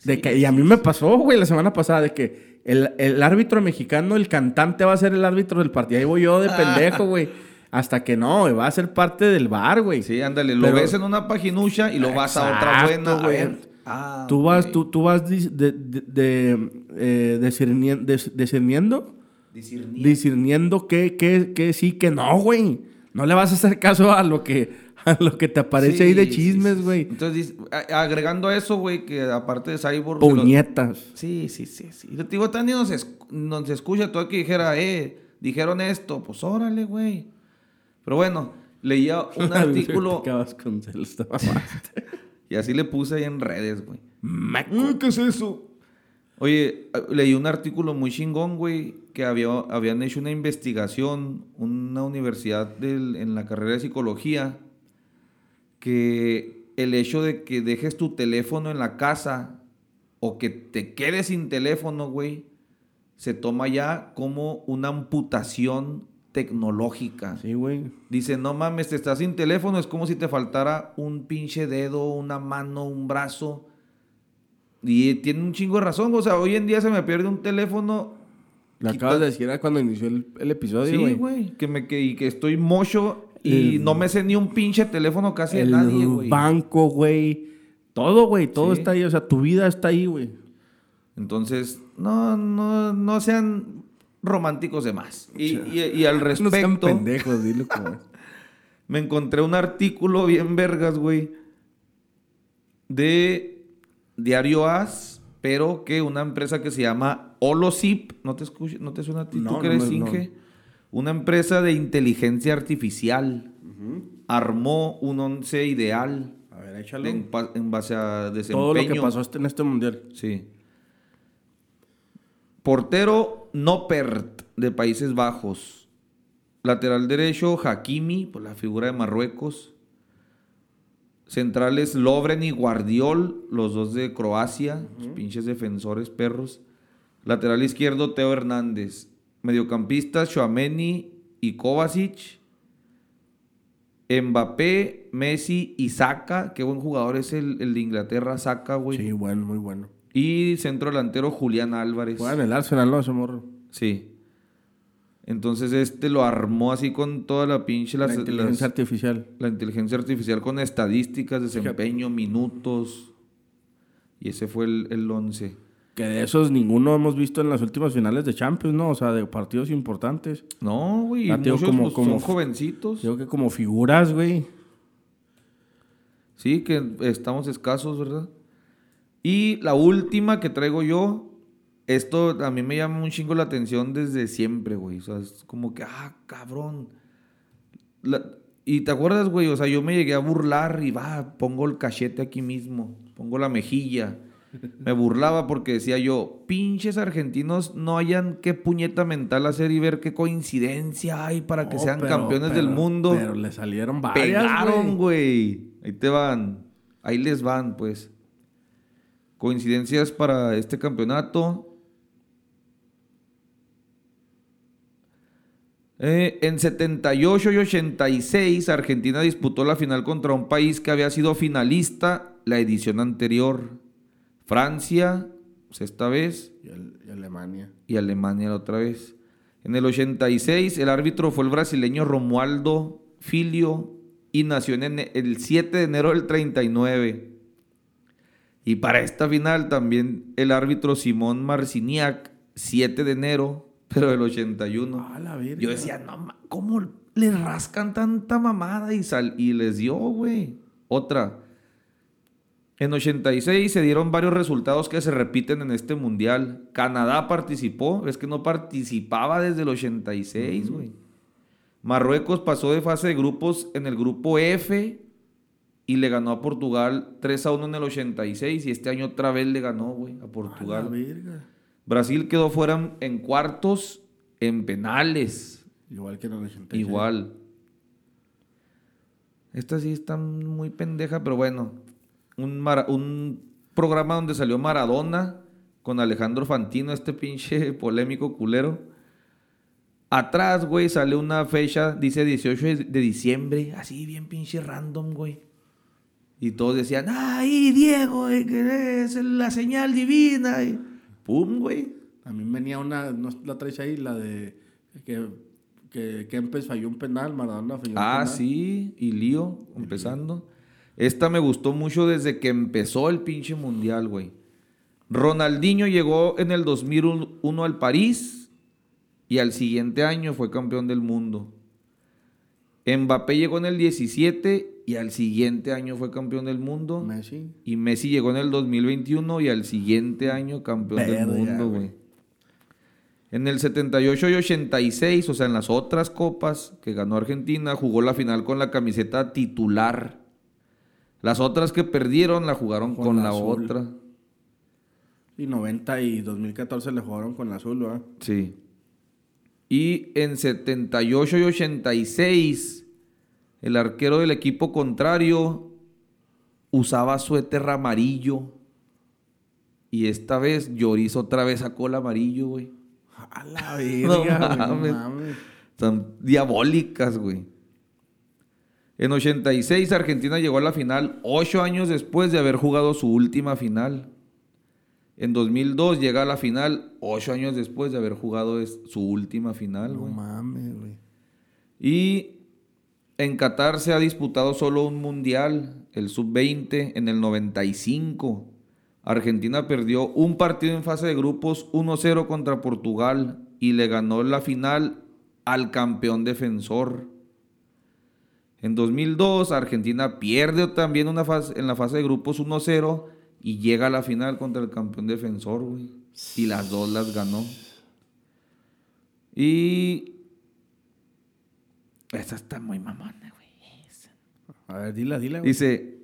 B: De que, y a mí me pasó, güey, la semana pasada, de que el, el árbitro mexicano, el cantante va a ser el árbitro del partido. Ahí voy yo de pendejo, güey. Hasta que no, va a ser parte del bar, güey.
A: Sí, ándale, lo
B: Pero-
A: ves en una paginucha y lo vas a otra buena.
B: Güey.
A: Ah,
B: Tú vas, tú, tú vas de, de, de, eh, discerniendo, discerniendo que, que, que sí, que no, güey. No le vas a hacer caso a lo que, a lo que te aparece ahí de
A: Sí, sí,
B: chismes,
A: sí,
B: güey.
A: sí. Entonces, dice- a- agregando a eso, güey, que aparte de Cyborg... que los-
B: Puñetas.
A: Sí, sí, sí, sí. Yo te digo, también nos, esc- nos escucha todo que dijera, eh, dijeron esto. Pues órale, güey. Pero bueno, leía un artículo y así le puse ahí en redes, güey. Mm, ¿Qué es eso? Oye, eh, leí un artículo muy chingón, güey, que había, habían hecho una investigación, una universidad del- en la carrera de psicología, que el hecho de que dejes tu teléfono en la casa o que te quedes sin teléfono, güey, se toma ya como una amputación tecnológica.
B: Sí, güey.
A: Dice, no mames, te estás sin teléfono, es como si te faltara un pinche dedo, una mano, un brazo. Y tiene un chingo de razón, o sea, hoy en día se me pierde un teléfono.
B: Lo
A: Quita-
B: acabas de decir ah, cuando inició el, el episodio,
A: Sí,
B: güey.
A: que, me, que, y que estoy mocho y
B: El-
A: no me sé ni un pinche teléfono casi de
B: el
A: nadie, güey.
B: banco, güey. Todo, güey. Todo
A: Sí.
B: está ahí. O sea, tu vida está ahí, güey.
A: Entonces, no, no, no sean románticos de más. Y, y- y al
B: No
A: respecto,
B: pendejos, dilo como es.
A: me encontré un artículo bien vergas, güey, de Diario As, pero que una empresa que se llama Holosip, ¿no te, escucha, no te suena a ti?
B: No,
A: ¿Tú que
B: no no.
A: Inge? Una empresa de inteligencia artificial armó un once ideal
B: A ver, échalo.
A: en, en base a desempeño.
B: Todo lo que pasó en este mundial.
A: Sí. Portero Noppert de Países Bajos. Lateral derecho Hakimi, por la figura de Marruecos. Centrales Lovren y Guardiol, los dos de Croacia, los pinches defensores perros. Lateral izquierdo Teo Hernández. Mediocampistas Chouameni y Kovacic. Mbappé, Messi y Saka. Qué buen jugador es el, el de Inglaterra, Saka, güey.
B: Sí, bueno, muy bueno.
A: Y centro delantero Julián Álvarez.
B: Juega en el Arsenal, ¿no? Ese morro.
A: Sí. Entonces este lo armó así con toda la pinche...
B: La
A: las-
B: inteligencia
A: las-
B: artificial.
A: la inteligencia artificial con estadísticas, desempeño, minutos. Y ese fue el, el 11.
B: Que de esos ninguno hemos visto en las últimas finales de Champions, ¿no? O sea, de partidos importantes.
A: No, güey.
B: digo,
A: Muchos
B: como-
A: pues,
B: como-
A: son jovencitos.
B: Yo que como figuras, güey.
A: Sí, que estamos escasos, ¿verdad? Y la última que traigo yo, esto a mí me llama un chingo la atención desde siempre, güey. O sea, es como que, ah, cabrón. La- y te acuerdas, güey, o sea, yo me llegué a burlar y va, pongo el cachete aquí mismo, pongo la mejilla. Me burlaba porque decía yo, pinches argentinos no hayan qué puñeta mental hacer y ver qué coincidencia hay para que sean
B: pero-
A: campeones del mundo.
B: Pero le salieron varias,
A: Pegaron,
B: güey.
A: Ahí te van. Ahí les van, pues. Coincidencias para este campeonato. Eh, en 78 y 86, Argentina disputó la final contra un país que había sido finalista la edición anterior. Francia, pues esta vez,
B: Y, y Alemania.
A: y Alemania la otra vez. En el 86, el árbitro fue el brasileño Romualdo Filio y nació en el 7 de enero del 39. Y para esta final también el árbitro Simón Marciniak, 7 de enero, pero del 81.
B: A la.
A: Yo decía, no, ¿cómo le rascan tanta mamada? Y, sal y les dio, güey. Otra. En 86 se dieron varios resultados que se repiten en este mundial. Canadá participó, es que no participaba desde el 86, güey. Marruecos pasó de fase de grupos en el grupo F y le ganó a Portugal 3 a 1 en el 86 y este año otra vez le ganó, güey, a
B: A la
A: Portugal.
B: verga.
A: Brasil quedó fuera en cuartos en penales.
B: Igual que en el 86.
A: Igual. Esta sí está muy pendeja, pero bueno. Un, mara- un programa donde salió Maradona con Alejandro Fantino, este pinche polémico culero. Atrás, güey, sale una fecha, dice 18 de de diciembre, así bien pinche random, güey. Y todos decían, ¡ay, Diego, eh, es la señal divina! Y ¡Pum, güey!
B: También venía una, ¿no la traes ahí? La de que, que Kempes falló un penal, Maradona falló un
A: Ah,
B: penal.
A: sí, y lío, empezando. Esta me gustó mucho desde que empezó el pinche mundial, güey. Ronaldinho llegó en el 2001 al París y al siguiente año fue campeón del mundo. Mbappé llegó en el 17 y al siguiente año fue campeón del mundo.
B: Messi.
A: Y Messi llegó en el 2021 y al siguiente año campeón del mundo,
B: güey.
A: En el 78 y 86, o sea, en las otras copas que ganó Argentina, jugó la final con la camiseta titular. Las otras que perdieron la jugaron con,
B: Con la
A: otra.
B: Y 90 y 2014 le jugaron con la azul, ¿verdad?
A: Sí. Y en 78 y 86, el arquero del equipo contrario usaba suéter amarillo. Y esta vez Lloris otra vez sacó el amarillo, güey.
B: A la
A: No
B: verga, no
A: mames.
B: mames.
A: Están diabólicas, güey. En 86, Argentina llegó a la final ocho años después de haber jugado su última final. En 2002 llega a la final ocho años después de haber jugado su última final,
B: No
A: güey.
B: mames, güey.
A: Y en Qatar se ha disputado solo un mundial, el sub-20, en el 95. Argentina perdió un partido en fase de grupos 1-0 contra Portugal y le ganó la final al campeón defensor. En 2002, Argentina pierde también una fase, en la fase de grupos 1-0 y llega a la final contra el campeón defensor, güey. Y las dos las ganó. Y esta está muy mamona, güey.
B: A ver, dila, dila, güey.
A: Dice,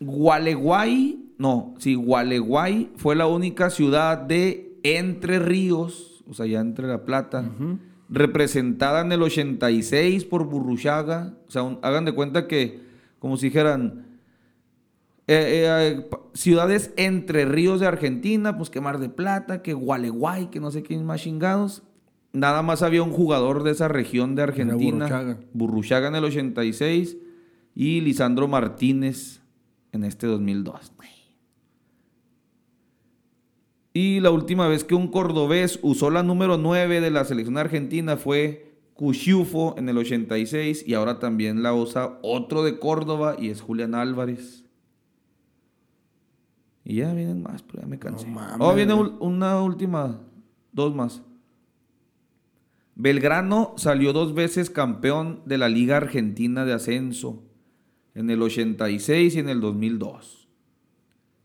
A: Gualeguay, no, sí, Gualeguay fue la única ciudad de Entre Ríos, o sea, ya entre La Plata, representada en el 86 por Burruchaga. O sea, un- hagan de cuenta que, como si dijeran, eh, eh, pa- ciudades entre ríos de Argentina, pues que Mar de Plata, que Gualeguay, que no sé quién más chingados. Nada más había un jugador de esa región de Argentina,
B: Burruchaga.
A: Burruchaga en el 86 y Lisandro Martínez en este 2002. Y la última vez que un cordobés usó la número 9 de la selección argentina fue Cuchiufo en el 86 y ahora también la usa otro de Córdoba y es Julián Álvarez. Y ya vienen más, pero ya me cansé.
B: No
A: oh, viene una última, dos más. Belgrano salió dos veces campeón de la Liga Argentina de Ascenso, en el 86 y en el 2002.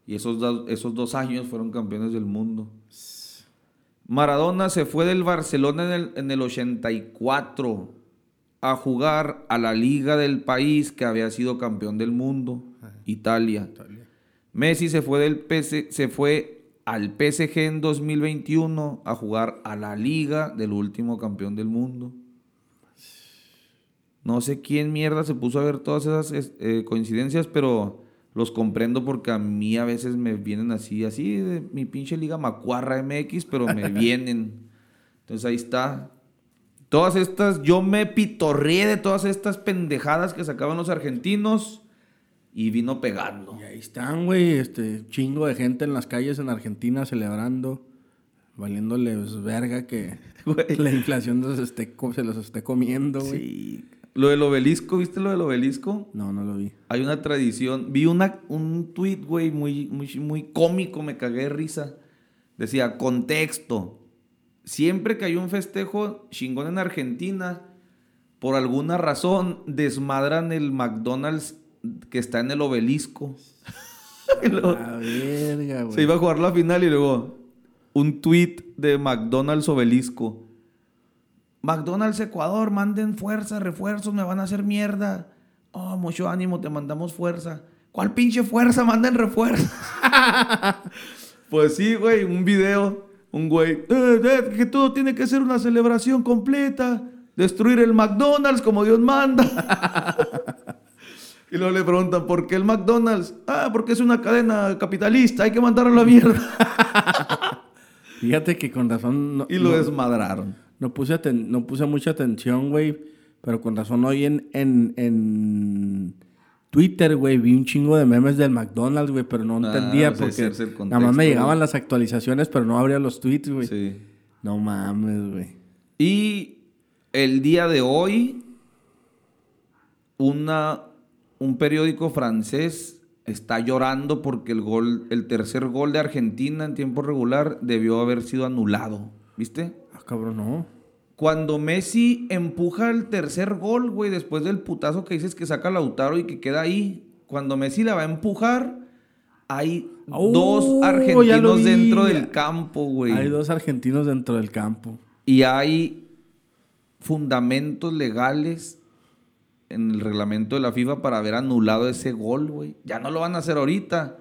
A: Y esos, do- esos dos años fueron campeones del mundo. Maradona se fue del Barcelona en el, en el 84 a jugar a la liga del país que había sido campeón del mundo, Italia. Messi se fue, del PS se fue al PSG en 2021 a jugar a la liga del último campeón del mundo. No sé quién mierda se puso a ver todas esas es- eh, coincidencias, pero los comprendo porque a mí a veces me vienen así, así de mi pinche liga macuarra MX, pero me vienen. Entonces ahí está. Todas estas, yo me pitorreé de todas estas pendejadas que sacaban los argentinos y vino pegando.
B: Y ahí están, güey, este chingo de gente en las calles en Argentina celebrando, valiéndoles verga que la inflación los esté co- se los esté comiendo, güey.
A: Sí. Lo del obelisco, ¿viste lo del obelisco?
B: No, no lo vi.
A: Hay una tradición. Vi una, un tweet, güey, muy, muy, muy cómico, me cagué de risa. Decía, contexto. Siempre que hay un festejo chingón en Argentina, por alguna razón desmadran el McDonald's que está en el obelisco. Y luego-
B: A verga, güey.
A: se iba a jugar la final y luego un tweet de McDonald's obelisco. McDonald's Ecuador, manden fuerza, refuerzos, me van a hacer mierda. Oh, mucho ánimo, te mandamos fuerza. ¿Cuál pinche fuerza? Manden refuerzo. pues sí, güey, un video, un güey, "Eh, eh, que todo tiene que ser una celebración completa, destruir el McDonald's como Dios manda. y luego le preguntan, ¿por qué el McDonald's? Ah, porque es una cadena capitalista, hay que mandarlo a la mierda.
B: Fíjate que con razón no,
A: y lo
B: no-
A: desmadraron.
B: no puse aten- no puse mucha atención, güey, pero con razón hoy en en, en Twitter, güey, vi un chingo de memes del McDonald's, güey, pero no
A: Ah,
B: entendía
A: ese
B: porque nada más me llegaban las actualizaciones, pero no abría los tweets, güey.
A: Sí.
B: No mames, güey.
A: Y el día de hoy, una un periódico francés está llorando porque el gol, el tercer gol de Argentina en tiempo regular debió haber sido anulado. ¿Viste?
B: Ah, cabrón, no.
A: Cuando Messi empuja el tercer gol, güey, después del putazo que dices que saca Lautaro y que queda ahí, cuando Messi la va a empujar, hay
B: Oh,
A: dos argentinos dentro del campo, güey.
B: Hay dos argentinos dentro del campo.
A: Y hay fundamentos legales en el reglamento de la FIFA para haber anulado ese gol, güey. Ya no lo van a hacer ahorita.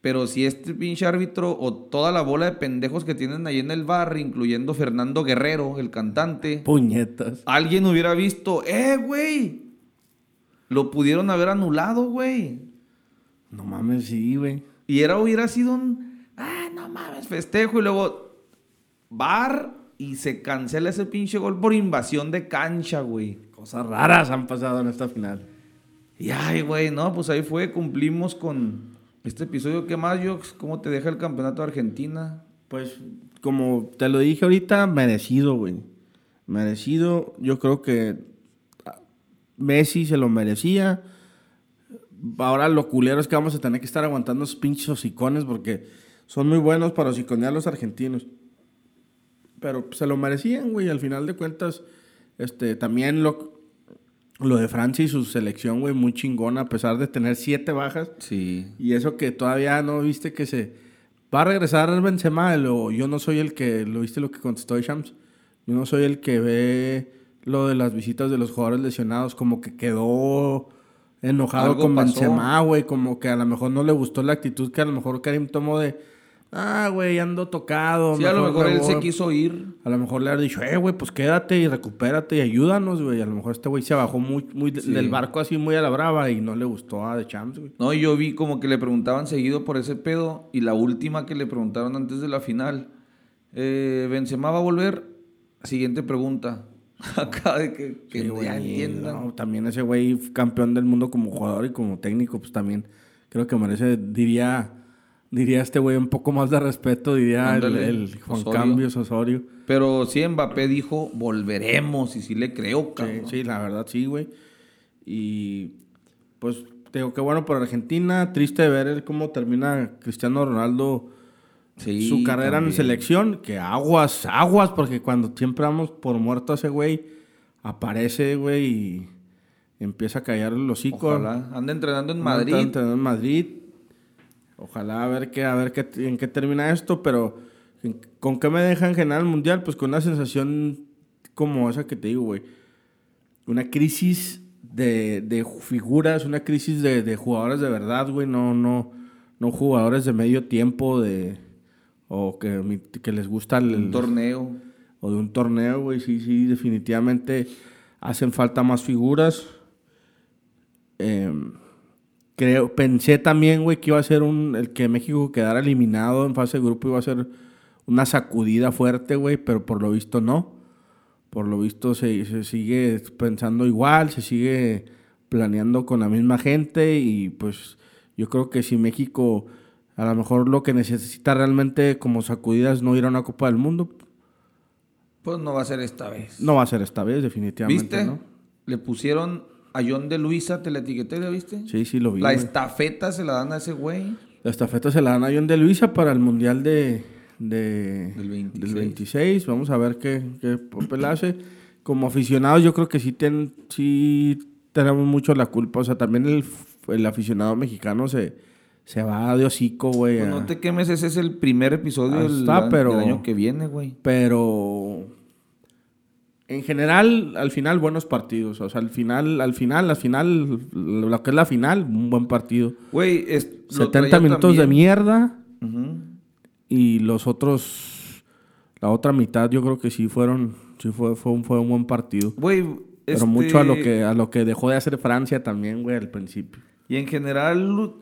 A: Pero si este pinche árbitro o toda la bola de pendejos que tienen ahí en el bar, incluyendo Fernando Guerrero, el cantante,
B: Puñetas.
A: alguien hubiera visto, ¡eh, güey! Lo pudieron haber anulado, güey.
B: No mames, sí, güey.
A: Y era, hubiera sido un, ah, no mames, festejo. Y luego, bar y se cancela ese pinche gol por invasión de cancha, güey.
B: Cosas raras han pasado en esta final.
A: Y ay, güey, no, pues ahí fue, cumplimos con este episodio. ¿Qué más, Jox? ¿Cómo te deja el campeonato de Argentina?
B: Pues, como te lo dije ahorita, merecido, güey. Merecido. Yo creo que ah, Messi se lo merecía. Ahora lo culero es que vamos a tener que estar aguantando esos pinches hocicones porque son muy buenos para hociconear a los argentinos. Pero se lo merecían, güey. Al final de cuentas, este, también lo, lo de Francia y su selección, güey, muy chingona, a pesar de tener siete bajas.
A: Sí.
B: Y eso que todavía no viste que se... Va a regresar Benzema, lo, yo no soy el que... ¿Lo viste lo que contestó Shams? Yo no soy el que ve lo de las visitas de los jugadores lesionados, como que quedó enojado con
A: pasó.
B: Benzema, güey, como que a lo mejor no le gustó la actitud que a lo mejor Karim tomó de... Ah, güey, ando tocado.
A: Sí, a lo mejor
B: me
A: él se
B: voy".
A: quiso ir.
B: A lo mejor le ha dicho, eh, güey, pues quédate y recupérate y ayúdanos, güey. A lo mejor este güey se bajó muy, muy
A: Sí.
B: del barco así muy a la brava y no le gustó a The Champs, güey.
A: No, yo vi como que le preguntaban seguido por ese pedo. Y la última que le preguntaron antes de la final, eh, ¿Benzema va a volver? Siguiente pregunta. Acá de que, que
B: Sí,
A: ya
B: güey,
A: entiendan.
B: no, también ese güey campeón del mundo como jugador y como técnico, pues también creo que merece, diría, diría este güey un poco más de respeto, diría el, el Juan
A: Osorio.
B: Cambios Osorio.
A: Pero sí, Mbappé dijo, volveremos. Y sí le creo, cabrón.
B: sí, la verdad sí, güey. Y pues te digo que bueno por Argentina, triste ver cómo termina Cristiano Ronaldo
A: Sí,
B: su carrera en selección, que aguas, aguas, porque cuando siempre damos por muerto a ese güey, aparece, güey, y empieza a callar el hocico.
A: Ojalá. Anda entrenando en
B: Anda
A: Madrid.
B: entrenando en Madrid. Ojalá a ver qué, a ver qué, en qué termina esto, pero ¿con qué me deja en general el mundial? Pues con una sensación como esa que te digo, güey. Una crisis de, de figuras, una crisis de, de jugadores de verdad, güey. No, no, no jugadores de medio tiempo de o que, que les gusta el,
A: Un torneo.
B: o de un torneo, güey. Sí, sí, definitivamente hacen falta más figuras. Eh, creo, pensé también, güey, que iba a ser un, el que México quedara eliminado en fase de grupo iba a ser una sacudida fuerte, güey, pero por lo visto no. Por lo visto se, se sigue pensando igual, se sigue planeando con la misma gente y pues yo creo que si México a lo mejor lo que necesita realmente como sacudida es no ir a una Copa del Mundo,
A: Pues no va a ser esta vez.
B: no va a ser esta vez, definitivamente,
A: ¿Viste?
B: ¿no?
A: Le pusieron a John de Luisa, te la etiqueté, ¿la viste?
B: Sí, sí, lo vi.
A: La
B: güey.
A: estafeta se la dan a ese güey.
B: La estafeta se la dan a John de Luisa para el Mundial de, de-
A: Del 26.
B: del 26. Vamos a ver qué, qué papel hace. Como aficionados yo creo que sí, ten- sí tenemos mucho la culpa. O sea, también el, el aficionado mexicano se, se va de hocico, güey.
A: Pues no te quemes, ese es el primer episodio
B: pero-
A: del año que viene, güey.
B: Pero en general, al final, buenos partidos. O sea, al final, al final, al final, lo que es la final, un buen partido.
A: Güey, es, lo
B: 70
A: traía
B: minutos de mierda. Y los otros, la otra mitad, yo creo que sí fueron, sí fue, fue, un, fue un buen partido.
A: Güey,
B: Pero
A: este,
B: mucho a lo que a lo que dejó de hacer Francia también, güey, al principio.
A: Y en general,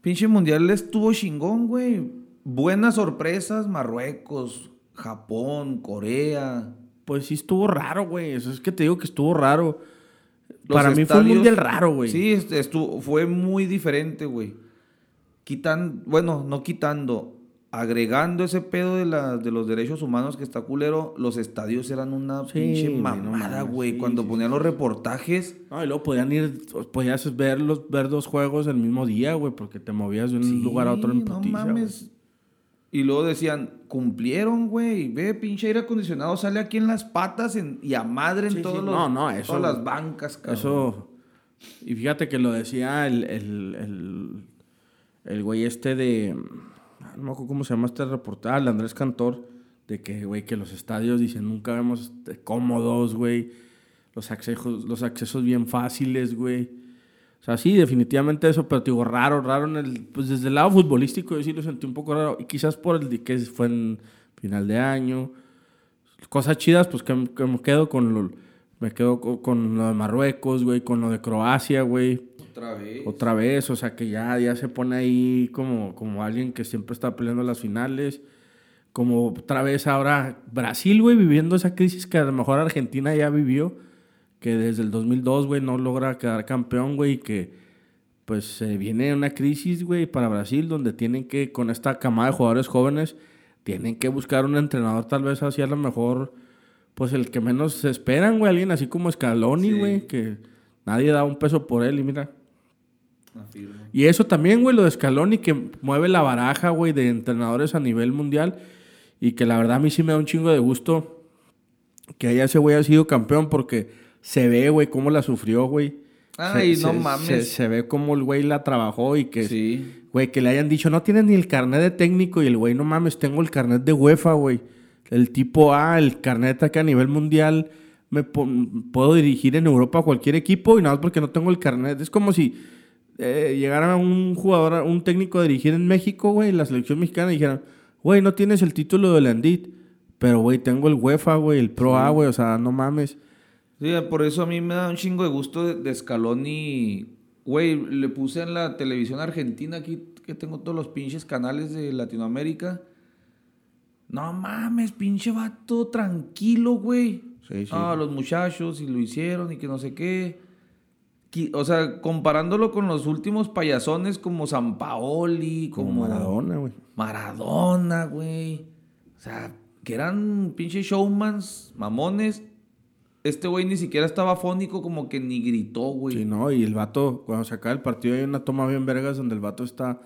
A: pinche mundial estuvo chingón, güey. Buenas sorpresas, Marruecos, Japón, Corea.
B: Pues sí estuvo raro, güey. Eso es que te digo que estuvo raro.
A: Los
B: Para mí fue un
A: estadios-
B: mundial raro, güey.
A: Sí, estuvo, fue muy diferente, güey. Quitan, bueno, no quitando. agregando ese pedo de, la, de los derechos humanos que está culero, los estadios eran una pinche
B: güey, no
A: mamada, güey.
B: sí,
A: Cuando
B: sí,
A: ponían los reportajes.
B: No, y luego podían ir, podías ver, los, ver dos juegos el mismo día, güey, porque te movías de un
A: Sí,
B: lugar a otro en
A: no
B: putiza,
A: mames. Y luego decían, cumplieron, güey. Ve, pinche aire acondicionado sale aquí en las patas en- y a madre en
B: Sí, sí,
A: todos los,
B: no, no, eso-
A: todas las bancas, cabrón.
B: Eso. Y fíjate que lo decía el, el, el, el güey este de. ah, No me acuerdo cómo se llama este reportaje, el Andrés Cantor. De que, güey, que los estadios dicen nunca vemos este, cómodos, güey. Los accesos, los accesos bien fáciles, güey. Sea, sí, definitivamente eso, pero te digo, raro, raro en el. Pues desde el lado futbolístico, yo sí lo sentí un poco raro. Y quizás por el de que fue en final de año. Cosas chidas, pues que, que me quedo con lo, me quedo co- con, lo de Marruecos, güey, con lo de Croacia, güey.
A: Otra vez.
B: Otra vez, o sea que ya, ya se pone ahí como, como alguien que siempre está peleando las finales. Como otra vez ahora Brasil, güey, viviendo esa crisis que a lo mejor Argentina ya vivió. Que desde el 2002, güey, no logra quedar campeón, güey. Y que pues se viene una crisis, güey, para Brasil donde tienen que, con esta camada de jugadores jóvenes, tienen que buscar un entrenador tal vez así a lo mejor, pues el que menos se esperan, güey. Alguien así como Scaloni,
A: Sí.
B: güey, que nadie da un peso por él y mira. Y eso también, güey, lo de Scaloni, que mueve la baraja, güey, de entrenadores a nivel mundial. Y que la verdad a mí sí me da un chingo de gusto que haya ese güey haya sido campeón porque se ve, güey, cómo la sufrió, güey.
A: Ay,
B: Se-
A: no
B: se-
A: mames.
B: Se, se ve cómo el güey la trabajó y que,
A: Sí.
B: güey, que le hayan dicho, no tienes ni el carnet de técnico. Y el güey, no mames, tengo el carnet de UEFA, güey. El tipo A, el carnet acá a nivel mundial. Me puedo dirigir en Europa a cualquier equipo y nada más porque no tengo el carnet. Es como si eh, llegara un jugador, un técnico a dirigir en México, güey, la selección mexicana y dijeran, güey, no tienes el título del Endit, pero, güey, tengo el UEFA, güey, el Pro A, güey, o sea, no mames.
A: Sí, por eso a mí me da un chingo de gusto de, de Scaloni. Güey, le puse en la televisión argentina aquí que tengo todos los pinches canales de Latinoamérica. No mames, pinche vato, tranquilo, güey.
B: Sí, sí.
A: Ah, los muchachos y lo hicieron y que no sé qué. O sea, comparándolo con los últimos payasones como San Paoli, como,
B: Como Maradona, güey.
A: Maradona, güey. O sea, que eran pinches showmans, mamones. Este güey ni siquiera estaba fónico, como que ni gritó, güey.
B: Sí, no, y el vato, cuando se acaba el partido, hay una toma bien vergas donde el vato está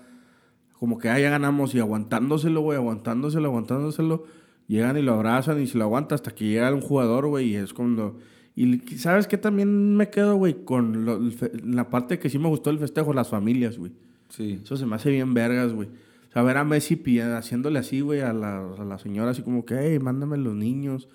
B: como que ah, ya ganamos y aguantándoselo, güey, aguantándoselo, aguantándoselo. Llegan y lo abrazan y se lo aguanta hasta que llega un jugador, güey, y es cuando. Y sabes que también me quedo, güey, con lo- la parte que sí me gustó del festejo, las familias, güey.
A: Sí.
B: Eso se me hace bien vergas, güey. O sea, ver a Messi haciéndole así, güey, a la, a la señora, así como que, hey, mándame los niños.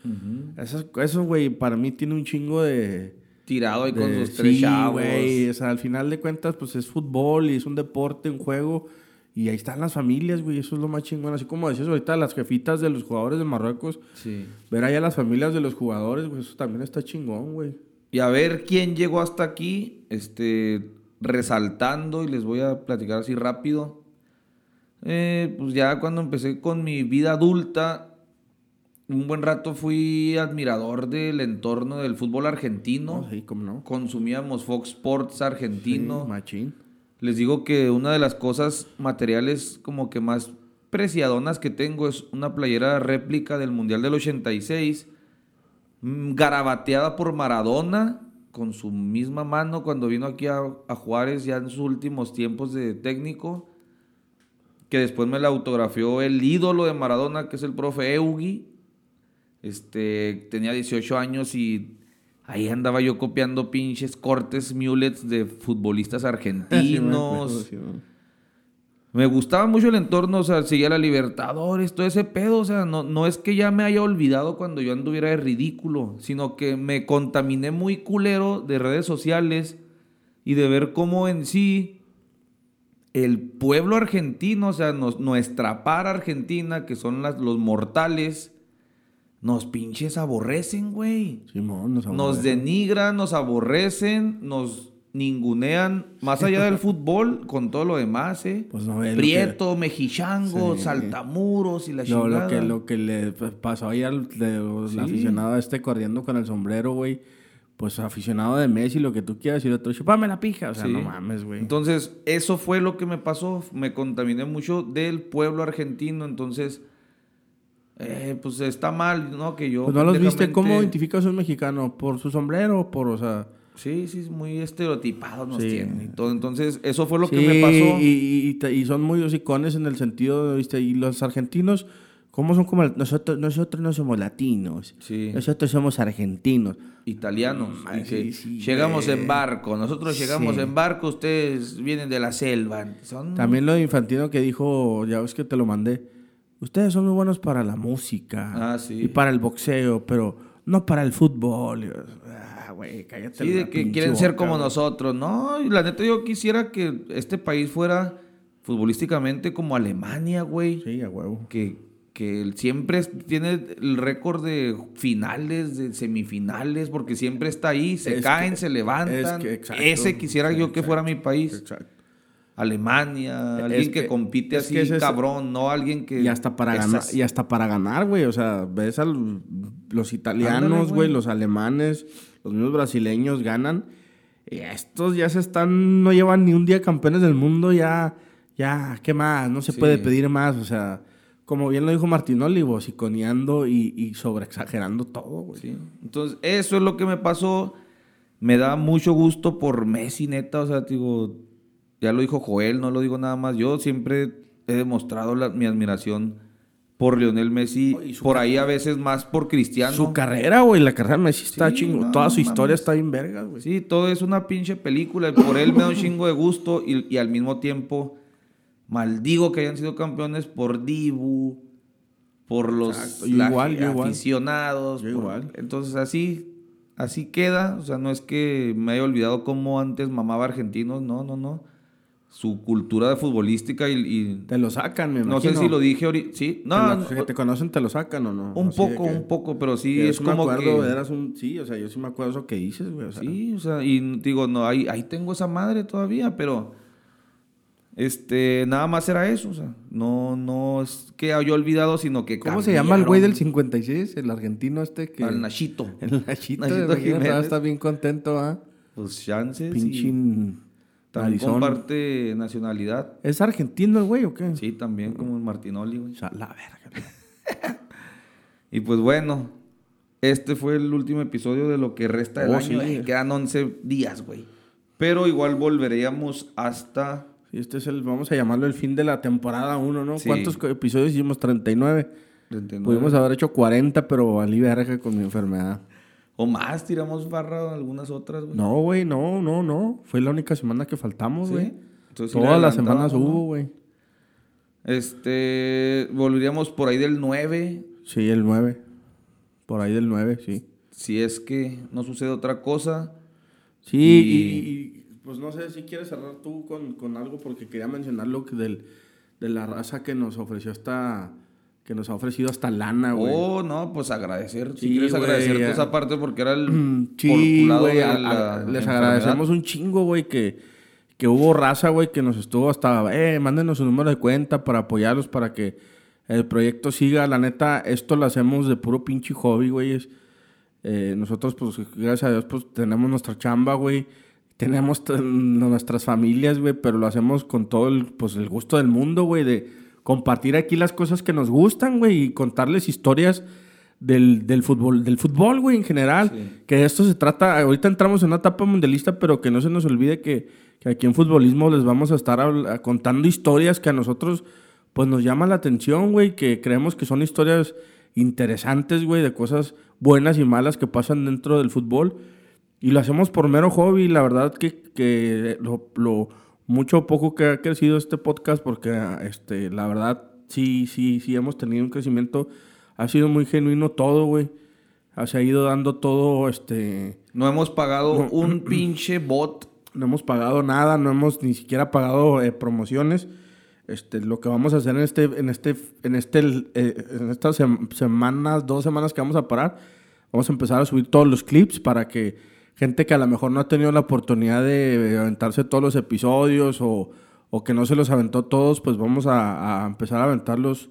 B: Esas- Eso, güey, para mí tiene un chingo de.
A: Tirado ahí con sus tres
B: sí,
A: chavos.
B: güey. O sea, al final de cuentas, pues es fútbol y es un deporte, un juego. Y ahí están las familias, güey. Eso es lo más chingón. Así como decías ahorita, las jefitas de los jugadores de Marruecos.
A: Sí.
B: Ver allá las familias de los jugadores, güey. Eso también está chingón, güey.
A: Y a ver quién llegó hasta aquí, este, resaltando, y les voy a platicar así rápido. Eh, pues ya cuando empecé con mi vida adulta, un buen rato fui admirador del entorno del fútbol argentino.
B: Sí, cómo no.
A: Consumíamos Fox Sports argentino.
B: Sí, machín.
A: Les digo que una de las cosas materiales como que más preciadonas que tengo es una playera réplica del Mundial del 86, mm, garabateada por Maradona con su misma mano cuando vino aquí a, a Juárez ya en sus últimos tiempos de técnico, que después me la autografió el ídolo de Maradona, que es el profe Eugi. Este, tenía 18 años y ahí andaba yo copiando pinches cortes mulets de futbolistas argentinos.
B: Sí, güey.
A: Me gustaba mucho el entorno, o sea, seguía la Libertadores, todo ese pedo, o sea, no, no es que ya me haya olvidado cuando yo anduviera de ridículo, sino que me contaminé muy culero de redes sociales y de ver cómo en sí el pueblo argentino, o sea, nos- nuestra par argentina, que son las, los mortales, nos pinches aborrecen, güey.
B: Simón, nos
A: Nos denigran, nos aborrecen, nos ningunean, más allá del fútbol, con todo lo demás, ¿eh?
B: Pues no,
A: Prieto, mejichango,
B: Sí.
A: saltamuros y la
B: Lo,
A: chingada.
B: lo que, lo que le pasó ahí al de-
A: Sí.
B: aficionado este corriendo con el sombrero, güey. Pues aficionado de Messi, lo que tú quieras, y otro, chupame la pija. O sea,
A: Sí.
B: no mames, güey.
A: Entonces, eso fue lo que me pasó. Me contaminé mucho del pueblo argentino. Entonces, eh, pues está mal, ¿no? Que yo.
B: Pues no los viste, ¿cómo identificas a un mexicano? ¿Por su sombrero o por, o sea...
A: Sí, sí, muy estereotipados nos
B: Sí.
A: tienen y todo. Entonces, eso fue lo que me pasó.
B: Y, y son muy hocicones en el sentido, ¿viste? Y los argentinos, ¿cómo son como nosotros? Nosotros no somos latinos.
A: Sí.
B: Nosotros somos argentinos.
A: Italianos.
B: Mm,
A: y que
B: sí, sí,
A: llegamos en barco. Nosotros llegamos en barco, ustedes vienen de la selva. Son...
B: También lo de Infantino que dijo, ya ves que te lo mandé. Ustedes son muy buenos para la música.
A: Ah, sí.
B: Y para el boxeo, pero no para el fútbol. Ah, güey, cállate.
A: Sí, de que quieren ser como nosotros. No, y la neta yo quisiera que este país fuera futbolísticamente como Alemania, güey.
B: Sí, a huevo.
A: Que, que siempre tiene el récord de finales, de semifinales, porque siempre está ahí, se
B: Es
A: caen,
B: que-
A: se levantan.
B: es que- exacto.
A: Ese quisiera yo que fuera mi país.
B: Exacto.
A: Alemania,
B: Es
A: alguien que,
B: que-
A: compite así
B: es-
A: cabrón, no alguien que...
B: Y hasta para ganar, y hasta para ganar, güey. O sea, ves a los, italianos, güey,
A: güey.
B: los alemanes, los mismos brasileños ganan. Y estos ya se están, no llevan ni un día campeones del mundo, ya, ya, ¿qué más? No se
A: Sí.
B: puede pedir más. O sea, como bien lo dijo Martinoli, vociconeando y, y sobreexagerando todo, güey.
A: Sí. Entonces, eso es lo que me pasó. Me da mucho gusto por Messi, neta. O sea, digo, ya lo dijo Joel, no lo digo nada más. Yo siempre he demostrado la- mi admiración por Lionel Messi.
B: Oh,
A: por ahí a veces más por Cristiano.
B: Su carrera, güey, la carrera de Messi está
A: Sí,
B: chingo.
A: no,
B: Toda su historia está bien verga, güey.
A: Sí, todo es una pinche película. Por él me da un chingo de gusto. Y, y al mismo tiempo, maldigo que hayan sido campeones por Dibu, por los
B: igual, yo igual.
A: aficionados.
B: Yo
A: por-
B: igual.
A: Entonces, así, así queda. O sea, no es que me haya olvidado cómo antes mamaba argentinos. No, no, no. Su cultura de futbolística y. y-
B: Te lo sacan, me
A: no sé
B: imagino.
A: si lo dije ahorita. Sí,
B: Te
A: no,
B: lo- que te conocen, te lo sacan o no.
A: un
B: Así
A: poco,
B: que-
A: un poco, pero sí es
B: sí me
A: como
B: acuerdo,
A: que.
B: eras un... Sí, o sea, yo sí me acuerdo eso que dices, güey. O sea,
A: Sí, o sea, y digo, no, ahí, ahí tengo esa madre todavía, pero este, nada más era eso, o sea, no, no es que haya olvidado, sino que
B: ¿Cómo se llama el güey del
A: cambiaron
B: 56? El argentino este que...
A: Al Nachito.
B: El Nachito,
A: Nachito Jiménez.
B: está bien contento, ¿ah?
A: Pues chances.
B: Pinche
A: y también comparte nacionalidad.
B: ¿Es argentino el güey o qué?
A: Sí, también como el Martinoli, güey.
B: O sea, la verga.
A: Y pues bueno, este fue el último episodio de lo que resta del
B: Oh,
A: año.
B: sí.
A: eh, Quedan 11 días, güey. Pero igual volveríamos hasta
B: Sí, este es el... Vamos a llamarlo el fin de la temporada 1, ¿no?
A: Sí.
B: ¿Cuántos episodios hicimos? 39.
A: 39.
B: Pudimos haber hecho 40, pero valí verga con mi enfermedad.
A: O más, tiramos barra algunas otras, güey.
B: No, güey, no, no, no. Fue la única semana que faltamos, güey.
A: Sí
B: Todas las semanas
A: ¿no?
B: hubo, güey.
A: Este, volveríamos por ahí del 9,
B: Sí, el 9. Por ahí del 9, sí.
A: si es que no sucede otra cosa.
B: Sí,
A: Y-
B: y, y, pues no sé si quieres cerrar tú con, con algo porque quería mencionar lo que del, de la raza que nos ofreció hasta que nos ha ofrecido hasta lana, güey.
A: Oh, no, pues agradecer. Si
B: Sí,
A: quieres
B: güey,
A: agradecer esa parte porque era el por
B: Sí, güey, les
A: enfermedad.
B: agradecemos un chingo, güey, que, que hubo raza, güey, que nos estuvo hasta, eh, mándenos su número de cuenta para apoyarlos, para que el proyecto siga. La neta, esto lo hacemos de puro pinche hobby, güey. Eh, nosotros, pues, gracias a Dios, pues, tenemos nuestra chamba, güey. Tenemos nuestras familias, güey, pero lo hacemos con todo el, pues, el gusto del mundo, güey, de compartir aquí las cosas que nos gustan, güey, y contarles historias del, del fútbol, del fútbol, güey, en general. Que esto se trata, ahorita entramos en una etapa mundialista, pero que no se nos olvide que, que aquí en futbolismo les vamos a estar contando historias que a nosotros, pues, nos llaman la atención, güey, que creemos que son historias interesantes, güey, de cosas buenas y malas que pasan dentro del fútbol. Y lo hacemos por mero hobby. La verdad que, que lo, lo mucho o poco que ha crecido este podcast, porque este, la verdad sí, sí, sí hemos tenido un crecimiento. Ha sido muy genuino todo, güey. Se ha ido dando todo, este...
A: No hemos pagado
B: No.
A: un pinche bot.
B: No hemos pagado nada, no hemos ni siquiera pagado eh, promociones. Este, lo que vamos a hacer en este, en este, en este, eh, en estas sem- semanas, dos semanas que vamos a parar, vamos a empezar a subir todos los clips para que gente que a lo mejor no ha tenido la oportunidad de aventarse todos los episodios o, o que no se los aventó todos, pues vamos a, empezar a aventar los,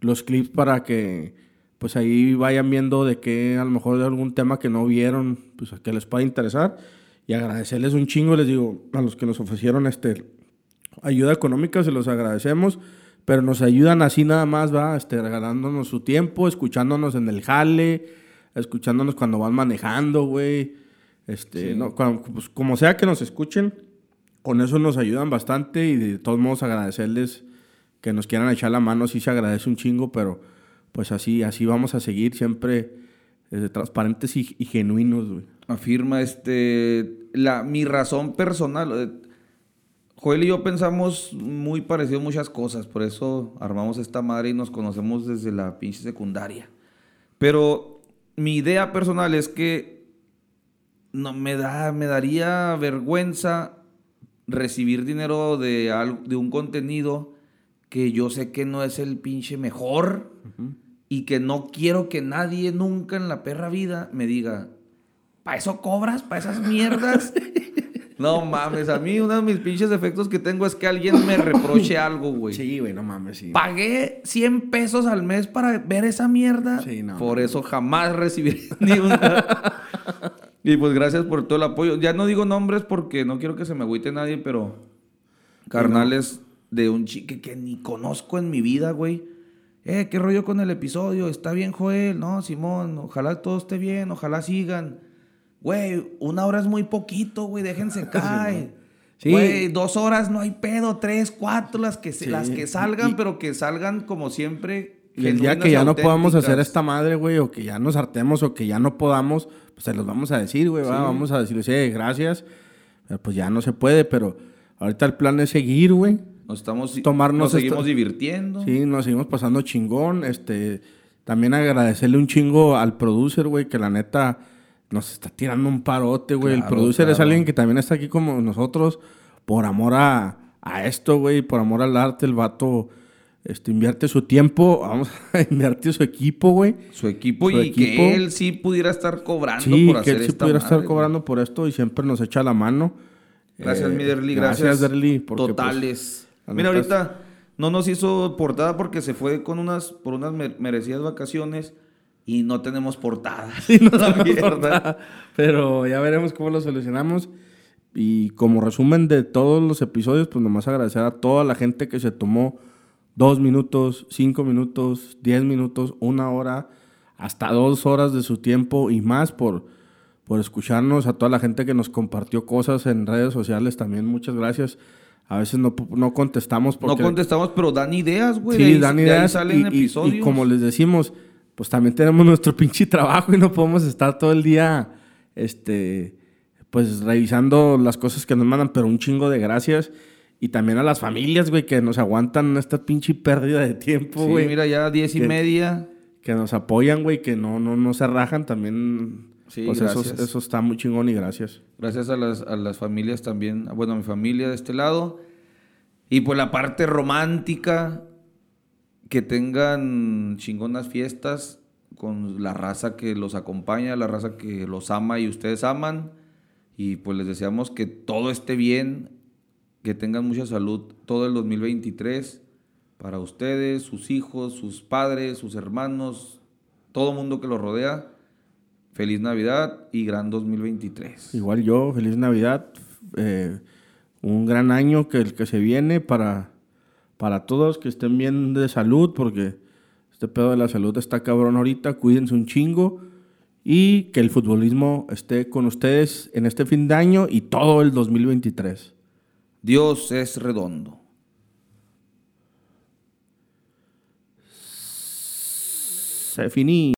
B: los clips para que pues ahí vayan viendo de qué, a lo mejor de algún tema que no vieron, pues que les pueda interesar. Y agradecerles un chingo, les digo, a los que nos ofrecieron este, ayuda económica, se los agradecemos, pero nos ayudan así nada más, va, este, regalándonos su tiempo, escuchándonos en el jale, escuchándonos cuando van manejando, güey. Este, no, cuando- pues, como sea que nos escuchen, con eso nos ayudan bastante y de todos modos agradecerles que nos quieran echar la mano, sí se agradece un chingo, pero pues así, así vamos a seguir siempre eh, transparentes y, y genuinos, güey.
A: Afirma este. La, mi razón personal. eh, Joel y yo pensamos muy parecido muchas cosas, por eso armamos esta madre y nos conocemos desde la pinche secundaria. Pero mi idea personal es que no me da, me daría vergüenza recibir dinero de, de un contenido que yo sé que no es el pinche mejor y que no quiero que nadie nunca en la perra vida me diga, ¿para eso cobras? ¿Para esas mierdas? no mames, a mí uno de mis pinches efectos que tengo es que alguien me reproche algo, güey.
B: Sí, güey, no mames, sí.
A: Pagué 100 pesos al mes para ver esa mierda.
B: Sí, no,
A: por eso jamás recibiré ni una. Y pues gracias por todo el apoyo. Ya no digo nombres porque no quiero que se me agüite nadie, pero carnales de un chique que ni conozco en mi vida, güey. Eh, ¿qué rollo con el episodio? ¿Está bien, Joel? No, Simón, ojalá todo esté bien, ojalá sigan. Güey, una hora es muy poquito, güey, déjense caer.
B: Sí.
A: Güey, dos horas no hay pedo, tres, cuatro, las que, se-
B: Sí.
A: las que salgan,
B: Y-
A: pero que salgan como siempre.
B: Y el día que ya no podamos hacer esta madre, güey, o que ya nos hartemos o que ya no podamos, pues se los vamos a decir, güey, vamos a decirles, eh, gracias, pues ya no se puede, pero ahorita el plan es seguir, güey.
A: Nos estamos
B: Tomarnos
A: nos seguimos divirtiendo.
B: Sí, nos seguimos pasando chingón, este, también agradecerle un chingo al producer, güey, que la neta nos está tirando un parote, güey. el
A: Claro,
B: producer es alguien que también está aquí como nosotros por amor a, a esto, güey, por amor al arte, el vato este, invierte su tiempo, vamos a invertir su equipo, güey.
A: Su equipo
B: Su
A: y
B: equipo.
A: que él sí pudiera estar cobrando
B: Sí,
A: por
B: que
A: hacer
B: él sí
A: esta
B: pudiera estar cobrando por esto y siempre nos echa la mano.
A: Gracias,
B: Eh,
A: mi Derly. Gracias,
B: Gracias, Derly. porque, pues,
A: Totales. Mira, ahorita no nos hizo portada porque se fue con unas, por unas mer- merecidas vacaciones y no tenemos portada. La mierda.
B: Pero ya veremos cómo lo solucionamos. Y como resumen de todos los episodios, pues nomás agradecer a toda la gente que se tomó dos minutos, cinco minutos, diez minutos, una hora, hasta dos horas de su tiempo y más por, por escucharnos. A toda la gente que nos compartió cosas en redes sociales también, muchas gracias. A veces no, no contestamos
A: No
B: porque...
A: contestamos, pero dan ideas, güey.
B: Sí,
A: ahí-
B: dan ideas
A: salen
B: y, y-
A: episodios.
B: y como les decimos, pues también tenemos nuestro pinche trabajo y no podemos estar todo el día, este, pues revisando las cosas que nos mandan, pero un chingo de gracias. Y también a las familias, güey, que nos aguantan esta pinche pérdida de tiempo,
A: Sí,
B: güey.
A: mira, ya diez y
B: Que-
A: media.
B: Que nos apoyan, güey, que no, no, no se rajan también.
A: Sí,
B: pues eso,
A: gracias.
B: eso está muy chingón y gracias.
A: Gracias a las, a las familias también. Bueno, a mi familia de este lado. Y pues la parte romántica. Que tengan chingonas fiestas con la raza que los acompaña, la raza que los ama y ustedes aman. Y pues les deseamos que todo esté bien, que tengan mucha salud todo el 2023 para ustedes, sus hijos, sus padres, sus hermanos, todo mundo que los rodea. Feliz Navidad y gran 2023.
B: Igual yo, feliz Navidad. eh, un gran año que el que se viene para, para todos, que estén bien de salud, porque este pedo de la salud está cabrón ahorita. Cuídense un chingo y que el futbolismo esté con ustedes en este fin de año y todo el 2023.
A: Dios es redondo.
B: Se.